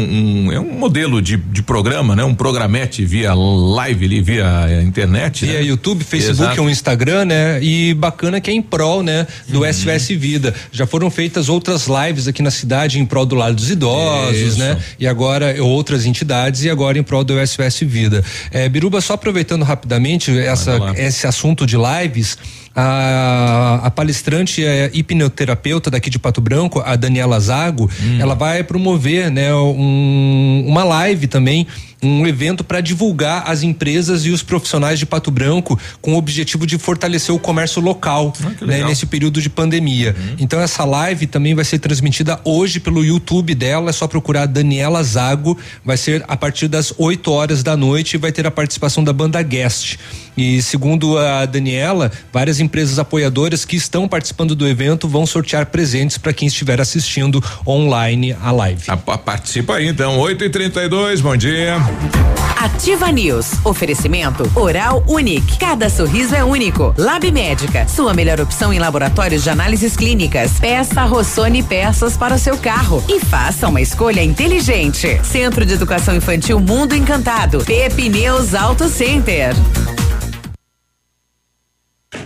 [SPEAKER 1] um- é um modelo de, de programa, né? Um programete via live ali, via internet.
[SPEAKER 6] Via
[SPEAKER 1] né?
[SPEAKER 6] YouTube, Facebook
[SPEAKER 1] Exato.
[SPEAKER 6] ou Instagram, né? E bacana que é em prol, né? Do
[SPEAKER 1] Uhum.
[SPEAKER 6] SOS Vida. Já foram feitas outras lives aqui na cidade em prol do lado dos idosos,
[SPEAKER 1] Isso.
[SPEAKER 6] né? E agora outras entidades e agora em prol do SOS Vida. É, Biruba, só aproveitando rapidamente essa, esse assunto de lives. A, a palestrante é hipnoterapeuta daqui de Pato Branco, a Daniela Zago,
[SPEAKER 1] Hum.
[SPEAKER 6] ela vai promover, né, um- uma live também, um evento para divulgar as empresas e os profissionais de Pato Branco com o objetivo de fortalecer o comércio local, né,
[SPEAKER 1] Ah. Uhum.
[SPEAKER 6] nesse período de pandemia. Então essa live também vai ser transmitida hoje pelo YouTube dela, é só procurar Daniela Zago, vai ser a partir das 8 horas da noite e vai ter a participação da banda Guest. E segundo a Daniela, várias empresas apoiadoras que estão participando do evento vão sortear presentes para quem estiver assistindo online a live.
[SPEAKER 1] participa aí então, 8 e 32 bom dia.
[SPEAKER 5] Ativa News. Oferecimento Oral Unique. Cada sorriso é único. Lab Médica. Sua melhor opção em laboratórios de análises clínicas. Peça Rossoni peças para o seu carro. E faça uma escolha inteligente. Centro de Educação Infantil Mundo Encantado. Pepineus Auto Center.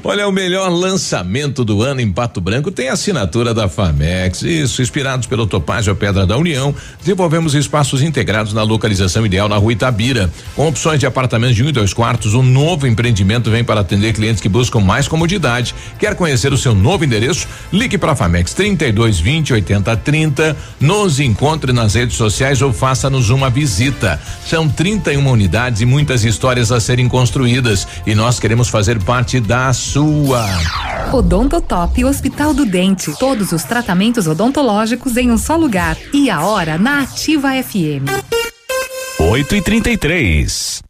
[SPEAKER 1] Olha, o melhor lançamento do ano em Pato Branco tem assinatura da Famex. Isso, inspirados pelo Topázio Pedra da União, desenvolvemos espaços integrados na localização ideal na rua Itabira. Com opções de apartamentos de um e dois quartos, um novo empreendimento vem para atender clientes que buscam mais comodidade. Quer conhecer o seu novo endereço? Ligue para a Famex 32 20 80 30. Nos encontre nas redes sociais ou faça-nos uma visita. São 31 unidades e muitas histórias a serem construídas. E nós queremos fazer parte da sua.
[SPEAKER 30] Odontotop Hospital do Dente. Todos os tratamentos odontológicos em um só lugar. E a hora na Ativa FM.
[SPEAKER 49] 8 e 33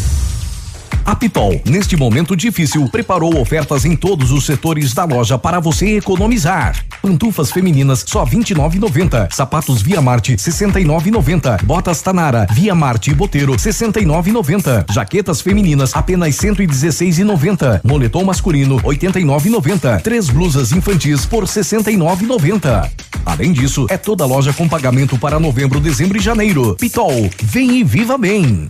[SPEAKER 50] A Pitol, neste momento difícil, preparou ofertas em todos os setores da loja para você economizar. Pantufas femininas só 29,90. Sapatos Via Marte 69,90. Botas Tanara Via Marte e Boteiro 69,90. Jaquetas femininas apenas 116,90. Moletom masculino 89,90. Três blusas infantis por 69,90. Além disso, é toda loja com pagamento para novembro, dezembro e janeiro. Pitol, vem e viva bem.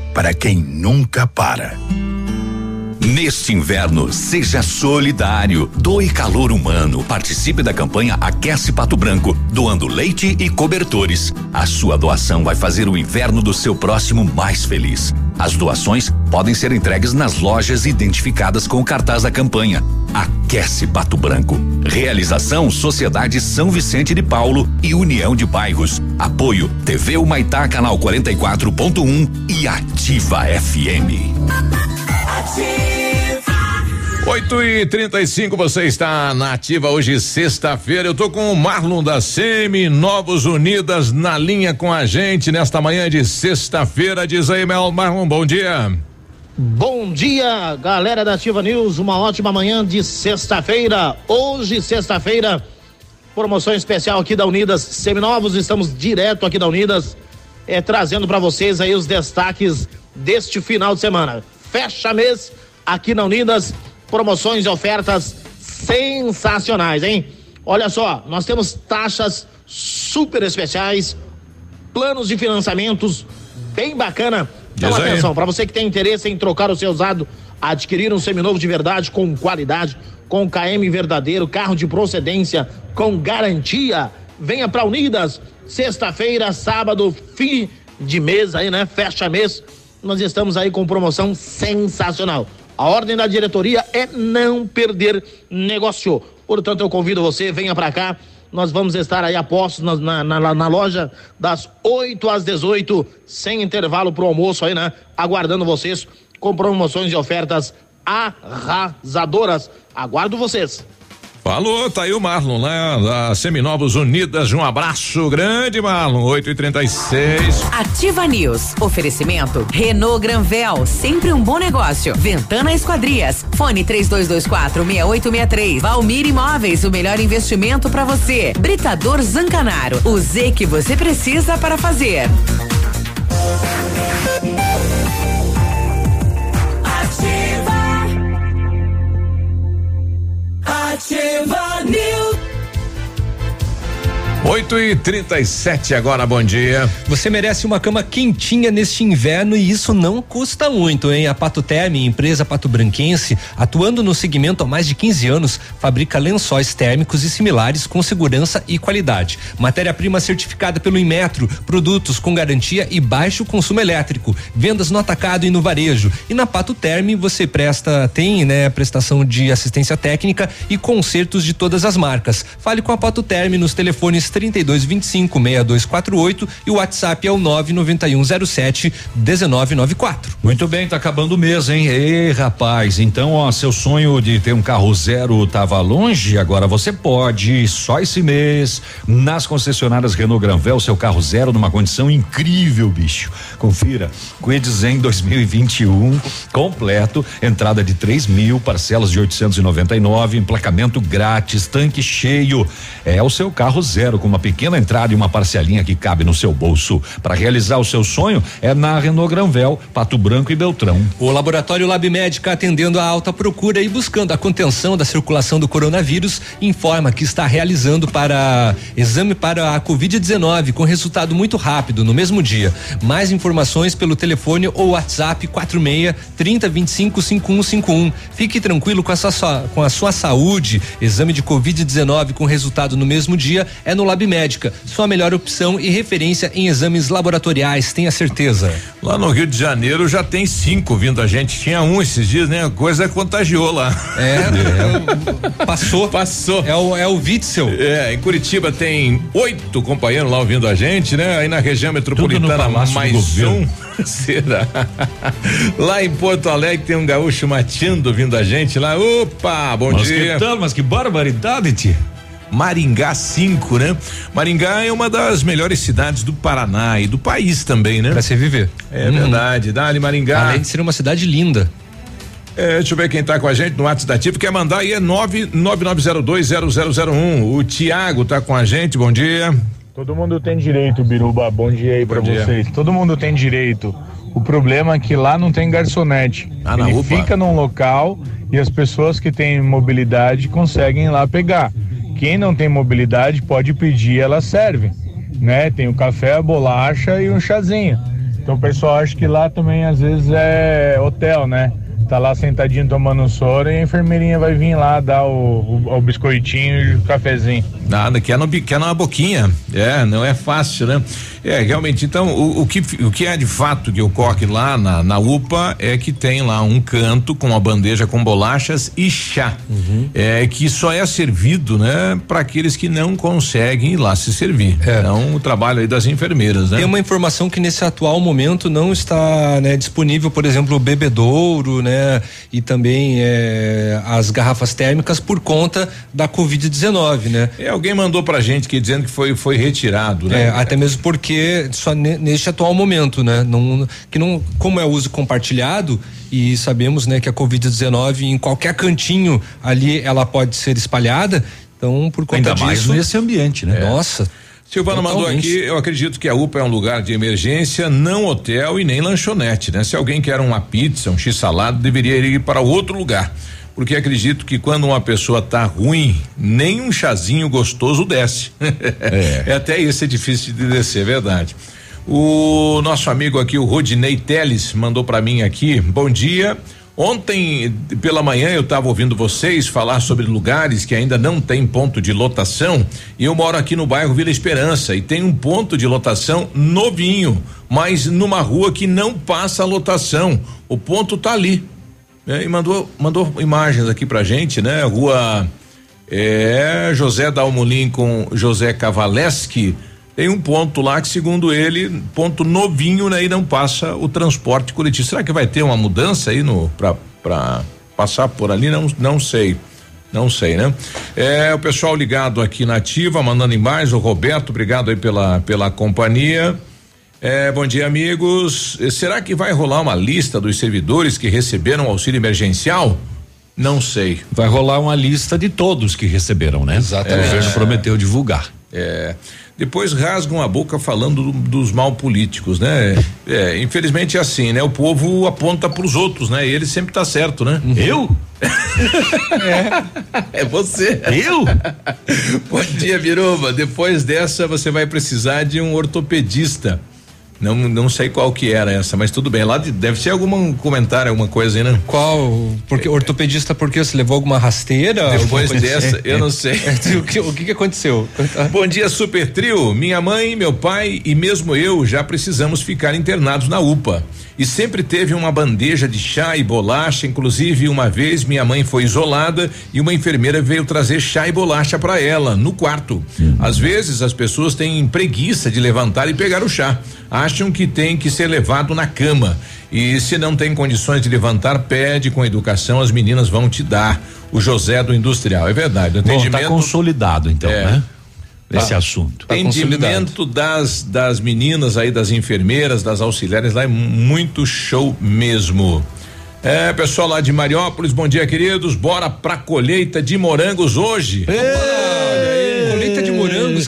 [SPEAKER 2] para quem nunca para.
[SPEAKER 13] Neste inverno, seja solidário. Doe calor humano. Participe da campanha Aquece Pato Branco, doando leite e cobertores. A sua doação vai fazer o inverno do seu próximo mais feliz. As doações podem ser entregues nas lojas identificadas com o cartaz da campanha. Aquece Pato Branco. Realização Sociedade São Vicente de Paulo e União de Bairros. Apoio TV Humaitá, canal 44.1 e Ativa FM.
[SPEAKER 1] 8 e 35 você está na ativa hoje, sexta-feira. Eu tô com o Marlon da Semi, Novos Unidas, na linha com a gente nesta manhã de sexta-feira. Diz aí, Mel Marlon, bom dia.
[SPEAKER 51] Bom dia, galera da Ativa News. Uma ótima manhã de sexta-feira. Hoje, sexta-feira, promoção especial aqui da Unidas Seminovos. Estamos direto aqui da Unidas, é, trazendo para vocês aí os destaques deste final de semana. Fecha mês aqui na Unidas promoções e ofertas sensacionais, hein? Olha só, nós temos taxas super especiais, planos de financiamentos bem bacana. Então atenção, para você que tem interesse em trocar o seu usado, adquirir um seminovo de verdade com qualidade, com KM verdadeiro, carro de procedência com garantia, venha para Unidas, sexta-feira, sábado, fim de mês aí, né? Fecha mês. Nós estamos aí com promoção sensacional. A ordem da diretoria é não perder negócio. Portanto, eu convido você, venha para cá. Nós vamos estar aí a postos na, na, na, loja das 8 às 18, sem intervalo pro almoço aí, né? Aguardando vocês com promoções e ofertas arrasadoras. Aguardo vocês.
[SPEAKER 1] Falou, tá aí o Marlon, né? Da Seminovos Unidas. Um abraço grande, Marlon. 8 e 36
[SPEAKER 5] Ativa News. Oferecimento Renault Granvel. Sempre um bom negócio. Ventana Esquadrias. Fone 3224 6863. Valmir Imóveis. O melhor investimento para você. Britador Zancanaro. O Z que você precisa para fazer.
[SPEAKER 52] Ativa News.
[SPEAKER 1] 8 e 37 agora, bom dia.
[SPEAKER 6] Você merece uma cama quentinha neste inverno e isso não custa muito, hein? A Pato Terme, empresa pato branquense, atuando no segmento há mais de 15 anos, fabrica lençóis térmicos e similares com segurança e qualidade. Matéria-prima certificada pelo Inmetro, produtos com garantia e baixo consumo elétrico, vendas no atacado e no varejo. E na Pato Terme você presta, tem, né, prestação de assistência técnica e consertos de todas as marcas. Fale com a Pato Terme nos telefones 3225 6248 e o WhatsApp é o 99107 1994.
[SPEAKER 7] Muito bem, tá acabando o mês, hein? Ei, rapaz, então, ó, seu sonho de ter um carro zero tava longe, agora você pode, só esse mês, nas concessionárias Renault Granvel, seu carro zero numa condição incrível, bicho. Confira, Quedzen 2021 completo, entrada de 3 mil, parcelas de 899, emplacamento grátis, tanque cheio. É o seu carro zero com uma pequena entrada e uma parcelinha que cabe no seu bolso. Para realizar o seu sonho é na Renault Granvel, Pato Branco e Beltrão.
[SPEAKER 6] O laboratório Lab Médica, atendendo a alta procura e buscando a contenção da circulação do coronavírus, informa que está realizando para exame para a Covid-19 com resultado muito rápido no mesmo dia. Mais informações pelo telefone ou WhatsApp 46 30 25 5151. Fique tranquilo com a sua, com a sua saúde. Exame de Covid-19 com resultado no mesmo dia é no Lab Médica. Sua melhor opção e referência em exames laboratoriais, tenha certeza.
[SPEAKER 1] Lá no Rio de Janeiro já tem cinco vindo a gente. Tinha um esses dias, né? A coisa contagiou lá.
[SPEAKER 6] É, passou.
[SPEAKER 1] Passou.
[SPEAKER 6] É o, é o Witzel.
[SPEAKER 1] É, em Curitiba tem oito companheiros lá ouvindo a gente, né? Aí na região metropolitana mais um. Será? lá em Porto Alegre tem um gaúcho matindo vindo a gente lá. Opa, bom
[SPEAKER 7] mas
[SPEAKER 1] dia.
[SPEAKER 7] Que tal, mas que barbaridade, tia.
[SPEAKER 1] Maringá 5, né? Maringá é uma das melhores cidades do Paraná e do país também, né?
[SPEAKER 6] Pra se viver.
[SPEAKER 1] É verdade. Dali Maringá.
[SPEAKER 6] Além de ser uma cidade linda.
[SPEAKER 1] É, deixa eu ver quem tá com a gente no WhatsApp da TIP. Quer mandar aí é 999020001. O Tiago tá com a gente. Bom dia.
[SPEAKER 53] Todo mundo tem direito, Biruba. Bom dia aí pra
[SPEAKER 1] Bom dia.
[SPEAKER 53] vocês. Todo mundo tem direito. O problema é que lá não tem garçonete.
[SPEAKER 1] Ah, na
[SPEAKER 53] Ele fica num local e as pessoas que têm mobilidade conseguem ir lá pegar. Quem não tem mobilidade pode pedir, ela serve. Né? Tem o café, a bolacha e um chazinho. Então o pessoal acha que lá também às vezes é hotel, né? Tá lá sentadinho tomando um soro e a enfermeirinha vai vir lá dar o, o, o biscoitinho e o cafezinho.
[SPEAKER 1] Nada, quer, no, quer na boquinha. É, não é fácil, né? É, realmente, então, o, o que, o que é de fato que ocorre lá na, na UPA é que tem lá um canto com uma bandeja com bolachas e chá. É, que só é servido, né, para aqueles que não conseguem ir lá se servir. Então, o trabalho aí das enfermeiras, né?
[SPEAKER 6] Tem uma informação que nesse atual momento não está né, disponível, por exemplo, o bebedouro, né? E também eh, as garrafas térmicas por conta da Covid-19, né?
[SPEAKER 1] É, alguém mandou pra gente que dizendo que foi, foi retirado, né?
[SPEAKER 6] É, até mesmo porque só ne- neste atual momento, né? Não, que não, como é uso compartilhado e sabemos, né, que a Covid-19 em qualquer cantinho ali ela pode ser espalhada. Então, por conta
[SPEAKER 7] Ainda
[SPEAKER 6] disso,
[SPEAKER 7] mais nesse ambiente, né?
[SPEAKER 6] Nossa.
[SPEAKER 1] Silvana mandou aqui, eu acredito que a UPA é um lugar de emergência, não hotel e nem lanchonete, né? Se alguém quer uma pizza, um x-salada, deveria ir para outro lugar. Porque acredito que quando uma pessoa tá ruim, nem um chazinho gostoso desce. É, até isso é difícil de descer, é verdade. O nosso amigo aqui, o Rodinei Teles, mandou para mim aqui. Bom dia. Ontem pela manhã eu estava ouvindo vocês falar sobre lugares que ainda não tem ponto de lotação e eu moro aqui no bairro Vila Esperança e tem um ponto de lotação novinho, mas numa rua que não passa lotação. O ponto tá ali. né? E mandou mandou imagens aqui pra gente, né? Rua é, José Dalmolin com José Cavaleski. Tem um ponto lá que, segundo ele, ponto novinho, né? E não passa o transporte coletivo. Será que vai ter uma mudança aí no pra, pra passar por ali? Não, não sei. Não sei, né? É, o pessoal ligado aqui na ativa, mandando imagens, o Roberto, obrigado aí pela, pela companhia. É, bom dia, amigos. Será que vai rolar uma lista dos servidores que receberam auxílio emergencial? Não sei.
[SPEAKER 7] Vai rolar uma lista de todos que receberam, né?
[SPEAKER 1] Exatamente.
[SPEAKER 7] O governo prometeu divulgar.
[SPEAKER 1] É. Depois rasgam a boca falando do- dos mal políticos, né? É, infelizmente é assim, né? O povo aponta pros outros, né? E ele sempre tá certo, né?
[SPEAKER 7] Eu?
[SPEAKER 1] É você.
[SPEAKER 7] Eu?
[SPEAKER 1] Bom dia, Biruba. Depois dessa, você vai precisar de um ortopedista. Não, não sei qual que era essa, mas tudo bem. Lá de- deve ser algum comentário, alguma coisa aí, né?
[SPEAKER 6] Qual? Porque ortopedista, porque você levou alguma rasteira?
[SPEAKER 1] Depois
[SPEAKER 6] Alguma
[SPEAKER 1] dessa,
[SPEAKER 6] assim?
[SPEAKER 1] eu não sei.
[SPEAKER 6] o, que, o que que aconteceu?
[SPEAKER 1] Bom dia, Super Trio. Minha mãe, meu pai e mesmo eu já precisamos ficar internados na UPA. E sempre teve uma bandeja de chá e bolacha. Inclusive, uma vez minha mãe foi isolada e uma enfermeira veio trazer chá e bolacha para ela no quarto. Às vezes as pessoas têm preguiça de levantar e pegar o chá. Acham que tem que ser levado na cama. E se não tem condições de levantar, pede com educação, as meninas vão te dar. O José do Industrial. É verdade. O
[SPEAKER 7] Bom,
[SPEAKER 1] atendimento.
[SPEAKER 7] tá consolidado então,
[SPEAKER 1] É.
[SPEAKER 7] né? Esse
[SPEAKER 1] Tá.
[SPEAKER 7] assunto.
[SPEAKER 1] Atendimento das, das meninas aí, das enfermeiras, das auxiliares lá é muito show mesmo. É, pessoal lá de Mariópolis, bom dia, queridos. Bora pra colheita de morangos hoje.
[SPEAKER 6] Colheita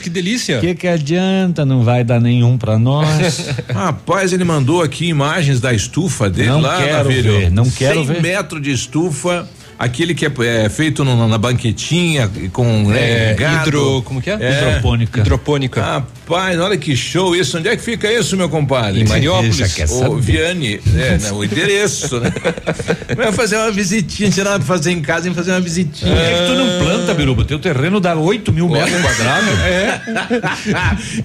[SPEAKER 6] de morangos Putz, que delícia.
[SPEAKER 7] Que que adianta? Não vai dar nenhum pra nós.
[SPEAKER 1] Rapaz, ele mandou aqui imagens da estufa dele
[SPEAKER 7] Não
[SPEAKER 1] lá,
[SPEAKER 7] quero ver, não quero
[SPEAKER 1] 100
[SPEAKER 7] ver.
[SPEAKER 1] metros de estufa. Aquele que é, é feito no- na banquetinha com né,
[SPEAKER 6] É,
[SPEAKER 1] gado.
[SPEAKER 6] hidro- como que é?
[SPEAKER 7] Hidropônica.
[SPEAKER 6] Hidropônica.
[SPEAKER 1] Rapaz, olha que show isso. Onde é que fica isso, meu compadre?
[SPEAKER 6] Em Mariópolis.
[SPEAKER 1] O Viane, é, né, o endereço, né? Vai fazer uma visitinha, tirar nada pra fazer em casa e fazer uma visitinha.
[SPEAKER 7] É que tu não planta, Biruba. Teu terreno dá 8 mil metros quadrados.
[SPEAKER 1] É.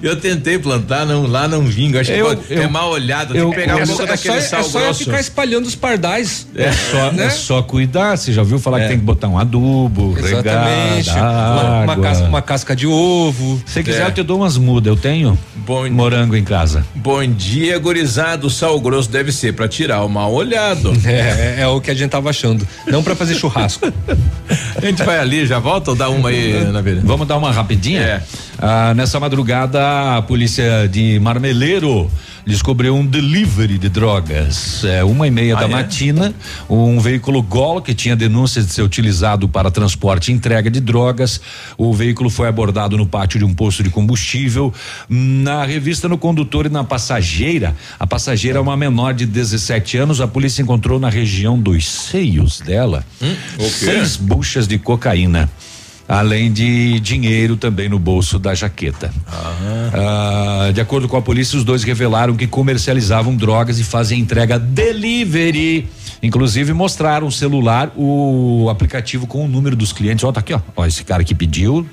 [SPEAKER 1] eu tentei plantar, não, lá não vinga. Acho
[SPEAKER 7] Eu-
[SPEAKER 1] que é
[SPEAKER 7] eu-
[SPEAKER 1] mal olhado. Tem
[SPEAKER 7] eu-
[SPEAKER 1] que pegar
[SPEAKER 6] é
[SPEAKER 1] um
[SPEAKER 6] só,
[SPEAKER 1] pouco
[SPEAKER 6] é só,
[SPEAKER 1] daquele
[SPEAKER 6] é
[SPEAKER 1] sal
[SPEAKER 6] só
[SPEAKER 1] grosso.
[SPEAKER 6] ficar espalhando os pardais.
[SPEAKER 7] É só,
[SPEAKER 6] né?
[SPEAKER 7] é só cuidar. Você já ouviu falar que tem que botar um adubo,
[SPEAKER 6] Exatamente.
[SPEAKER 7] regar,
[SPEAKER 6] Uma, uma casca, uma casca de ovo.
[SPEAKER 7] Se quiser,
[SPEAKER 1] É.
[SPEAKER 7] eu te dou umas mudas. Eu tenho
[SPEAKER 1] Bom,
[SPEAKER 7] morango em casa.
[SPEAKER 1] bom dia, gurizado. O sal grosso deve ser pra tirar o mal olhado.
[SPEAKER 6] É, é, é o que a gente tava achando. Não pra fazer churrasco.
[SPEAKER 1] A gente vai ali, já volta ou dá uma aí, na verdade?
[SPEAKER 7] Vamos dar uma rapidinha?
[SPEAKER 1] É.
[SPEAKER 7] Ah, nessa madrugada, a polícia de Marmeleiro descobriu um delivery de drogas. É uma e meia
[SPEAKER 1] Ah,
[SPEAKER 7] da
[SPEAKER 1] é?
[SPEAKER 7] matina, um veículo Gol que tinha denúncias de ser utilizado para transporte e entrega de drogas. O veículo foi abordado no pátio de um posto de combustível. Na revista no condutor e na passageira, a passageira é uma menor de 17 anos. A polícia encontrou na região dos seios dela
[SPEAKER 1] Hum, o quê?
[SPEAKER 7] seis buchas de cocaína. Além de dinheiro também no bolso da jaqueta. Ah, de acordo com a polícia, os dois revelaram que comercializavam drogas e fazem entrega delivery. Inclusive mostraram o celular, o aplicativo com o número dos clientes. Ó, tá aqui, ó. Ó, esse cara que pediu.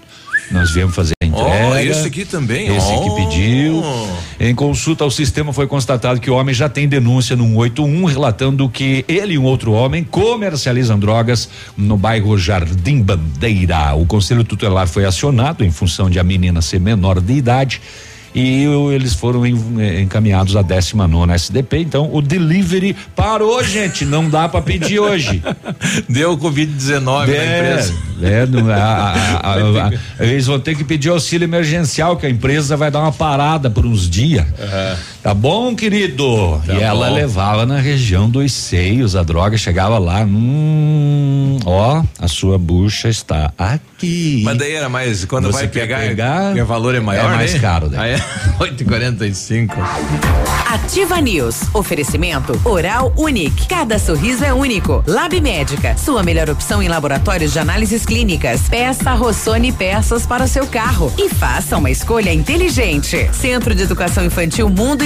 [SPEAKER 7] Nós viemos fazer a entrega.
[SPEAKER 1] Ó, esse aqui também,
[SPEAKER 7] Esse
[SPEAKER 1] ó.
[SPEAKER 7] que pediu. Em consulta ao sistema foi constatado que o homem já tem denúncia no 181 relatando que ele e um outro homem comercializam drogas no bairro Jardim Bandeira. O conselho tutelar foi acionado em função de a menina ser menor de idade e eles foram eh, encaminhados à 19 SDP. Então o delivery parou, gente, não dá para pedir hoje.
[SPEAKER 1] Deu Covid-19 na empresa.
[SPEAKER 7] É, a- a- a- eles vão ter que pedir auxílio emergencial, que a empresa vai dar uma parada por uns dias. Tá bom, querido?
[SPEAKER 1] Tá
[SPEAKER 7] e ela
[SPEAKER 1] bom.
[SPEAKER 7] levava na região dos seios a droga, chegava lá, hum, ó, a sua bucha está aqui.
[SPEAKER 1] Mas daí era mais, quando
[SPEAKER 7] Você
[SPEAKER 1] vai pegar,
[SPEAKER 7] pegar,
[SPEAKER 1] o valor é maior,
[SPEAKER 7] é mais
[SPEAKER 1] né?
[SPEAKER 7] caro, né?
[SPEAKER 1] Ah, é? 8,45.
[SPEAKER 5] Ativa News. Oferecimento Oral Unique. Cada sorriso é único. Lab Médica. Sua melhor opção em laboratórios de análises clínicas. Peça Rossoni peças para o seu carro. E faça uma escolha inteligente. Centro de Educação Infantil Mundo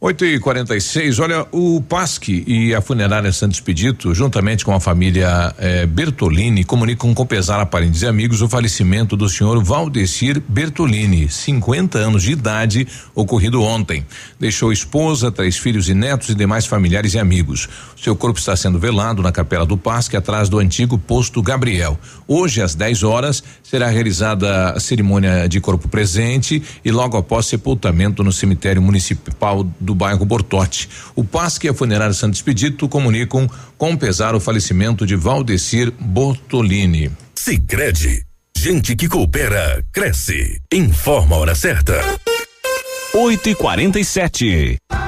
[SPEAKER 1] 8 e 46 olha, o PASC e a funerária Santos Expedito, juntamente com a família eh, Bertolini, comunicam com pesar a parentes e amigos o falecimento do senhor Valdecir Bertolini, 50 anos de idade, ocorrido ontem. Deixou esposa, três filhos e netos e demais familiares e amigos. Seu corpo está sendo velado na capela do PASC, atrás do antigo posto Gabriel. Hoje, às 10 horas, será realizada a cerimônia de corpo presente e logo após sepultamento no cemitério municipal do bairro Bortote. O PASC e a funerária Santo Expedito comunicam com pesar o falecimento de Valdecir Bortolini.
[SPEAKER 39] Sicredi, gente que coopera cresce. Informa a hora certa.
[SPEAKER 13] 8 e 47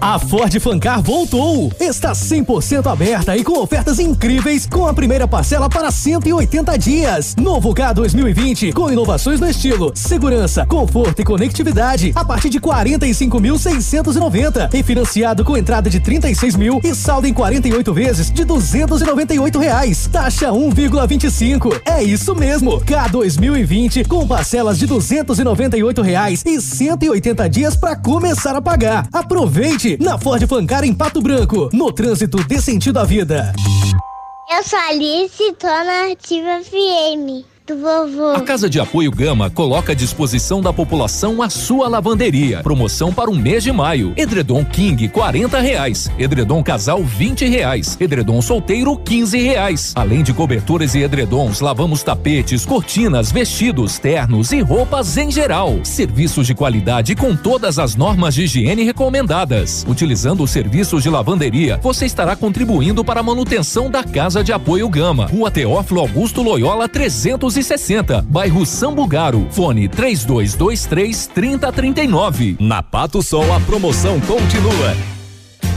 [SPEAKER 9] A Ford Fancar voltou! Está 100% aberta e com ofertas incríveis com a primeira parcela para 180 dias. Novo K 2020 com inovações no estilo, segurança, conforto e conectividade a partir de 45.690 e financiado com entrada de 36 mil e saldo em 48 vezes de 298 reais. Taxa 1,25. É isso mesmo. K 2020 com parcelas de 298 reais e 180 dias para começar a pagar. Aproveite na Ford Fancar em Pato Branco, no trânsito dê sentido à vida.
[SPEAKER 14] Eu sou Alice tô na Ativa FM. Vovô.
[SPEAKER 13] A Casa de Apoio Gama coloca à disposição da população a sua lavanderia. Promoção para o mês de maio. Edredom King, 40 reais. Edredom Casal, 20 reais. Edredom Solteiro, 15 reais. Além de cobertores e edredons, lavamos tapetes, cortinas, vestidos, ternos e roupas em geral. Serviços de qualidade com todas as normas de higiene recomendadas. Utilizando os serviços de lavanderia, você estará contribuindo para a manutenção da Casa de Apoio Gama. Rua Teófilo Augusto Loyola 360, bairro Sambugaro. Fone 3223 3039.
[SPEAKER 12] Na Pato Sol a promoção continua.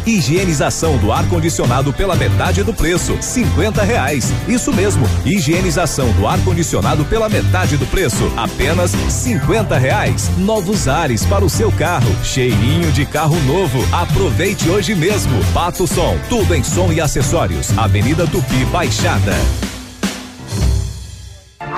[SPEAKER 12] Higienização do ar-condicionado pela metade do preço, cinquenta reais. Isso mesmo, higienização do ar-condicionado pela metade do preço, apenas cinquenta reais. Novos ares para o seu carro, cheirinho de carro novo. Aproveite hoje mesmo. Pato Som, tudo em som e acessórios. Avenida Tupi Baixada.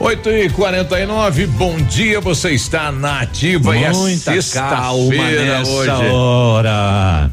[SPEAKER 1] 8 e 49 bom dia, você está na ativa e é
[SPEAKER 7] Muita
[SPEAKER 1] sexta-feira hoje.
[SPEAKER 7] hora.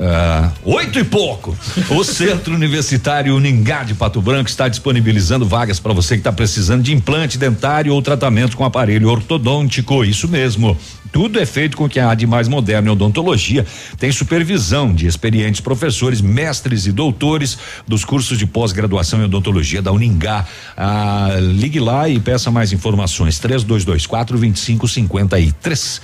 [SPEAKER 7] Ah, oito e pouco. O Centro Universitário Uningá de Pato Branco está disponibilizando vagas para você que está precisando de implante dentário ou tratamento com aparelho ortodôntico. Isso mesmo. Tudo é feito com que há de mais moderno em odontologia. Tem supervisão de experientes professores, mestres e doutores dos cursos de pós-graduação em odontologia da Uningá. Ah, ligue lá e peça mais informações. 3224 2553.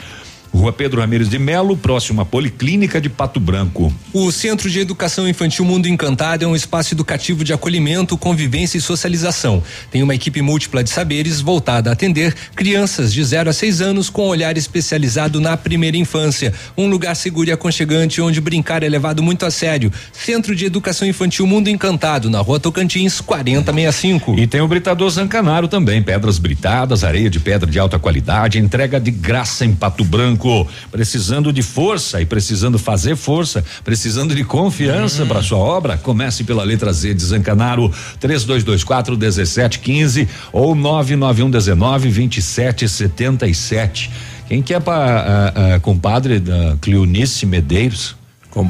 [SPEAKER 7] Rua Pedro Ramires de Melo, próximo à Policlínica de Pato Branco.
[SPEAKER 6] O Centro de Educação Infantil Mundo Encantado é um espaço educativo de acolhimento, convivência e socialização. Tem uma equipe múltipla de saberes voltada a atender crianças de 0 a 6 anos com olhar especializado na primeira infância. Um lugar seguro e aconchegante onde brincar é levado muito a sério. Centro de Educação Infantil Mundo Encantado, na Rua Tocantins, 4065.
[SPEAKER 7] E tem o Britador Zancanaro também, pedras britadas, areia de pedra de alta qualidade, entrega de graça em Pato Branco. Precisando de força e precisando fazer força, precisando de confiança para sua obra, comece pela letra Z de Zancanaro, 3224 1715 ou 99119 2777. Quem que é para compadre da Cleonice Medeiros?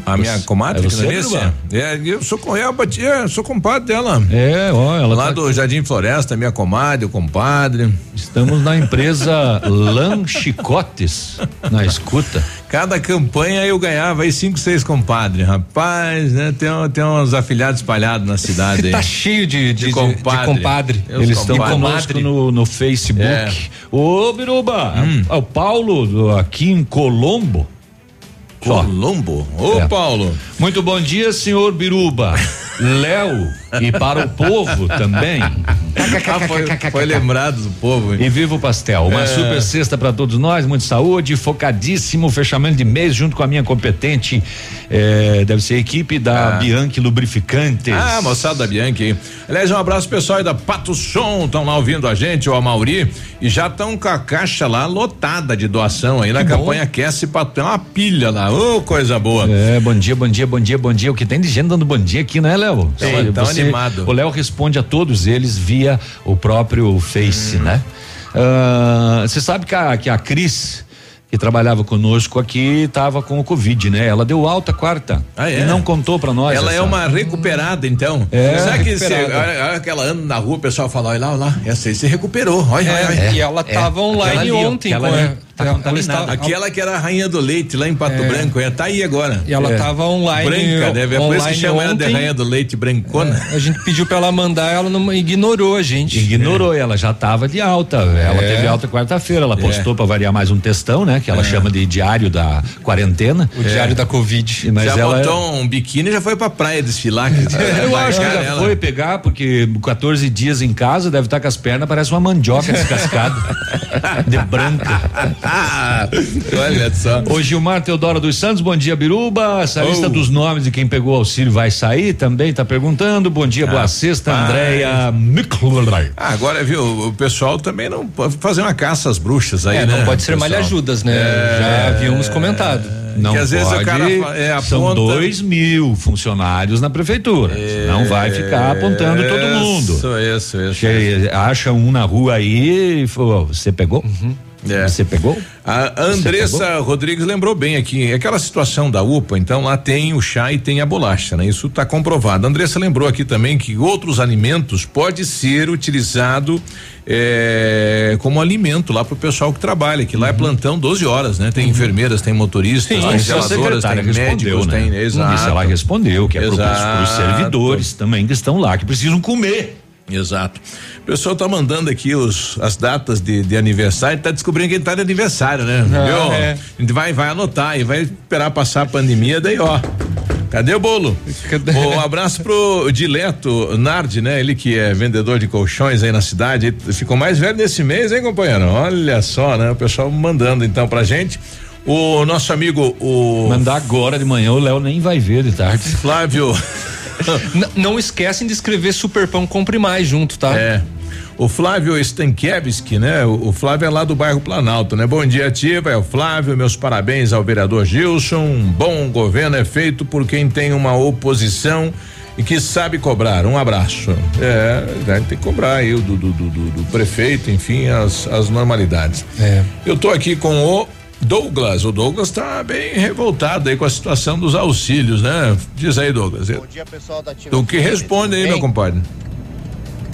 [SPEAKER 1] A minha comadre,
[SPEAKER 7] é? Biruba?
[SPEAKER 1] É, eu sou com ela, é, sou compadre dela.
[SPEAKER 7] É, ó, ela
[SPEAKER 1] Lá
[SPEAKER 7] tá
[SPEAKER 1] do Jardim Floresta, minha comadre, o compadre.
[SPEAKER 7] Estamos na empresa Lanchicotes, na escuta.
[SPEAKER 1] Cada campanha eu ganhava aí cinco, seis compadres, rapaz, né? Tem, tem uns afilhados espalhados na cidade aí.
[SPEAKER 6] Tá cheio de, de, de- de
[SPEAKER 1] compadre.
[SPEAKER 6] compadre.
[SPEAKER 1] Os
[SPEAKER 7] Eles estão conosco no, no Facebook.
[SPEAKER 1] É.
[SPEAKER 7] Ô, Biruba, é o Paulo aqui em Colombo.
[SPEAKER 1] Colombo? Ô,
[SPEAKER 7] É.
[SPEAKER 1] Paulo.
[SPEAKER 7] Muito bom dia, senhor Biruba. Léo e para o povo também.
[SPEAKER 1] Ah, foi, foi lembrado do povo. hein?
[SPEAKER 7] E viva o pastel. Uma
[SPEAKER 1] É.
[SPEAKER 7] super sexta para todos nós, muita saúde, focadíssimo, fechamento de mês junto com a minha competente, eh, deve ser a equipe da
[SPEAKER 1] Ah.
[SPEAKER 7] Bianchi Lubrificantes.
[SPEAKER 1] Ah, moçada da Bianchi. Aliás, um abraço pessoal aí da Pato Som, estão lá ouvindo a gente, o Amauri, e já estão com a caixa lá lotada de doação aí na
[SPEAKER 7] Que bom.
[SPEAKER 1] campanha Aquece Pato. Tem uma pilha lá, ô coisa boa.
[SPEAKER 7] É, bom dia, bom dia, bom dia, bom dia. O que tem de gente dando bom dia aqui, né, Léo?
[SPEAKER 1] Tem,
[SPEAKER 7] Olha,
[SPEAKER 1] tão
[SPEAKER 7] você-
[SPEAKER 1] animado.
[SPEAKER 7] O Léo responde a todos eles via o próprio Face,
[SPEAKER 1] Hum.
[SPEAKER 7] né? Ah, Você sabe que a, que a Cris, que trabalhava conosco aqui, estava com o Covid, né? Ela deu alta quarta.
[SPEAKER 1] Ah, é?
[SPEAKER 7] E não contou pra nós.
[SPEAKER 1] Ela é
[SPEAKER 7] essa-
[SPEAKER 1] uma recuperada, então.
[SPEAKER 7] É,
[SPEAKER 1] Sabe que olha, olha que ela anda na rua, o pessoal fala, olha lá, olha lá, essa aí se recuperou, olha,
[SPEAKER 6] É,
[SPEAKER 1] olha, olha.
[SPEAKER 6] e ela tava online
[SPEAKER 1] Aquela ali, ó,
[SPEAKER 6] ontem
[SPEAKER 1] aquela
[SPEAKER 6] com
[SPEAKER 1] ali,
[SPEAKER 6] a-
[SPEAKER 1] tá
[SPEAKER 6] ela
[SPEAKER 1] contaminada.
[SPEAKER 6] estava-
[SPEAKER 1] Aquela que era a rainha do leite lá em Pato
[SPEAKER 6] É.
[SPEAKER 1] Branco, é, tá aí agora.
[SPEAKER 6] E ela
[SPEAKER 1] É.
[SPEAKER 6] tava online.
[SPEAKER 1] Branca, deve, é por isso que chama ela de rainha do leite brancona.
[SPEAKER 6] A gente pediu pra ela mandar, ela não ignorou a gente.
[SPEAKER 7] Ignorou, ela já estava de alta. Ela
[SPEAKER 6] É.
[SPEAKER 7] teve alta quarta-feira. Ela
[SPEAKER 6] É.
[SPEAKER 7] postou pra variar mais um textão, né? Que ela
[SPEAKER 1] É.
[SPEAKER 7] chama de diário da quarentena.
[SPEAKER 6] O diário da Covid.
[SPEAKER 7] Mas
[SPEAKER 1] já
[SPEAKER 7] ela é-
[SPEAKER 1] botou um biquíni e já foi pra praia desfilar.
[SPEAKER 7] Eu acho que já
[SPEAKER 1] ela.
[SPEAKER 7] foi pegar, porque 14 dias em casa deve estar com as pernas, parece uma mandioca descascada. de branca.
[SPEAKER 1] Olha só.
[SPEAKER 54] O Gilmar Teodoro dos Santos, bom dia, Biruba. Essa
[SPEAKER 1] Oh.
[SPEAKER 54] lista dos nomes de quem pegou auxílio vai sair também, tá perguntando. Bom dia, boa
[SPEAKER 1] Ah,
[SPEAKER 54] sexta,
[SPEAKER 1] pai.
[SPEAKER 54] Andréia.
[SPEAKER 1] Ah, agora, viu, o pessoal também não pode fazer uma caça às bruxas aí,
[SPEAKER 6] É,
[SPEAKER 1] né?
[SPEAKER 6] não pode ser
[SPEAKER 1] pessoal?
[SPEAKER 6] malha-ajudas, né?
[SPEAKER 1] É.
[SPEAKER 6] Já havíamos comentado.
[SPEAKER 54] Não
[SPEAKER 1] que às vezes
[SPEAKER 54] pode,
[SPEAKER 1] o cara é,
[SPEAKER 54] são
[SPEAKER 1] aponta-
[SPEAKER 54] dois mil funcionários na prefeitura. Não vai ficar apontando todo mundo.
[SPEAKER 1] Isso, isso, isso.
[SPEAKER 54] Che- Acha um na rua aí e falou, você pegou? Você pegou?
[SPEAKER 1] A Andressa Rodrigues lembrou bem aqui, aquela situação da UPA, então lá tem o chá e tem a bolacha, né? Isso está comprovado. A Andressa lembrou aqui também que outros alimentos pode ser utilizado eh, como alimento lá pro pessoal que trabalha, que lá é plantão 12 horas, né? Tem enfermeiras, tem motoristas,
[SPEAKER 54] Sim,
[SPEAKER 1] tem
[SPEAKER 54] isso a
[SPEAKER 1] zeladoras, tem médicos,
[SPEAKER 54] né?
[SPEAKER 1] tem, exato.
[SPEAKER 54] Isso ela respondeu, que é para os servidores também que estão lá, que precisam comer.
[SPEAKER 1] Exato. O pessoal tá mandando aqui os, as datas de, de aniversário, tá descobrindo quem tá de aniversário, né?
[SPEAKER 6] Ah,
[SPEAKER 1] Viu?
[SPEAKER 6] é.
[SPEAKER 1] A gente vai, vai anotar e vai esperar passar a pandemia, daí ó. Cadê o bolo? Um abraço pro Dileto Nardi, né? Ele que é vendedor de colchões aí na cidade. Ele ficou mais velho nesse mês, hein, companheiro? Olha só, né? O pessoal mandando então pra gente. O nosso amigo, o.
[SPEAKER 54] Mandar agora de manhã, o Léo nem vai ver de tarde.
[SPEAKER 1] Flávio.
[SPEAKER 6] Não esquecem de escrever Superpão Compre Mais junto, tá?
[SPEAKER 1] É. O Flávio Stankiewicz, né? O, Flávio é lá do bairro Planalto, né? Bom dia, Ativa. É o Flávio. Meus parabéns ao vereador Gilson. Um bom governo é feito por quem tem uma oposição e que sabe cobrar. Um abraço. É, ter que cobrar aí o do, do, do, do- prefeito, enfim, as, as normalidades.
[SPEAKER 6] É.
[SPEAKER 1] Eu tô aqui com o Douglas. O Douglas tá bem revoltado aí com a situação dos auxílios, né? Diz aí, Douglas. Bom
[SPEAKER 55] dia, pessoal da Ativa.
[SPEAKER 1] Então que responde aí, meu compadre.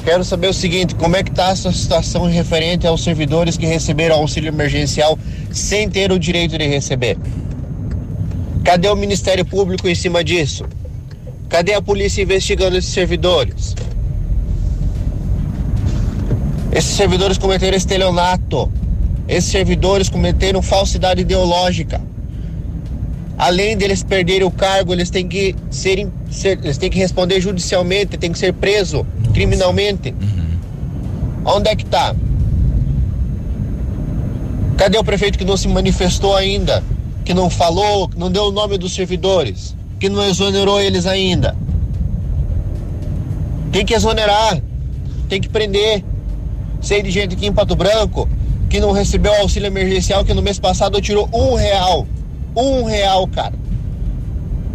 [SPEAKER 55] Quero saber o seguinte, como é que tá essa situação referente aos servidores que receberam auxílio emergencial sem ter o direito de receber? Cadê o Ministério Público em cima disso? Cadê a polícia investigando esses servidores? Esses servidores cometeram estelionato. Esses servidores cometeram falsidade ideológica. Além deles perderem o cargo, eles têm que serem, ser, eles têm que responder judicialmente, têm que ser presos criminalmente. Onde é que tá? Cadê o prefeito que não se manifestou ainda? Que não falou, que não deu o nome dos servidores? Que não exonerou eles ainda? Tem que exonerar, tem que prender. Sei de gente aqui em Pato Branco que não recebeu auxílio emergencial, que no mês passado tirou um real. Um real, cara.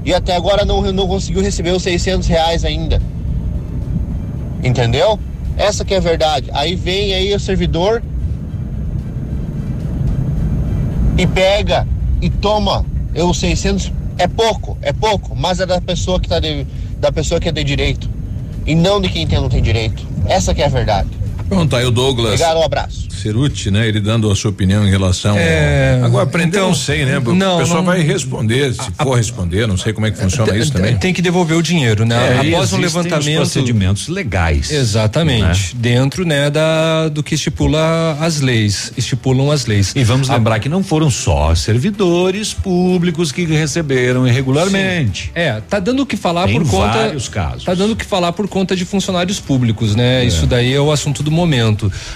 [SPEAKER 55] E até agora não, não conseguiu receber os 600 reais ainda. Entendeu? Essa que é a verdade. Aí vem aí o servidor e pega e toma os 600 é pouco, é pouco, mas é da pessoa que tá de, da pessoa que é de direito e não de quem tem, não tem direito. Essa que é a verdade.
[SPEAKER 1] Pronto, aí o Douglas.
[SPEAKER 55] Obrigado, um abraço.
[SPEAKER 1] Ceruti, né? Ele dando a sua opinião em relação.
[SPEAKER 6] É,
[SPEAKER 1] ao... Agora, aprender,
[SPEAKER 6] então,
[SPEAKER 1] não sei, né? O
[SPEAKER 6] não,
[SPEAKER 1] pessoal
[SPEAKER 6] não-
[SPEAKER 1] vai responder, se for responder, não sei como é que funciona isso também.
[SPEAKER 6] Tem que devolver o dinheiro, né?
[SPEAKER 54] É,
[SPEAKER 6] Após um levantamento.
[SPEAKER 54] procedimentos legais.
[SPEAKER 6] Exatamente. Dentro, né, da, do que estipula as leis. Estipulam as leis.
[SPEAKER 54] E vamos lembrar que não foram só servidores públicos que receberam irregularmente.
[SPEAKER 6] É, tá dando o que falar
[SPEAKER 54] Tem
[SPEAKER 6] por conta.
[SPEAKER 54] vários casos.
[SPEAKER 6] Tá dando o que falar por conta de funcionários públicos, né?
[SPEAKER 54] É.
[SPEAKER 6] Isso daí é o assunto do momento.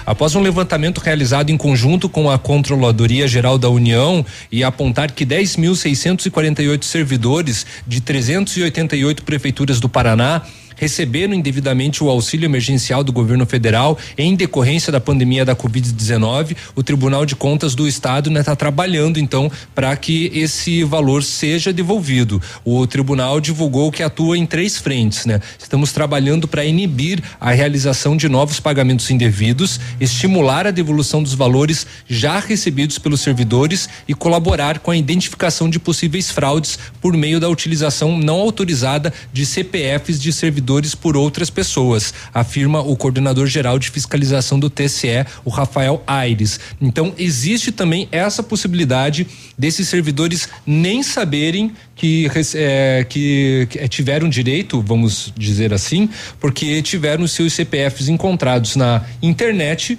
[SPEAKER 6] Após um levantamento realizado em conjunto com a Controladoria Geral da União e apontar que 10.648 servidores de 388 prefeituras do Paraná receberam indevidamente o auxílio emergencial do governo federal em decorrência da pandemia da Covid-19, o Tribunal de Contas do Estado está trabalhando então para que esse valor seja devolvido. O tribunal divulgou que atua em três frentes, né? Estamos trabalhando para inibir a realização de novos pagamentos indevidos, estimular a devolução dos valores já recebidos pelos servidores e colaborar com a identificação de possíveis fraudes por meio da utilização não autorizada de CPFs de servidores por outras pessoas, afirma o coordenador geral de fiscalização do TSE, o Rafael Aires. Então, existe também essa possibilidade desses servidores nem saberem que, eh, que, que, eh, tiveram direito, vamos dizer assim, porque tiveram seus CPFs encontrados na internet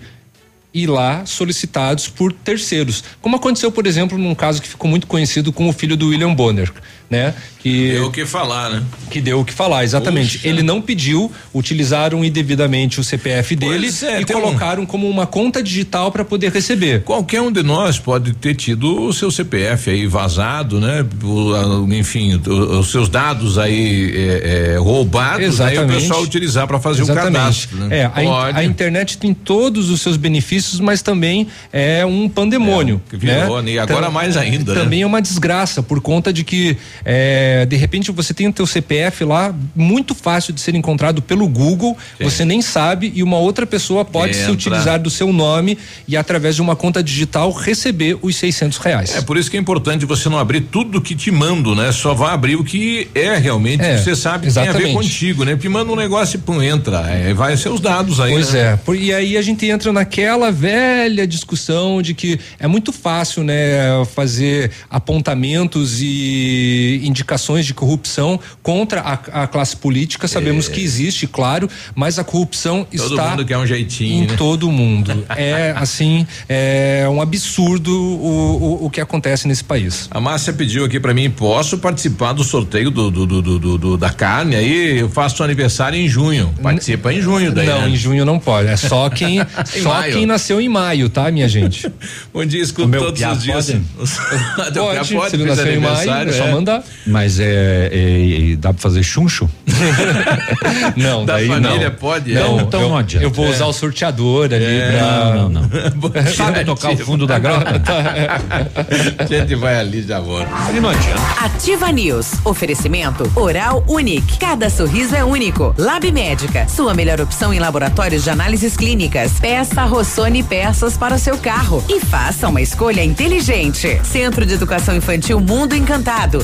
[SPEAKER 6] e lá solicitados por terceiros. Como aconteceu, por exemplo, num caso que ficou muito conhecido com o filho do William Bonner, né? Que
[SPEAKER 1] Deu o que falar, né?
[SPEAKER 6] que deu o que falar, exatamente. Ele não pediu, utilizaram indevidamente o CPF dele
[SPEAKER 1] é,
[SPEAKER 6] e
[SPEAKER 1] tem um-
[SPEAKER 6] colocaram como uma conta digital para poder receber.
[SPEAKER 1] Qualquer um de nós pode ter tido o seu CPF aí vazado, né? O, enfim, o- os seus dados aí é, é, roubados, aí o
[SPEAKER 6] Exatamente.
[SPEAKER 1] pessoal utilizar para fazer
[SPEAKER 6] Exatamente.
[SPEAKER 1] o cadastro. Né?
[SPEAKER 6] É, a, in- a internet tem todos os seus benefícios, mas também é um pandemônio.
[SPEAKER 1] que virou, né? E agora mais ainda, né?
[SPEAKER 6] Também é uma desgraça por conta de que é, de repente você tem o teu CPF lá muito fácil de ser encontrado pelo Google, você nem sabe e uma outra pessoa pode se
[SPEAKER 1] Entra.
[SPEAKER 6] utilizar do seu nome e através de uma conta digital receber os 600 reais.
[SPEAKER 1] É por isso que é importante você não abrir tudo que te mando, né? Só vai abrir o que é realmente,
[SPEAKER 6] É,
[SPEAKER 1] que você sabe que tem a ver
[SPEAKER 6] exatamente.
[SPEAKER 1] contigo, né? Porque manda um negócio e pum, entra, é, vai ser os dados aí.
[SPEAKER 6] Pois
[SPEAKER 1] né?
[SPEAKER 6] é, por- e aí a gente entra naquela velha discussão de que é muito fácil, né, fazer apontamentos e indicações de corrupção contra a, a classe política. Sabemos que existe, claro, mas a corrupção
[SPEAKER 1] É. Todo
[SPEAKER 6] está
[SPEAKER 1] mundo quer um jeitinho,
[SPEAKER 6] em
[SPEAKER 1] né?
[SPEAKER 6] todo mundo. É assim, é um absurdo o, o, o que acontece nesse país.
[SPEAKER 1] A Márcia pediu aqui pra mim, posso participar do sorteio do, do, do, do- da carne aí? Eu faço aniversário em junho. Participa em junho daí.
[SPEAKER 6] não,
[SPEAKER 1] né?
[SPEAKER 6] em junho não pode. É só quem,
[SPEAKER 1] Em
[SPEAKER 6] só
[SPEAKER 1] maio.
[SPEAKER 6] quem nasceu em maio, tá, minha gente?
[SPEAKER 1] Bom dia, escuto todos os dias.
[SPEAKER 7] pode?
[SPEAKER 6] Pode,
[SPEAKER 1] pode,
[SPEAKER 6] se nasceu em maio, é só mandar.
[SPEAKER 7] Mas é, é- é- dá pra fazer chuncho?
[SPEAKER 6] Não,
[SPEAKER 1] Da
[SPEAKER 6] daí
[SPEAKER 1] família
[SPEAKER 6] não.
[SPEAKER 1] pode?
[SPEAKER 6] Não,
[SPEAKER 1] É.
[SPEAKER 7] Então
[SPEAKER 6] eu,
[SPEAKER 7] não adianta.
[SPEAKER 6] eu vou
[SPEAKER 1] É.
[SPEAKER 6] usar o sorteador ali pra.
[SPEAKER 7] Não, não, não. Sabe tocar o fundo da grota?
[SPEAKER 1] A gente vai ali já volta.
[SPEAKER 7] Aí não adianta.
[SPEAKER 11] Ativa News. Oferecimento Oral Unique. Cada sorriso é único. Lab Médica. Sua melhor opção em laboratórios de análises clínicas. Peça Rossoni peças para o seu carro. E faça uma escolha inteligente. Centro de Educação Infantil Mundo Encantado.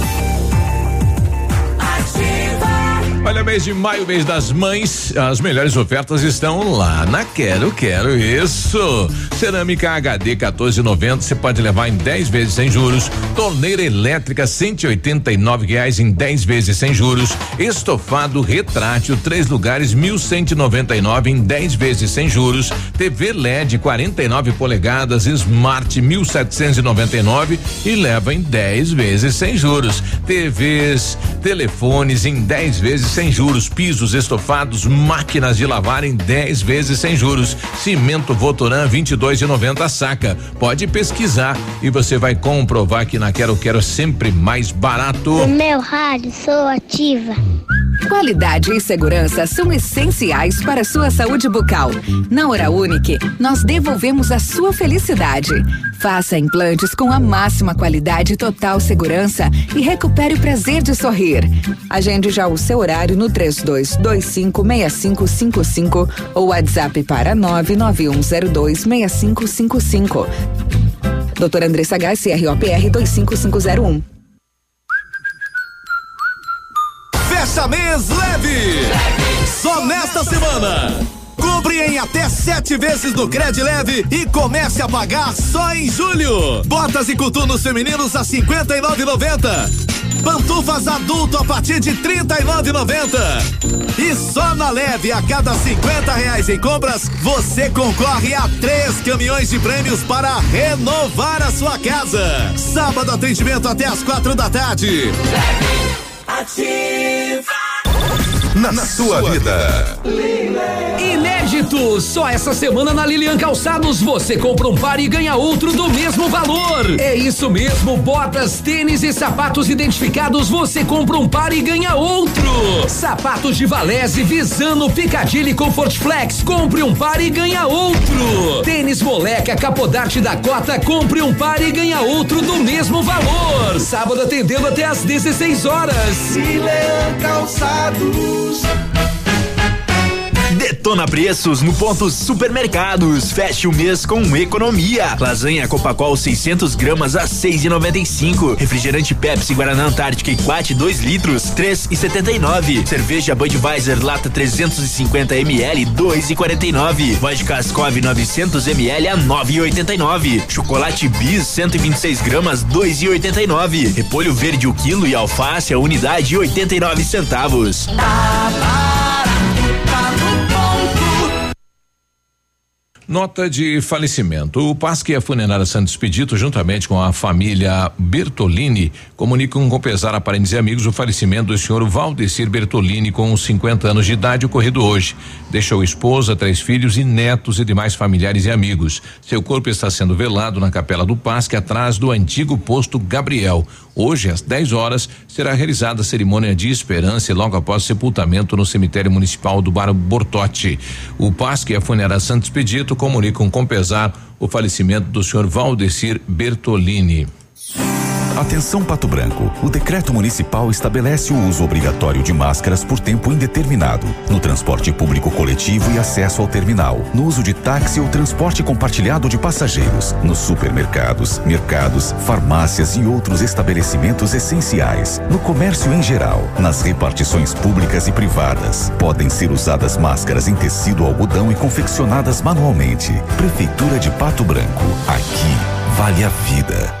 [SPEAKER 1] Olha, mês de maio, mês das mães, as melhores ofertas estão lá na Quero Quero Isso. Cerâmica HD 14,90 você pode levar em 10 vezes sem juros. Torneira elétrica 189 reais em 10 vezes sem juros. Estofado retrátil três lugares 1.199 em 10 vezes sem juros. TV LED 49 polegadas Smart 1.799 e leva em 10 vezes sem juros. TVs, telefones em 10 vezes sem juros, pisos estofados, máquinas de lavar em 10 vezes sem juros. Cimento Votoran 22,90 a saca. Pode pesquisar e você vai comprovar que na Quero Quero é sempre mais barato.
[SPEAKER 14] No meu rádio, sou ativa.
[SPEAKER 11] Qualidade e segurança são essenciais para a sua saúde bucal. Na Hora Unique, nós devolvemos a sua felicidade. Faça implantes com a máxima qualidade e total segurança e recupere o prazer de sorrir. Agende já o seu horário no 32256555 ou WhatsApp para 991026555. Doutora Andressa Gás, CROPR 25501.
[SPEAKER 27] Fecha mês leve! Só nesta semana! Compre em até sete vezes no Cred Leve e comece a pagar só em julho. Botas e coturnos femininos a 59,90. Pantufas adulto a partir de 39,90. E só na Leve, a cada 50 reais em compras, você concorre a três caminhões de prêmios para renovar a sua casa. Sábado atendimento até as quatro da tarde.
[SPEAKER 56] Ativa.
[SPEAKER 27] Na, sua vida.
[SPEAKER 13] Inédito! Só essa semana na Lilian Calçados você compra um par e ganha outro do mesmo valor. É isso mesmo, botas, tênis e sapatos identificados você compra um par e ganha outro. Sapatos de Valese, Visano, Picadilly Comfort Flex, compre um par e ganha outro. Tênis Moleca, Capodarte da Cota, compre um par e ganha outro do mesmo valor. Sábado atendendo até às 16 horas.
[SPEAKER 56] Lilian Calçados. Jesus.
[SPEAKER 13] Detona preços no ponto supermercados. Feche o mês com economia. Lasanha Copacol 600 gramas a 6,95. Refrigerante Pepsi Guaraná Antártica e Quat 2 litros 3,79. Cerveja Budweiser lata 350 ml 2,49. Vodka Ascov 900 ml a 9,89. Chocolate Bis 126 gramas 2,89. Repolho verde o quilo e alface a unidade 89 centavos.
[SPEAKER 1] Nota de falecimento. O Pasque e a Funerária Santos Expedito, juntamente com a família Bertolini, comunicam com pesar a parentes e amigos o falecimento do senhor Valdecir Bertolini, com 50 anos de idade, ocorrido hoje. Deixou esposa, três filhos e netos e demais familiares e amigos. Seu corpo está sendo velado na capela do Pasque, atrás do antigo posto Gabriel. Hoje, às 10 horas, será realizada a cerimônia de esperança logo após sepultamento no cemitério municipal do Bar Bortote. O Pasque e a Funerária Santos Expedito comunicam com pesar o falecimento do senhor Valdecir Bertolini.
[SPEAKER 2] Atenção Pato Branco. O decreto municipal estabelece o uso obrigatório de máscaras por tempo indeterminado no transporte público coletivo e acesso ao terminal, no uso de táxi ou transporte compartilhado de passageiros, nos supermercados, mercados, farmácias e outros estabelecimentos essenciais, no comércio em geral, nas repartições públicas e privadas. Podem ser usadas máscaras em tecido algodão e confeccionadas manualmente. Prefeitura de Pato Branco. Aqui vale a vida.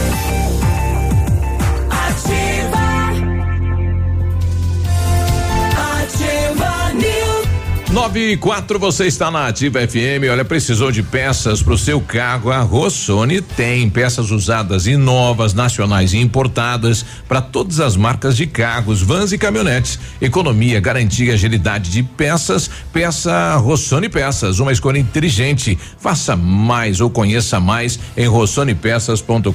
[SPEAKER 1] 9 e 4, você está na Ativa FM. Olha, precisou de peças para o seu carro? A Rossoni tem peças usadas e novas, nacionais e importadas para todas as marcas de carros, vans e caminhonetes. Economia, garantia, agilidade de peças. Peça Rossoni Peças, uma escolha inteligente. Faça mais ou conheça mais em rossonepeças.com.br.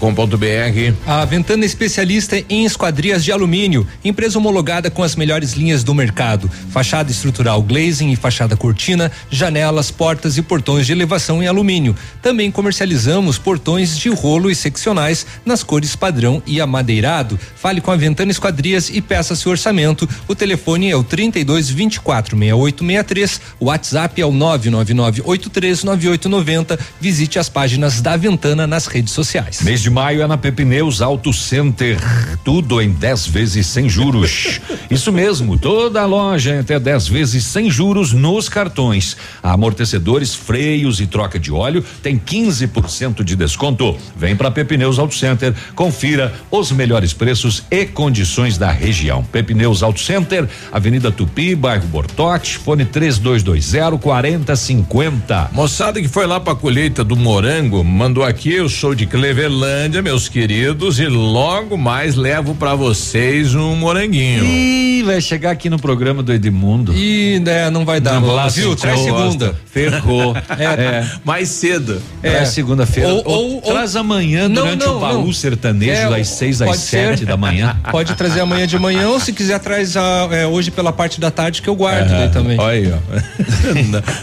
[SPEAKER 6] A Ventana é especialista em esquadrias de alumínio, empresa homologada com as melhores linhas do mercado. Fachada estrutural glazing e fachada cortina, janelas, portas e portões de elevação em alumínio. Também comercializamos portões de rolo e seccionais nas cores padrão e amadeirado. Fale com a Ventana Esquadrias e peça seu orçamento. O telefone é o 32 24 6863, o WhatsApp é o 999839890. Visite as páginas da Ventana nas redes sociais.
[SPEAKER 7] Mês de maio é na Pepineus Auto Center. Tudo em 10 vezes sem juros. Isso mesmo, toda a loja até 10 vezes sem juros nos cartões. Amortecedores, freios e troca de óleo tem 15% de desconto. Vem para Pepineus Auto Center, confira os melhores preços e condições da região. Pepineus Auto Center, Avenida Tupi, bairro Bortote, fone 3220 4050.
[SPEAKER 1] Moçada que foi lá pra colheita do morango, mandou aqui, eu sou de Clevelândia, meus queridos, e logo mais levo pra vocês um moranguinho.
[SPEAKER 7] Ih, vai chegar aqui no programa do Edmundo.
[SPEAKER 6] Ih, né, não vai dar,
[SPEAKER 7] Lá
[SPEAKER 6] viu? Traz segunda.
[SPEAKER 7] Ferrou.
[SPEAKER 6] É.
[SPEAKER 1] Mais cedo.
[SPEAKER 7] É, segunda-feira.
[SPEAKER 6] Ou-
[SPEAKER 7] Ou- traz amanhã
[SPEAKER 6] Não,
[SPEAKER 7] durante
[SPEAKER 6] não,
[SPEAKER 7] o baú
[SPEAKER 6] não.
[SPEAKER 7] sertanejo
[SPEAKER 6] É,
[SPEAKER 7] das seis às sete
[SPEAKER 6] ser.
[SPEAKER 7] da manhã.
[SPEAKER 6] Pode trazer amanhã de manhã ou se quiser traz a, é, hoje pela parte da tarde que eu guardo daí também.
[SPEAKER 1] Olha aí, ó.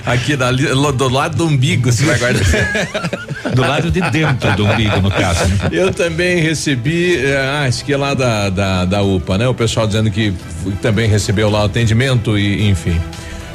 [SPEAKER 1] Aqui na, do lado do umbigo você vai guardar.
[SPEAKER 7] Do lado de dentro do umbigo, no caso. né?
[SPEAKER 1] Eu também recebi, eh, ah, isso aqui é lá da, da, da UPA, né? O pessoal dizendo que também recebeu lá o atendimento e enfim.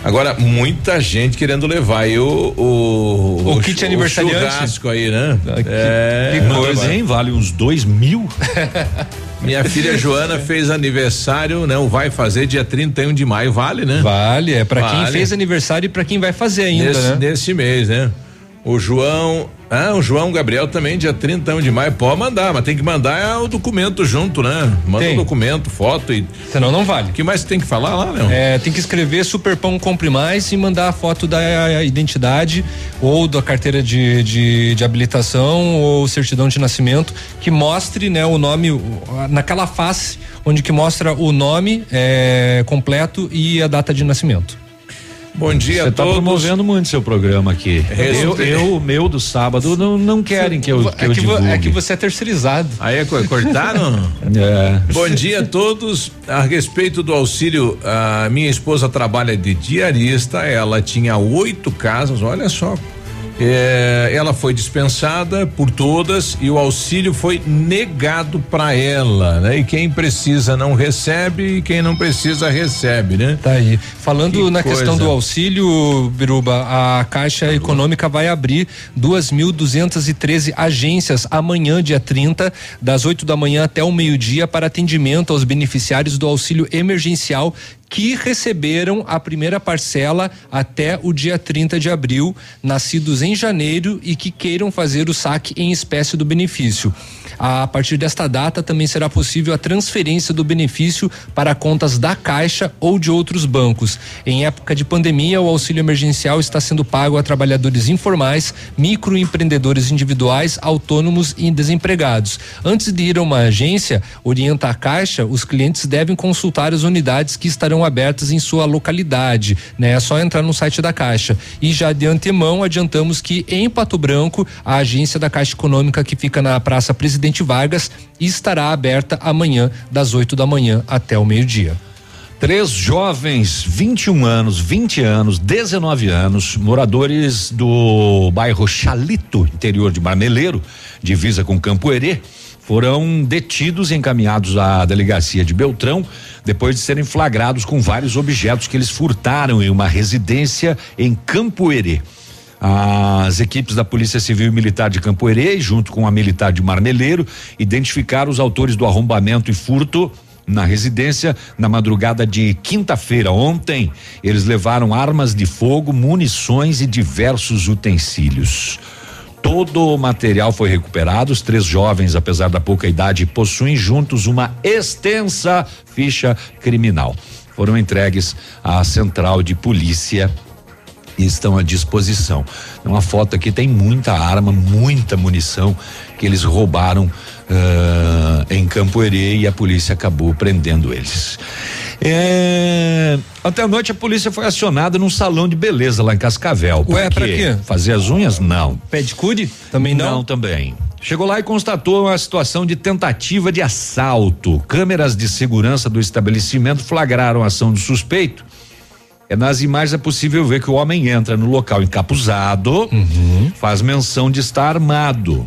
[SPEAKER 1] Agora, muita gente querendo levar aí o, o,
[SPEAKER 6] O kit aniversariante.
[SPEAKER 1] churrasco aí, né?
[SPEAKER 7] que coisa, hein? Vale uns dois mil.
[SPEAKER 1] Minha filha Joana fez aniversário, não vai fazer dia 31 de maio, vale, né?
[SPEAKER 6] Vale, é pra quem
[SPEAKER 1] Vale.
[SPEAKER 6] fez aniversário e pra quem vai fazer ainda,
[SPEAKER 1] nesse,
[SPEAKER 6] né?
[SPEAKER 1] nesse mês, né? O João, ah, o João Gabriel também dia 31 de maio, pode mandar, mas tem que mandar o documento junto, né? Manda o
[SPEAKER 6] Tem.
[SPEAKER 1] documento, foto e
[SPEAKER 6] Senão não vale.
[SPEAKER 1] O que mais tem que falar lá, Leão?
[SPEAKER 6] É, tem que escrever Superpão Compre Mais e mandar a foto da identidade ou da carteira de, de, de habilitação ou certidão de nascimento que mostre né, o nome naquela face onde que mostra o nome é, completo e a data de nascimento.
[SPEAKER 1] Bom dia
[SPEAKER 7] Você
[SPEAKER 1] a
[SPEAKER 7] tá
[SPEAKER 1] todos.
[SPEAKER 7] promovendo muito seu programa aqui. Eu, eu, o meu do sábado, não, não querem que eu, que
[SPEAKER 6] é,
[SPEAKER 7] eu
[SPEAKER 6] que vo-
[SPEAKER 7] divulgue.
[SPEAKER 6] é que você é terceirizado.
[SPEAKER 1] Aí é co- cortaram?
[SPEAKER 7] É.
[SPEAKER 1] Bom dia a todos. A respeito do auxílio, a minha esposa trabalha de diarista. Ela tinha oito casas, olha só. É, ela foi dispensada por todas e o auxílio foi negado para ela, né? E quem precisa não recebe e quem não precisa recebe, né?
[SPEAKER 6] Tá aí. Falando
[SPEAKER 1] Que
[SPEAKER 6] na questão
[SPEAKER 1] coisa.
[SPEAKER 6] do auxílio, Biruba, a Caixa Econômica vai abrir 2.213 agências amanhã, dia 30, das 8 da manhã até o meio-dia, para atendimento aos beneficiários do auxílio emergencial que receberam a primeira parcela até o dia 30 de abril, nascidos em janeiro e que queiram fazer o saque em espécie do benefício. A partir desta data também será possível a transferência do benefício para contas da Caixa ou de outros bancos. Em época de pandemia, o auxílio emergencial está sendo pago a trabalhadores informais, microempreendedores individuais, autônomos e desempregados. Antes de ir a uma agência, orienta a Caixa, os clientes devem consultar as unidades que estarão abertas em sua localidade, né? É só entrar no site da Caixa. E já de antemão adiantamos que em Pato Branco, a agência da Caixa Econômica que fica na Praça Presidente Vargas estará aberta amanhã das 8 da manhã até o meio-dia.
[SPEAKER 7] Três jovens, 21 anos, 20 anos, 19 anos, moradores do bairro Chalito, interior de Marmeleiro, divisa com Campo Herê, foram detidos e encaminhados à delegacia de Beltrão depois de serem flagrados com vários objetos que eles furtaram em uma residência em Campo Herê. As equipes da Polícia Civil e Militar de Campo Herê, junto com a militar de Marmeleiro, identificaram os autores do arrombamento e furto na residência na madrugada de quinta-feira. Ontem, eles levaram armas de fogo, munições e diversos utensílios. Todo o material foi recuperado. Os três jovens, apesar da pouca idade, possuem juntos uma extensa ficha criminal. Foram entregues à central de polícia e estão à disposição. Uma foto aqui tem muita arma, muita munição que eles roubaram ah, em Campo Herê e a polícia acabou prendendo eles. É, até a noite a polícia foi acionada num salão de beleza lá em Cascavel.
[SPEAKER 6] Ué, pra quê?
[SPEAKER 7] Fazer as unhas? Não.
[SPEAKER 6] Pedicure? Também não?
[SPEAKER 7] Não, também. Chegou lá e constatou uma situação de tentativa de assalto. Câmeras de segurança do estabelecimento flagraram a ação do suspeito. É nas imagens é possível ver que o homem entra no local encapuzado, faz menção de estar armado.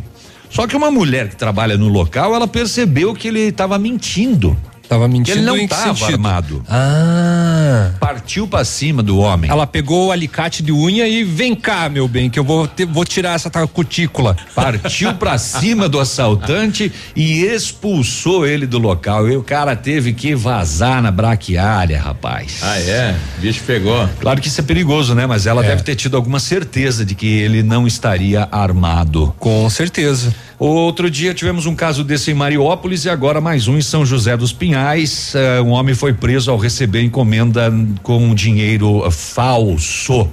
[SPEAKER 7] Só que uma mulher que trabalha no local, ela percebeu que ele estava mentindo.
[SPEAKER 6] Tava mentindo
[SPEAKER 7] ele não
[SPEAKER 6] em que
[SPEAKER 7] estava
[SPEAKER 6] sentido?
[SPEAKER 7] armado.
[SPEAKER 6] Ah.
[SPEAKER 7] Partiu pra cima do homem.
[SPEAKER 6] Ela pegou o alicate de unha e vem cá, meu bem, que eu vou, ter- vou tirar essa cutícula.
[SPEAKER 7] Partiu pra cima do assaltante e expulsou ele do local. E o cara teve que vazar na braquiária, rapaz.
[SPEAKER 1] Ah, é? Bicho pegou.
[SPEAKER 7] Claro que isso é perigoso, né? Mas ela deve ter tido alguma certeza de que ele não estaria armado.
[SPEAKER 6] Com certeza.
[SPEAKER 7] Outro dia tivemos um caso desse em Mariópolis e agora mais um em São José dos Pinhais. Eh, um homem foi preso ao receber encomenda com dinheiro eh, falso.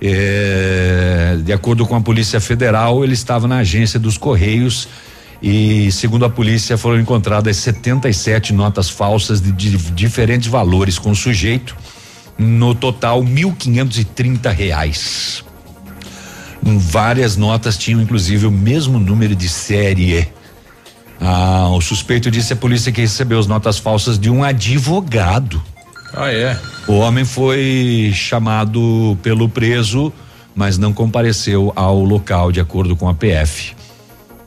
[SPEAKER 7] Eh, de acordo com a Polícia Federal, ele estava na agência dos Correios e, segundo a polícia, foram encontradas 77 notas falsas de, de diferentes valores com o sujeito. No total, 1.530 reais. Várias notas tinham inclusive o mesmo número de série. Ah, o suspeito disse à polícia que recebeu as notas falsas de um advogado.
[SPEAKER 1] Ah, é?
[SPEAKER 7] O homem foi chamado pelo preso, mas não compareceu ao local, de acordo com a PF.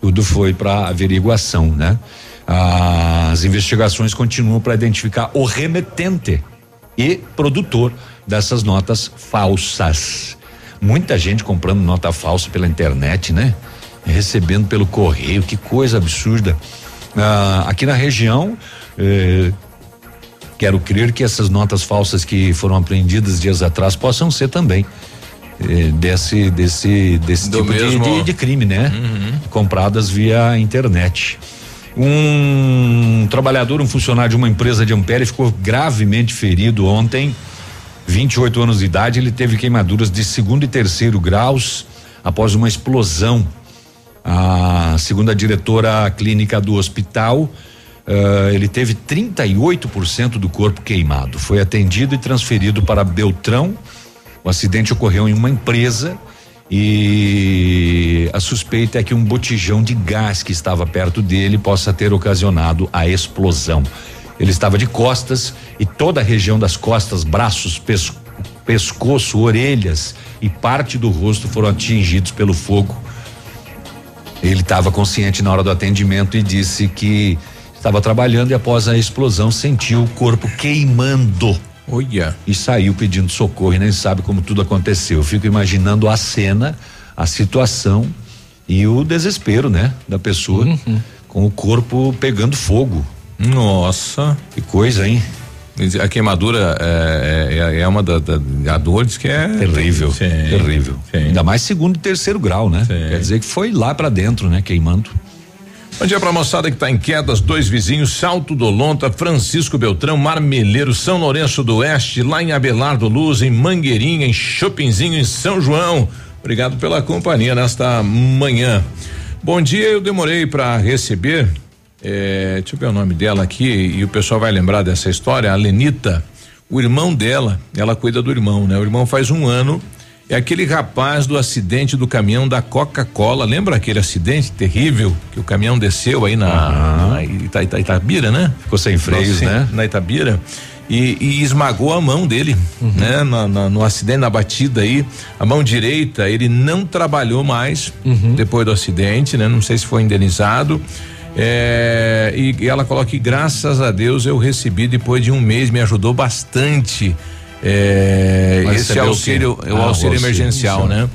[SPEAKER 7] Tudo foi para averiguação, né? As investigações continuam para identificar o remetente e produtor dessas notas falsas. Muita gente comprando nota falsa pela internet, né? Recebendo pelo correio, que coisa absurda. Ah, aqui na região, eh, quero crer que essas notas falsas que foram apreendidas dias atrás possam ser também eh, desse desse desse
[SPEAKER 1] Do
[SPEAKER 7] tipo de- de, de crime, né? Compradas via internet. Um trabalhador, um funcionário de uma empresa de Ampere ficou gravemente ferido ontem. 28 anos de idade, ele teve queimaduras de segundo e terceiro graus após uma explosão. A segundo a diretora clínica do hospital, eh, ele teve 38% do corpo queimado. Foi atendido e transferido para Beltrão O acidente ocorreu em uma empresa e a suspeita é que um botijão de gás que estava perto dele possa ter ocasionado a explosão. Ele estava de costas e toda a região das costas, braços, pes- pescoço, orelhas e parte do rosto foram atingidos pelo fogo. Ele estava consciente na hora do atendimento e disse que estava trabalhando e após a explosão sentiu o corpo queimando.
[SPEAKER 1] Olha.
[SPEAKER 7] E saiu pedindo socorro e nem sabe como tudo aconteceu. Eu fico imaginando a cena, a situação e o desespero, né, da pessoa com o corpo pegando fogo.
[SPEAKER 1] Nossa.
[SPEAKER 7] Que coisa, hein?
[SPEAKER 1] A queimadura é, é, é uma da, da, a dor diz que é
[SPEAKER 7] Terrível,
[SPEAKER 1] Sim,
[SPEAKER 7] terrível.
[SPEAKER 1] sim.
[SPEAKER 7] Ainda mais segundo e terceiro grau, né? Quer dizer que foi lá pra dentro, né, queimando.
[SPEAKER 1] Bom dia pra moçada que tá em quedas, dois vizinhos, Salto do Lonta, Francisco Beltrão, Marmeleiro, São Lourenço do Oeste, lá em Abelardo Luz, em Mangueirinha, em Chopinzinho, em São João. Obrigado pela companhia nesta manhã. Bom dia, eu demorei para receber, eh, deixa eu ver o nome dela aqui e o pessoal vai lembrar dessa história, a Lenita, o irmão dela, ela cuida do irmão, né? O irmão faz um ano é aquele rapaz do acidente do caminhão da Coca-Cola. Lembra aquele acidente terrível que o caminhão desceu aí na, na Ita, Ita, Itabira, né?
[SPEAKER 7] Ficou sem freios, né?
[SPEAKER 1] Na Itabira. E, e esmagou a mão dele,
[SPEAKER 7] Uhum.
[SPEAKER 1] né? Na- na- no acidente, na batida aí, a mão direita, ele não trabalhou mais
[SPEAKER 7] Uhum.
[SPEAKER 1] depois do acidente, né? Não sei se foi indenizado. É, e, e ela coloca que graças a Deus eu recebi depois de um mês, me ajudou bastante. É, esse auxílio, o
[SPEAKER 7] Ah,
[SPEAKER 1] auxílio
[SPEAKER 7] auxílio
[SPEAKER 1] emergencial, né?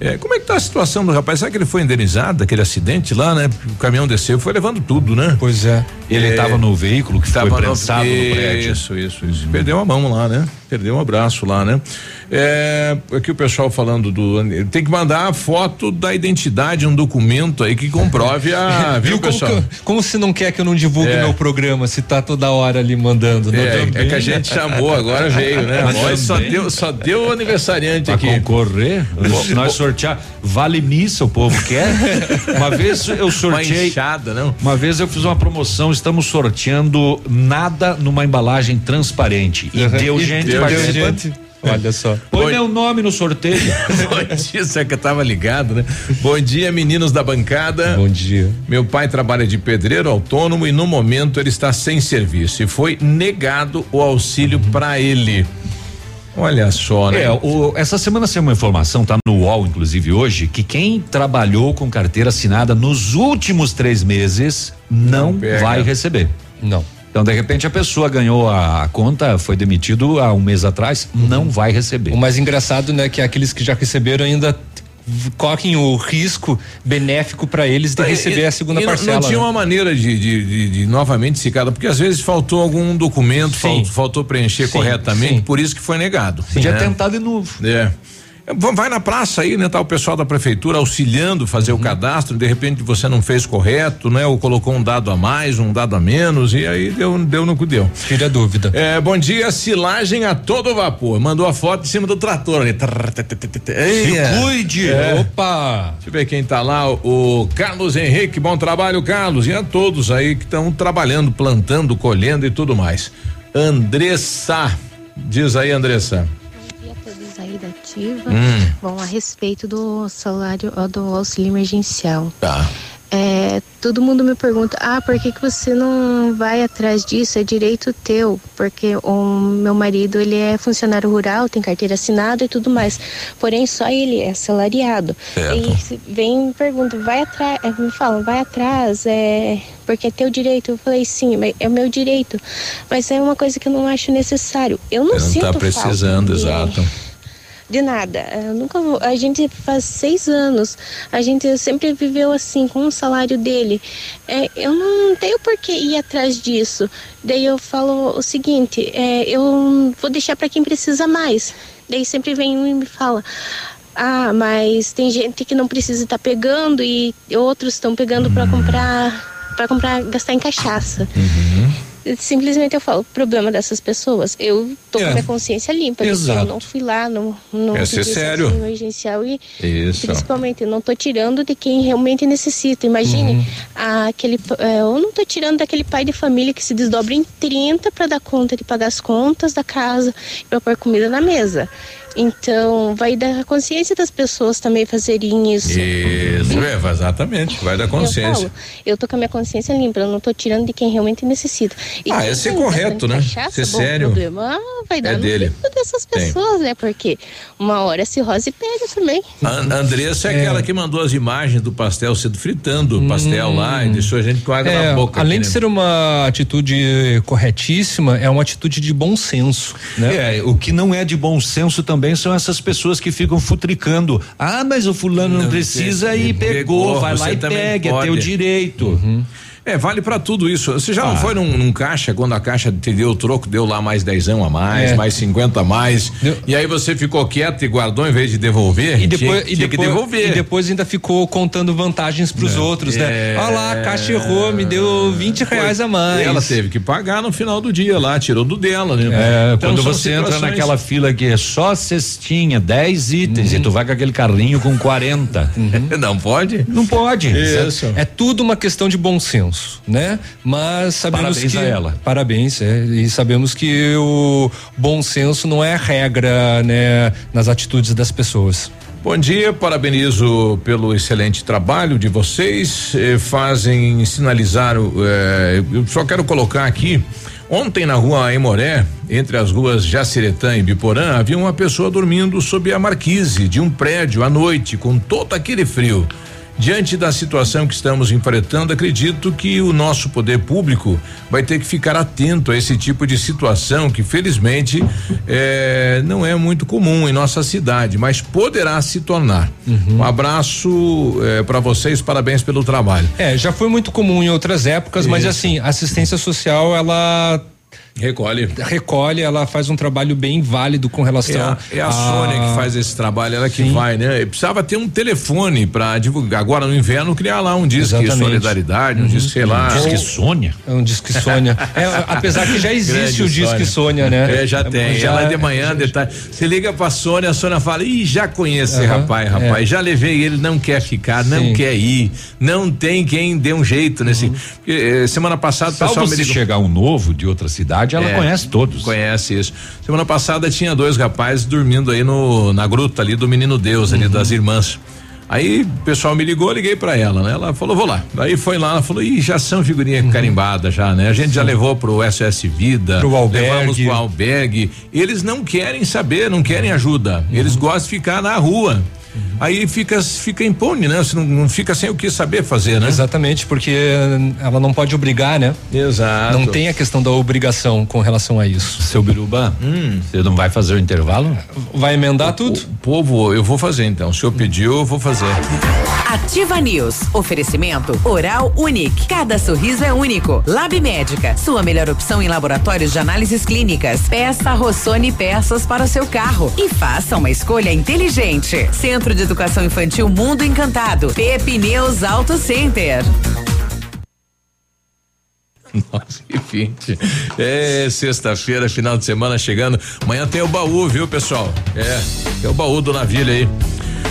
[SPEAKER 1] É, como é que tá a situação do rapaz? Será que ele foi indenizado daquele acidente lá, né? O caminhão desceu, foi levando tudo, né?
[SPEAKER 6] Pois é.
[SPEAKER 7] Ele estava no veículo que foi prensado no prédio.
[SPEAKER 1] Isso, isso, isso. Perdeu a mão lá, né? Perdeu um abraço lá, né? É, aqui o pessoal falando do. Tem que mandar a foto da identidade, um documento aí que comprove a. Viu,
[SPEAKER 6] como,
[SPEAKER 1] pessoal?
[SPEAKER 6] eu- como se não quer que eu não divulgue
[SPEAKER 1] É.
[SPEAKER 6] meu programa, se tá toda hora ali mandando. né?
[SPEAKER 1] É,
[SPEAKER 6] Também.
[SPEAKER 1] é que a gente chamou, agora veio, né?
[SPEAKER 7] Mas
[SPEAKER 1] Nós só deu, só deu o aniversariante
[SPEAKER 7] Pra
[SPEAKER 1] aqui.
[SPEAKER 7] concorrer, nós sortear. Vale missa, o povo quer. Uma vez eu sorteei.
[SPEAKER 1] Uma enxada, não?
[SPEAKER 7] Uma vez eu fiz uma promoção, estamos sorteando nada numa embalagem transparente. E
[SPEAKER 6] Uhum.
[SPEAKER 7] deu
[SPEAKER 6] E
[SPEAKER 7] gente
[SPEAKER 6] deu gente. Olha só.
[SPEAKER 7] Põe meu nome no sorteio.
[SPEAKER 1] Bom dia, será que eu tava ligado, né? Bom dia, meninos da bancada.
[SPEAKER 6] Bom dia.
[SPEAKER 1] Meu pai trabalha de pedreiro autônomo e no momento ele está sem serviço e foi negado o auxílio para ele. Olha só, né?
[SPEAKER 7] É, o- essa semana saiu uma informação, tá no UOL, inclusive hoje, que quem trabalhou com carteira assinada nos últimos três meses não,
[SPEAKER 1] Não
[SPEAKER 7] vai receber.
[SPEAKER 6] Não.
[SPEAKER 7] Então, de repente, a pessoa ganhou a, conta, foi demitido há um mês atrás, não vai receber.
[SPEAKER 6] O mais engraçado, né, que aqueles que já receberam ainda correm o risco benéfico para eles de receber a segunda
[SPEAKER 1] E não-
[SPEAKER 6] parcela.
[SPEAKER 1] Não tinha
[SPEAKER 6] né?
[SPEAKER 1] uma maneira de, de, de- de novamente se cada, porque às vezes faltou algum documento, fal- faltou preencher
[SPEAKER 6] Sim,
[SPEAKER 1] corretamente,
[SPEAKER 6] sim.
[SPEAKER 1] por isso que foi negado.
[SPEAKER 7] Podia
[SPEAKER 1] né?
[SPEAKER 7] tentar de novo.
[SPEAKER 1] É. É, va- Vai na praça aí, né? Tá o pessoal da prefeitura auxiliando fazer
[SPEAKER 6] Uhum.
[SPEAKER 1] o cadastro, de repente você não fez correto, né? Ou colocou um dado a mais, um dado a menos, e aí deu, deu no que deu.
[SPEAKER 6] Tira a dúvida.
[SPEAKER 1] É, bom dia, silagem a todo vapor. Mandou a foto em cima do trator ali.
[SPEAKER 7] Se cuide!
[SPEAKER 1] É.
[SPEAKER 6] Opa!
[SPEAKER 1] Deixa eu ver quem tá lá, o Carlos Henrique, bom trabalho, Carlos, e a todos aí que estão trabalhando, plantando, colhendo e tudo mais. Andressa, diz aí, Andressa.
[SPEAKER 57] Dia a todos aí da Ativa.
[SPEAKER 1] Hum.
[SPEAKER 57] Bom, a respeito do salário do auxílio emergencial.
[SPEAKER 1] Tá.
[SPEAKER 57] É, todo mundo me pergunta, ah, por que, que você não vai atrás disso? É direito teu, porque o meu marido ele é funcionário rural, tem carteira assinada e tudo mais. Porém, só ele é assalariado.
[SPEAKER 1] Certo.
[SPEAKER 57] E vem e me pergunta, vai atrás, é, me falam, vai atrás, é porque é teu direito. Eu falei, sim, é o meu direito. Mas é uma coisa que eu não acho necessário. Eu não sinto
[SPEAKER 1] não tá
[SPEAKER 57] falta
[SPEAKER 1] precisando,
[SPEAKER 57] de-
[SPEAKER 1] exato.
[SPEAKER 57] De nada. Eu nunca vou. A gente faz seis anos. A gente sempre viveu assim, com o salário dele. É, eu não tenho por que ir atrás disso. Daí eu falo o seguinte: é, eu vou deixar para quem precisa mais. Daí sempre vem um e me fala. Ah, mas tem gente que não precisa estar pegando e outros estão pegando para comprar para comprar gastar em cachaça. Simplesmente eu falo, problema dessas pessoas. Eu tô
[SPEAKER 1] É.
[SPEAKER 57] com minha consciência limpa. que
[SPEAKER 1] Exato.
[SPEAKER 57] Eu não fui lá, não, não
[SPEAKER 1] É ser sério.
[SPEAKER 57] emergencial e
[SPEAKER 1] Isso.
[SPEAKER 57] principalmente eu não tô tirando de quem realmente necessita. Imagine
[SPEAKER 1] Uhum.
[SPEAKER 57] aquele, é, eu não tô tirando daquele pai de família que se desdobra em 30 para dar conta de pagar as contas da casa e para pôr comida na mesa. Então, vai da consciência das pessoas também fazerem isso.
[SPEAKER 1] Isso, é, exatamente, vai da
[SPEAKER 57] Eu
[SPEAKER 1] consciência.
[SPEAKER 57] falo, eu tô com a minha consciência limpa, eu não tô tirando de quem realmente necessita. E
[SPEAKER 1] Ah, é ser
[SPEAKER 57] tem
[SPEAKER 1] correto, né?
[SPEAKER 57] Cachaça,
[SPEAKER 1] Ser
[SPEAKER 57] bom,
[SPEAKER 1] sério.
[SPEAKER 57] problema ah, vai dar
[SPEAKER 1] É
[SPEAKER 57] no
[SPEAKER 1] dele.
[SPEAKER 57] dessas
[SPEAKER 1] Tem.
[SPEAKER 57] pessoas, né? Porque uma hora a cirrose pega também.
[SPEAKER 1] A Andressa é, aquela que mandou as imagens do pastel sendo fritando o pastel lá e deixou a gente com água
[SPEAKER 6] É,
[SPEAKER 1] na boca.
[SPEAKER 6] além
[SPEAKER 1] aqui,
[SPEAKER 6] de
[SPEAKER 1] né?
[SPEAKER 6] ser uma atitude corretíssima, é uma atitude de bom senso, né?
[SPEAKER 54] É, o que não é de bom senso também são essas pessoas que ficam futricando. Ah, mas o fulano não,
[SPEAKER 1] Não
[SPEAKER 54] precisa e pegou,
[SPEAKER 1] pegou,
[SPEAKER 54] vai lá e
[SPEAKER 1] também
[SPEAKER 54] pega, é
[SPEAKER 1] pode.
[SPEAKER 54] teu direito.
[SPEAKER 1] É, vale pra tudo isso. Você já não
[SPEAKER 54] Ah.
[SPEAKER 1] foi num, num caixa, quando a caixa te deu o troco, deu lá mais dezão a mais,
[SPEAKER 6] É.
[SPEAKER 1] mais 50 a mais, e aí você ficou quieto e guardou em vez de devolver?
[SPEAKER 6] E depois,
[SPEAKER 1] tinha,
[SPEAKER 6] e,
[SPEAKER 1] tinha
[SPEAKER 6] depois,
[SPEAKER 1] que devolver.
[SPEAKER 6] e depois ainda ficou contando vantagens pros
[SPEAKER 1] É.
[SPEAKER 6] outros, né?
[SPEAKER 1] É.
[SPEAKER 6] Olha lá, a caixa errou, me deu 20 reais a mais.
[SPEAKER 1] Ela teve que pagar no final do dia lá, tirou do dela, né?
[SPEAKER 54] É,
[SPEAKER 1] Então,
[SPEAKER 54] quando você entra naquela fila que é só cestinha, 10 itens, e tu vai com aquele carrinho com 40.
[SPEAKER 1] Não pode?
[SPEAKER 54] Não pode.
[SPEAKER 1] Isso.
[SPEAKER 6] É tudo uma questão de bom senso, né? Mas sabemos
[SPEAKER 54] Parabéns
[SPEAKER 6] que
[SPEAKER 54] a ela.
[SPEAKER 6] parabéns, é, e sabemos que o bom senso não é regra, né, nas atitudes das pessoas.
[SPEAKER 1] Bom dia, parabenizo pelo excelente trabalho de vocês. eh, fazem sinalizar. o, eh, eu só quero colocar aqui. Ontem na rua Aimoré, entre as ruas Jaciretã e Biporã, havia uma pessoa dormindo sob a marquise de um prédio à noite, com todo aquele frio. Diante da situação que estamos enfrentando, acredito que o nosso poder público vai ter que ficar atento a esse tipo de situação que, felizmente, eh, não é muito comum em nossa cidade, mas poderá se tornar. Um abraço para vocês, parabéns pelo trabalho.
[SPEAKER 6] É, já foi muito comum em outras épocas, mas
[SPEAKER 1] Isso.
[SPEAKER 6] assim, a assistência social, ela
[SPEAKER 1] Recolhe.
[SPEAKER 6] recolhe, ela faz um trabalho bem válido com
[SPEAKER 1] É
[SPEAKER 6] relação
[SPEAKER 1] a, é a Sônia que faz esse trabalho, ela que vai, né? Precisava ter um telefone para divulgar. Agora no inverno criar lá um disque
[SPEAKER 6] Exatamente.
[SPEAKER 1] solidariedade, um
[SPEAKER 6] Uhum.
[SPEAKER 1] disque, sei lá.
[SPEAKER 6] Um disque
[SPEAKER 54] Sônia.
[SPEAKER 6] É um disque Sônia. É, apesar que já existe
[SPEAKER 1] Grande
[SPEAKER 6] o disque Sônia, né?
[SPEAKER 1] É, já tem.
[SPEAKER 6] Já-
[SPEAKER 1] ela de manhã, de tarde. Você liga pra Sônia, a Sônia fala: Ih, já conheço esse
[SPEAKER 6] Aham,
[SPEAKER 1] rapaz, rapaz.
[SPEAKER 6] é.
[SPEAKER 1] Já levei ele, não quer ficar, não
[SPEAKER 6] Sim.
[SPEAKER 1] quer ir. Não tem quem dê um jeito nesse. Porque, eh, semana passada o pessoal me
[SPEAKER 54] se
[SPEAKER 1] ligou.
[SPEAKER 54] chegar um novo de outra cidade, ela
[SPEAKER 1] É,
[SPEAKER 54] conhece todos.
[SPEAKER 1] Conhece isso. Semana passada tinha dois rapazes dormindo aí no na gruta ali do Menino Deus, ali das irmãs. Aí o pessoal me ligou, liguei pra ela, né? Ela falou, vou lá. Aí foi lá, ela falou, ih, já são figurinha carimbadas já, né? A gente já levou pro SOS Vida,
[SPEAKER 6] Pro albergue.
[SPEAKER 1] levamos pro albergue. Eles não querem saber, não querem ajuda. Eles gostam de ficar na rua. Aí fica fica impune, né? Você não, não fica sem o que saber fazer, né?
[SPEAKER 6] Exatamente, porque ela não pode obrigar, né?
[SPEAKER 1] Exato.
[SPEAKER 6] Não tem a questão da obrigação com relação a isso.
[SPEAKER 54] Seu Biruba, você não vai fazer o intervalo?
[SPEAKER 6] Vai emendar tudo?
[SPEAKER 1] O povo, eu vou fazer então. O senhor pediu, eu vou fazer.
[SPEAKER 5] Ativa News. Oferecimento Oral Unique. Cada sorriso é único. Lab Médica. Sua melhor opção em laboratórios de análises clínicas. Peça Rossoni peças para o seu carro e faça uma escolha inteligente. Centro de Educação Infantil Mundo Encantado. Pepineus Auto Center.
[SPEAKER 1] Nossa, que finte. É sexta-feira, final de semana chegando. Amanhã tem o baú, viu, pessoal? É, é o baú do navio aí.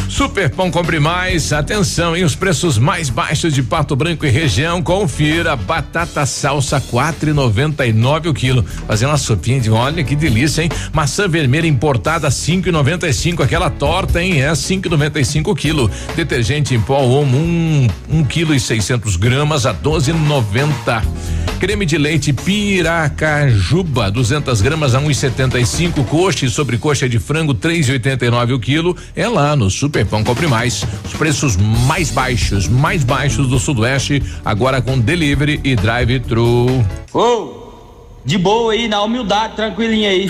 [SPEAKER 1] Super Pão Compre Mais, atenção, hein? Os preços mais baixos de Pato Branco e região, confira. Batata salsa quatro e noventa e nove o quilo. Fazer uma sopinha de, olha que delícia, hein? Maçã vermelha importada cinco e noventa e cinco, aquela torta, hein? É cinco e noventa e cinco o quilo. Detergente em pó Omo, um, um quilo e seiscentos gramas a doze e noventa. Creme de leite Piracajuba, 200 gramas a 1,75. Coxa e sobrecoxa de frango, 3,89 o quilo. É lá no Super Pão Compre Mais. Os preços mais baixos, mais baixos do Sudoeste, agora com delivery e drive-thru.
[SPEAKER 58] Ô, de boa aí, na humildade, tranquilinha aí.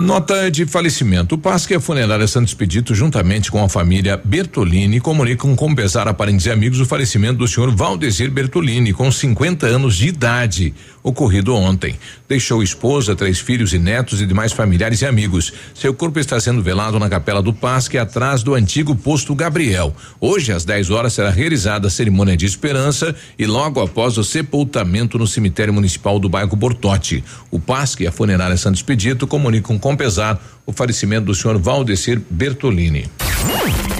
[SPEAKER 1] Nota de falecimento. O Pasque e a Funerária Santo Expedito, juntamente com a família Bertolini, comunicam com pesar a parentes e amigos o falecimento do senhor Valdezir Bertolini, com 50 anos de idade, ocorrido ontem. Deixou esposa, três filhos e netos e demais familiares e amigos. Seu corpo está sendo velado na capela do Pasque, atrás do antigo posto Gabriel. Hoje, às 10 horas, será realizada a cerimônia de esperança e logo após o sepultamento no cemitério municipal do bairro Bortote. O Pasque e a Funerária Santo Expedito comunicam com pesar o falecimento do senhor Valdecir Bertolini.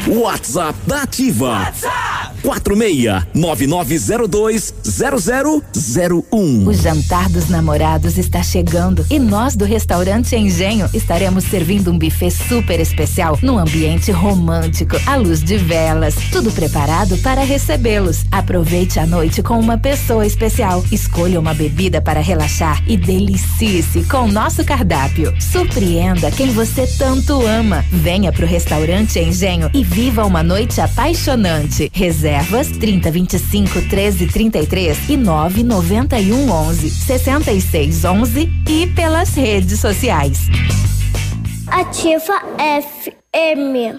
[SPEAKER 13] WhatsApp da Ativa. WhatsApp 46-9902-0001.
[SPEAKER 11] O jantar dos namorados está chegando e nós do restaurante Engenho estaremos servindo um buffet super especial num ambiente romântico, à luz de velas, tudo preparado para recebê-los. Aproveite a noite com uma pessoa especial. Escolha uma bebida para relaxar e delicie-se com o nosso cardápio. Surpreenda quem você tanto ama. Venha pro restaurante Engenho e viva uma noite apaixonante. Reservas 30 25 13 33 e 9 91 11 66 11 e pelas redes sociais.
[SPEAKER 14] Ativa FM.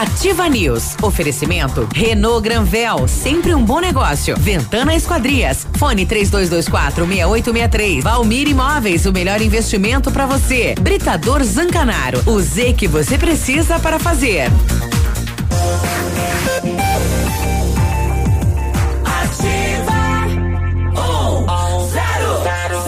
[SPEAKER 5] Ativa News. Oferecimento Renault Granvel, sempre um bom negócio. Ventana Esquadrias. Fone 3224 6863. Valmir Imóveis, o melhor investimento para você. Britador Zancanaro. O Z que você precisa para fazer.
[SPEAKER 59] Ativa. Um, zero, zero,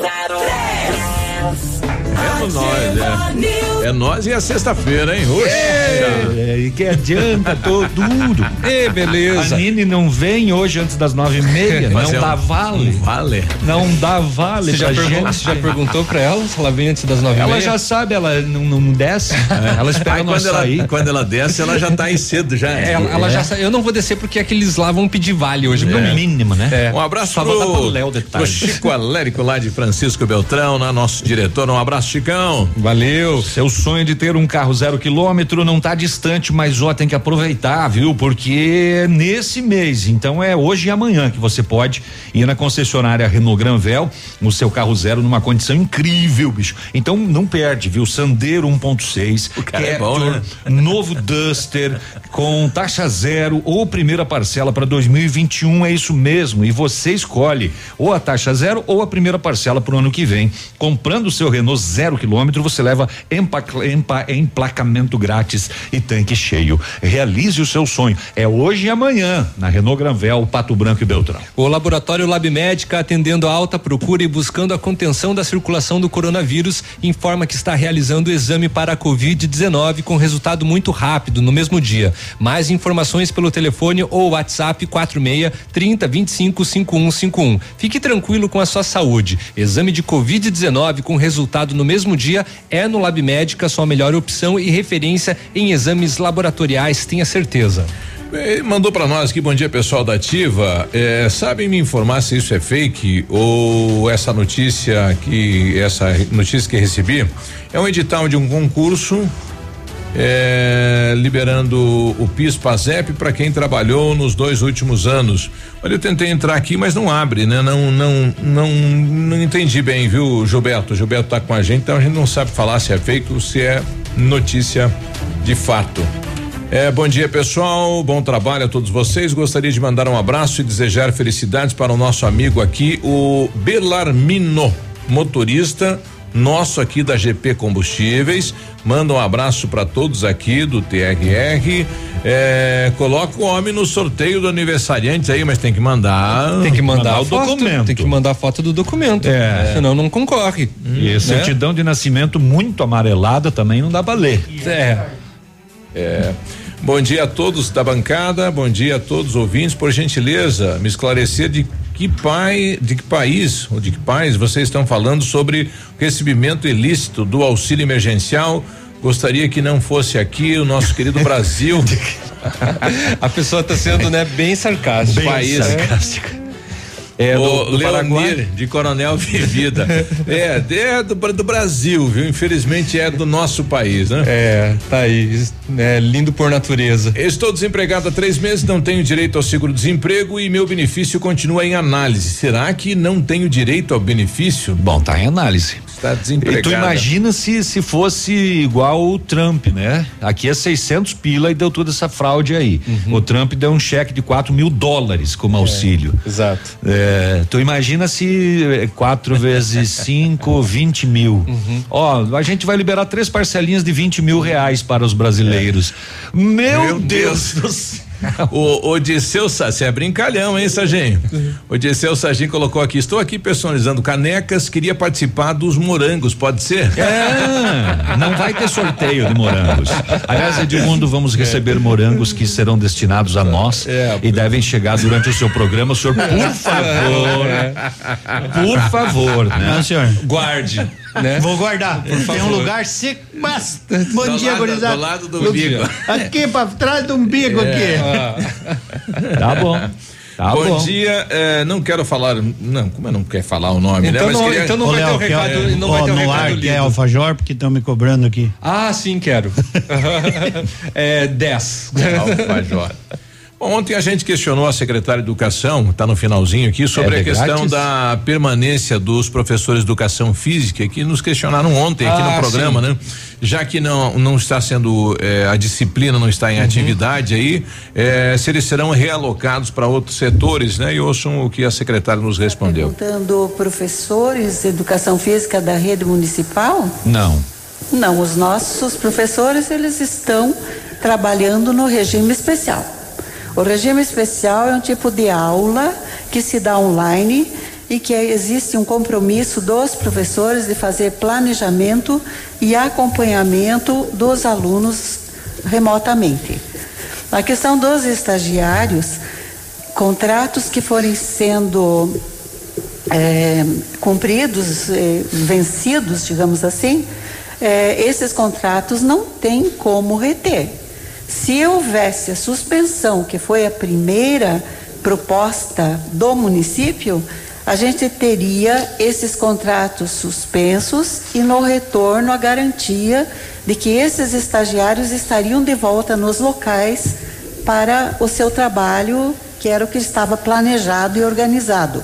[SPEAKER 59] zero, três.
[SPEAKER 1] É nós, é. É nós e a sexta-feira, hein? Oxe.
[SPEAKER 7] É, e que adianta todo, tudo.
[SPEAKER 6] Ê, beleza.
[SPEAKER 7] A Nini não vem hoje antes das nove e meia,
[SPEAKER 1] Mas
[SPEAKER 7] não
[SPEAKER 1] é
[SPEAKER 7] dá
[SPEAKER 1] um-
[SPEAKER 7] vale.
[SPEAKER 1] um vale.
[SPEAKER 7] Não dá vale
[SPEAKER 6] Você já,
[SPEAKER 7] pra
[SPEAKER 6] pergun-
[SPEAKER 7] gente.
[SPEAKER 6] você já perguntou pra ela se ela vem antes das nove e
[SPEAKER 7] Ela
[SPEAKER 6] meia?
[SPEAKER 7] já sabe, ela não, não desce. Ela espera
[SPEAKER 1] Aí
[SPEAKER 7] nós
[SPEAKER 1] quando ela,
[SPEAKER 7] sair.
[SPEAKER 1] quando ela desce, ela já tá aí cedo já.
[SPEAKER 6] É, Ela, ela já sa- Eu não vou descer porque aqueles lá vão pedir vale hoje.
[SPEAKER 7] No
[SPEAKER 6] pra mim.
[SPEAKER 7] mínimo, né?
[SPEAKER 6] É.
[SPEAKER 1] Um abraço
[SPEAKER 7] Só
[SPEAKER 1] pro,
[SPEAKER 7] pro Léo
[SPEAKER 1] pro. Chico Alérico lá de Francisco Beltrão, né? nosso diretor. Um abraço, Chicão.
[SPEAKER 6] Valeu.
[SPEAKER 7] Seu sonho de ter um carro zero quilômetro não tá distante, mas ó, tem que aproveitar, viu? Porque é nesse mês, então é hoje e amanhã que você pode ir na concessionária Renault Granvel, o seu carro zero numa condição incrível, bicho. Então não perde, viu? Sandero 1.6,
[SPEAKER 1] O cara é bom, né?
[SPEAKER 7] novo Duster com taxa zero ou primeira parcela para 2021, é isso mesmo. E você escolhe ou a taxa zero ou a primeira parcela para o ano que vem. Comprando o seu Renault zero quilômetro, você leva empa- empa- emplacamento grátis e tanque cheio. Realize o seu sonho. É hoje e amanhã na Renault Granvel, Pato Branco e Beltrão.
[SPEAKER 6] O laboratório Lab Médica, atendendo a alta procura e buscando a contenção da circulação do coronavírus, informa que está realizando o exame para a Covid-19 com resultado muito rápido no mesmo dia. Mais informações pelo telefone ou WhatsApp 46 30 25 5151. Fique tranquilo com a sua saúde. Exame de Covid-19 com resultado no mesmo dia é no Lab Médica sua melhor opção e referência em exames laboratoriais, tenha certeza.
[SPEAKER 1] Mandou pra nós aqui, bom dia pessoal da Ativa. Eh, sabem me informar se isso é fake ou essa notícia que essa notícia que recebi é um edital de um concurso eh, liberando o PIS PASEP para quem trabalhou nos dois últimos anos. Olha, eu tentei entrar aqui, mas não abre, né? Não, não, não, não entendi bem, viu, Gilberto? Gilberto tá com a gente, então a gente não sabe falar se é fake ou se é notícia de fato. É, bom dia, pessoal. Bom trabalho a todos vocês. Gostaria de mandar um abraço e desejar felicidades para o nosso amigo aqui, o Belarmino, motorista nosso aqui da GP Combustíveis. Manda um abraço para todos aqui do TRR. É, coloca o homem no sorteio do aniversariante aí, mas tem que mandar.
[SPEAKER 6] Tem que mandar,
[SPEAKER 7] Mandar
[SPEAKER 6] o
[SPEAKER 7] o
[SPEAKER 6] documento. Tem que mandar a foto do documento.
[SPEAKER 7] É.
[SPEAKER 6] Senão não concorre.
[SPEAKER 7] E
[SPEAKER 6] né?
[SPEAKER 7] certidão de nascimento muito amarelada também não dá pra ler.
[SPEAKER 6] É.
[SPEAKER 1] É. Bom dia a todos da bancada, bom dia a todos os ouvintes. Por gentileza, me esclarecer de que pai, de que país ou de que país vocês estão falando sobre recebimento ilícito do auxílio emergencial? Gostaria que não fosse aqui o nosso querido Brasil.
[SPEAKER 6] A pessoa está sendo, né, bem sarcástica.
[SPEAKER 1] Bem país.
[SPEAKER 6] sarcástica.
[SPEAKER 1] É,
[SPEAKER 6] do-
[SPEAKER 1] o
[SPEAKER 6] do
[SPEAKER 1] Leonir,
[SPEAKER 6] Paraguai?
[SPEAKER 1] de Coronel Vivida. é, é do, do Brasil, viu? Infelizmente é do nosso país, né?
[SPEAKER 6] É, tá aí. É lindo por natureza.
[SPEAKER 1] Estou desempregado há três meses, não tenho direito ao seguro-desemprego e meu benefício continua em análise. Será que não tenho direito ao benefício?
[SPEAKER 7] Bom, tá em análise. E
[SPEAKER 1] desempregado.
[SPEAKER 7] tu imagina se se fosse igual o Trump, né? Aqui é 600 pila e deu toda essa fraude aí.
[SPEAKER 1] Uhum.
[SPEAKER 7] O Trump deu um cheque de 4 mil dólares como auxílio.
[SPEAKER 6] Exato.
[SPEAKER 7] É, tu imagina se é, quatro vezes cinco, 20 mil.
[SPEAKER 1] Uhum.
[SPEAKER 7] Ó, a gente vai liberar três parcelinhas de 20 mil reais para os brasileiros. Meu,
[SPEAKER 1] Meu
[SPEAKER 7] Deus,
[SPEAKER 1] Deus.
[SPEAKER 7] do céu.
[SPEAKER 1] O Odisseu Sa- você é brincalhão, hein, Sarginho? O Odisseu Sarginho colocou aqui, estou aqui personalizando canecas, queria participar dos morangos, pode ser?
[SPEAKER 7] É, não vai ter sorteio de morangos. Aliás, Edmundo, vamos receber morangos que serão destinados a nós e devem chegar durante o seu programa. O senhor, por favor, por favor, né?
[SPEAKER 60] Não, senhor.
[SPEAKER 6] Guarde. Né?
[SPEAKER 60] Vou guardar.
[SPEAKER 6] Por
[SPEAKER 60] Tem
[SPEAKER 6] favor.
[SPEAKER 60] um lugar seco bastante. Bom
[SPEAKER 1] Do
[SPEAKER 60] dia,
[SPEAKER 1] lado-
[SPEAKER 60] gurizada.
[SPEAKER 1] do lado do
[SPEAKER 60] No-
[SPEAKER 1] umbigo.
[SPEAKER 60] Aqui pra trás do umbigo
[SPEAKER 1] É.
[SPEAKER 60] aqui.
[SPEAKER 7] Tá bom. Tá
[SPEAKER 1] bom,
[SPEAKER 7] bom.
[SPEAKER 1] dia, eh, não quero falar, não, como eu não quer falar o nome, né?
[SPEAKER 6] Então
[SPEAKER 1] Mas
[SPEAKER 6] não-
[SPEAKER 1] queria-
[SPEAKER 6] então não vai ter
[SPEAKER 60] Léo,
[SPEAKER 6] o recado,
[SPEAKER 60] quer-
[SPEAKER 6] não vai
[SPEAKER 60] ó,
[SPEAKER 6] ter o
[SPEAKER 60] no
[SPEAKER 6] recado
[SPEAKER 60] ar,
[SPEAKER 6] lido.
[SPEAKER 60] que é alfajor, porque estão me cobrando aqui.
[SPEAKER 6] Ah, sim, quero. é 10.
[SPEAKER 1] Alfajor. Bom, ontem a gente questionou a secretária de Educação, está no finalzinho aqui, sobre
[SPEAKER 7] É
[SPEAKER 1] a questão
[SPEAKER 7] grátis?
[SPEAKER 1] da permanência dos professores de Educação Física, que nos questionaram ontem aqui
[SPEAKER 6] Ah,
[SPEAKER 1] no programa,
[SPEAKER 6] sim.
[SPEAKER 1] né? Já que não, não está sendo, eh, a disciplina não está em
[SPEAKER 6] Uhum.
[SPEAKER 1] atividade aí, eh, se eles serão realocados para outros setores, né? E ouçam o que a secretária nos respondeu.
[SPEAKER 24] Perguntando professores de educação física da rede municipal?
[SPEAKER 7] Não.
[SPEAKER 24] Não, os nossos professores eles estão trabalhando no regime especial. O regime especial é um tipo de aula que se dá online e que existe um compromisso dos professores de fazer planejamento e acompanhamento dos alunos remotamente. A questão dos estagiários, contratos que forem sendo é, cumpridos, é, vencidos, digamos assim, é, esses contratos não tem como reter. Se houvesse a suspensão, que foi a primeira proposta do município, a gente teria esses contratos suspensos e no retorno a garantia de que esses estagiários estariam de volta nos locais para o seu trabalho, que era o que estava planejado e organizado.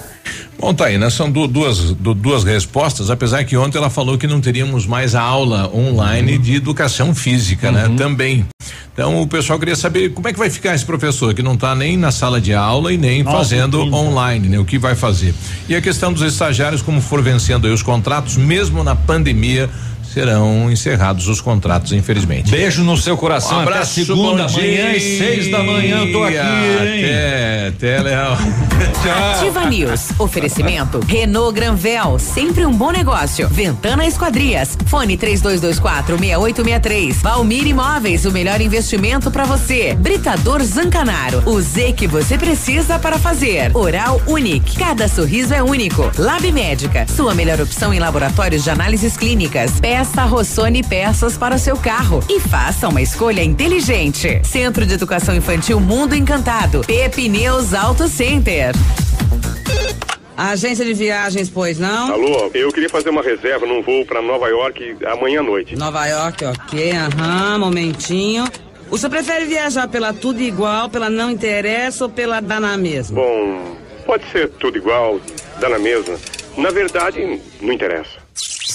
[SPEAKER 1] Bom, tá aí, né? São du- duas, du- duas respostas, apesar que ontem ela falou que não teríamos mais a aula online de educação física, né? Também. Então o pessoal queria saber como é que vai ficar esse professor que não está nem na sala de aula e nem
[SPEAKER 60] Nossa,
[SPEAKER 1] fazendo online, né? O que vai fazer? E a questão dos estagiários, como for vencendo aí os contratos, mesmo na pandemia, serão encerrados os contratos, infelizmente.
[SPEAKER 7] Beijo no seu coração.
[SPEAKER 1] Um
[SPEAKER 7] até
[SPEAKER 1] abraço,
[SPEAKER 7] segunda,
[SPEAKER 1] bom
[SPEAKER 7] amanhã às seis da manhã eu tô aqui, hein?
[SPEAKER 1] Até, até, Léo.
[SPEAKER 5] Ativa News. Oferecimento. Renault Granvel. Sempre um bom negócio. Ventana Esquadrias. Fone 3224 6863. Valmir Imóveis. O melhor investimento para você. Britador Zancanaro. O Z que você precisa para fazer. Oral Unique. Cada sorriso é único. Lab Médica. Sua melhor opção em laboratórios de análises clínicas. Peça Rossoni peças para o seu carro. E faça uma escolha inteligente. Centro de Educação Infantil Mundo Encantado. Pepineus Auto Center.
[SPEAKER 61] Agência de viagens, pois não?
[SPEAKER 62] Alô, eu queria fazer uma reserva num voo para Nova York amanhã à noite.
[SPEAKER 61] Nova York, ok, aham, momentinho. O senhor prefere viajar pela tudo igual, pela não interessa ou pela dá na mesma?
[SPEAKER 62] Bom, pode ser tudo igual, dá na mesma. Na verdade, não interessa.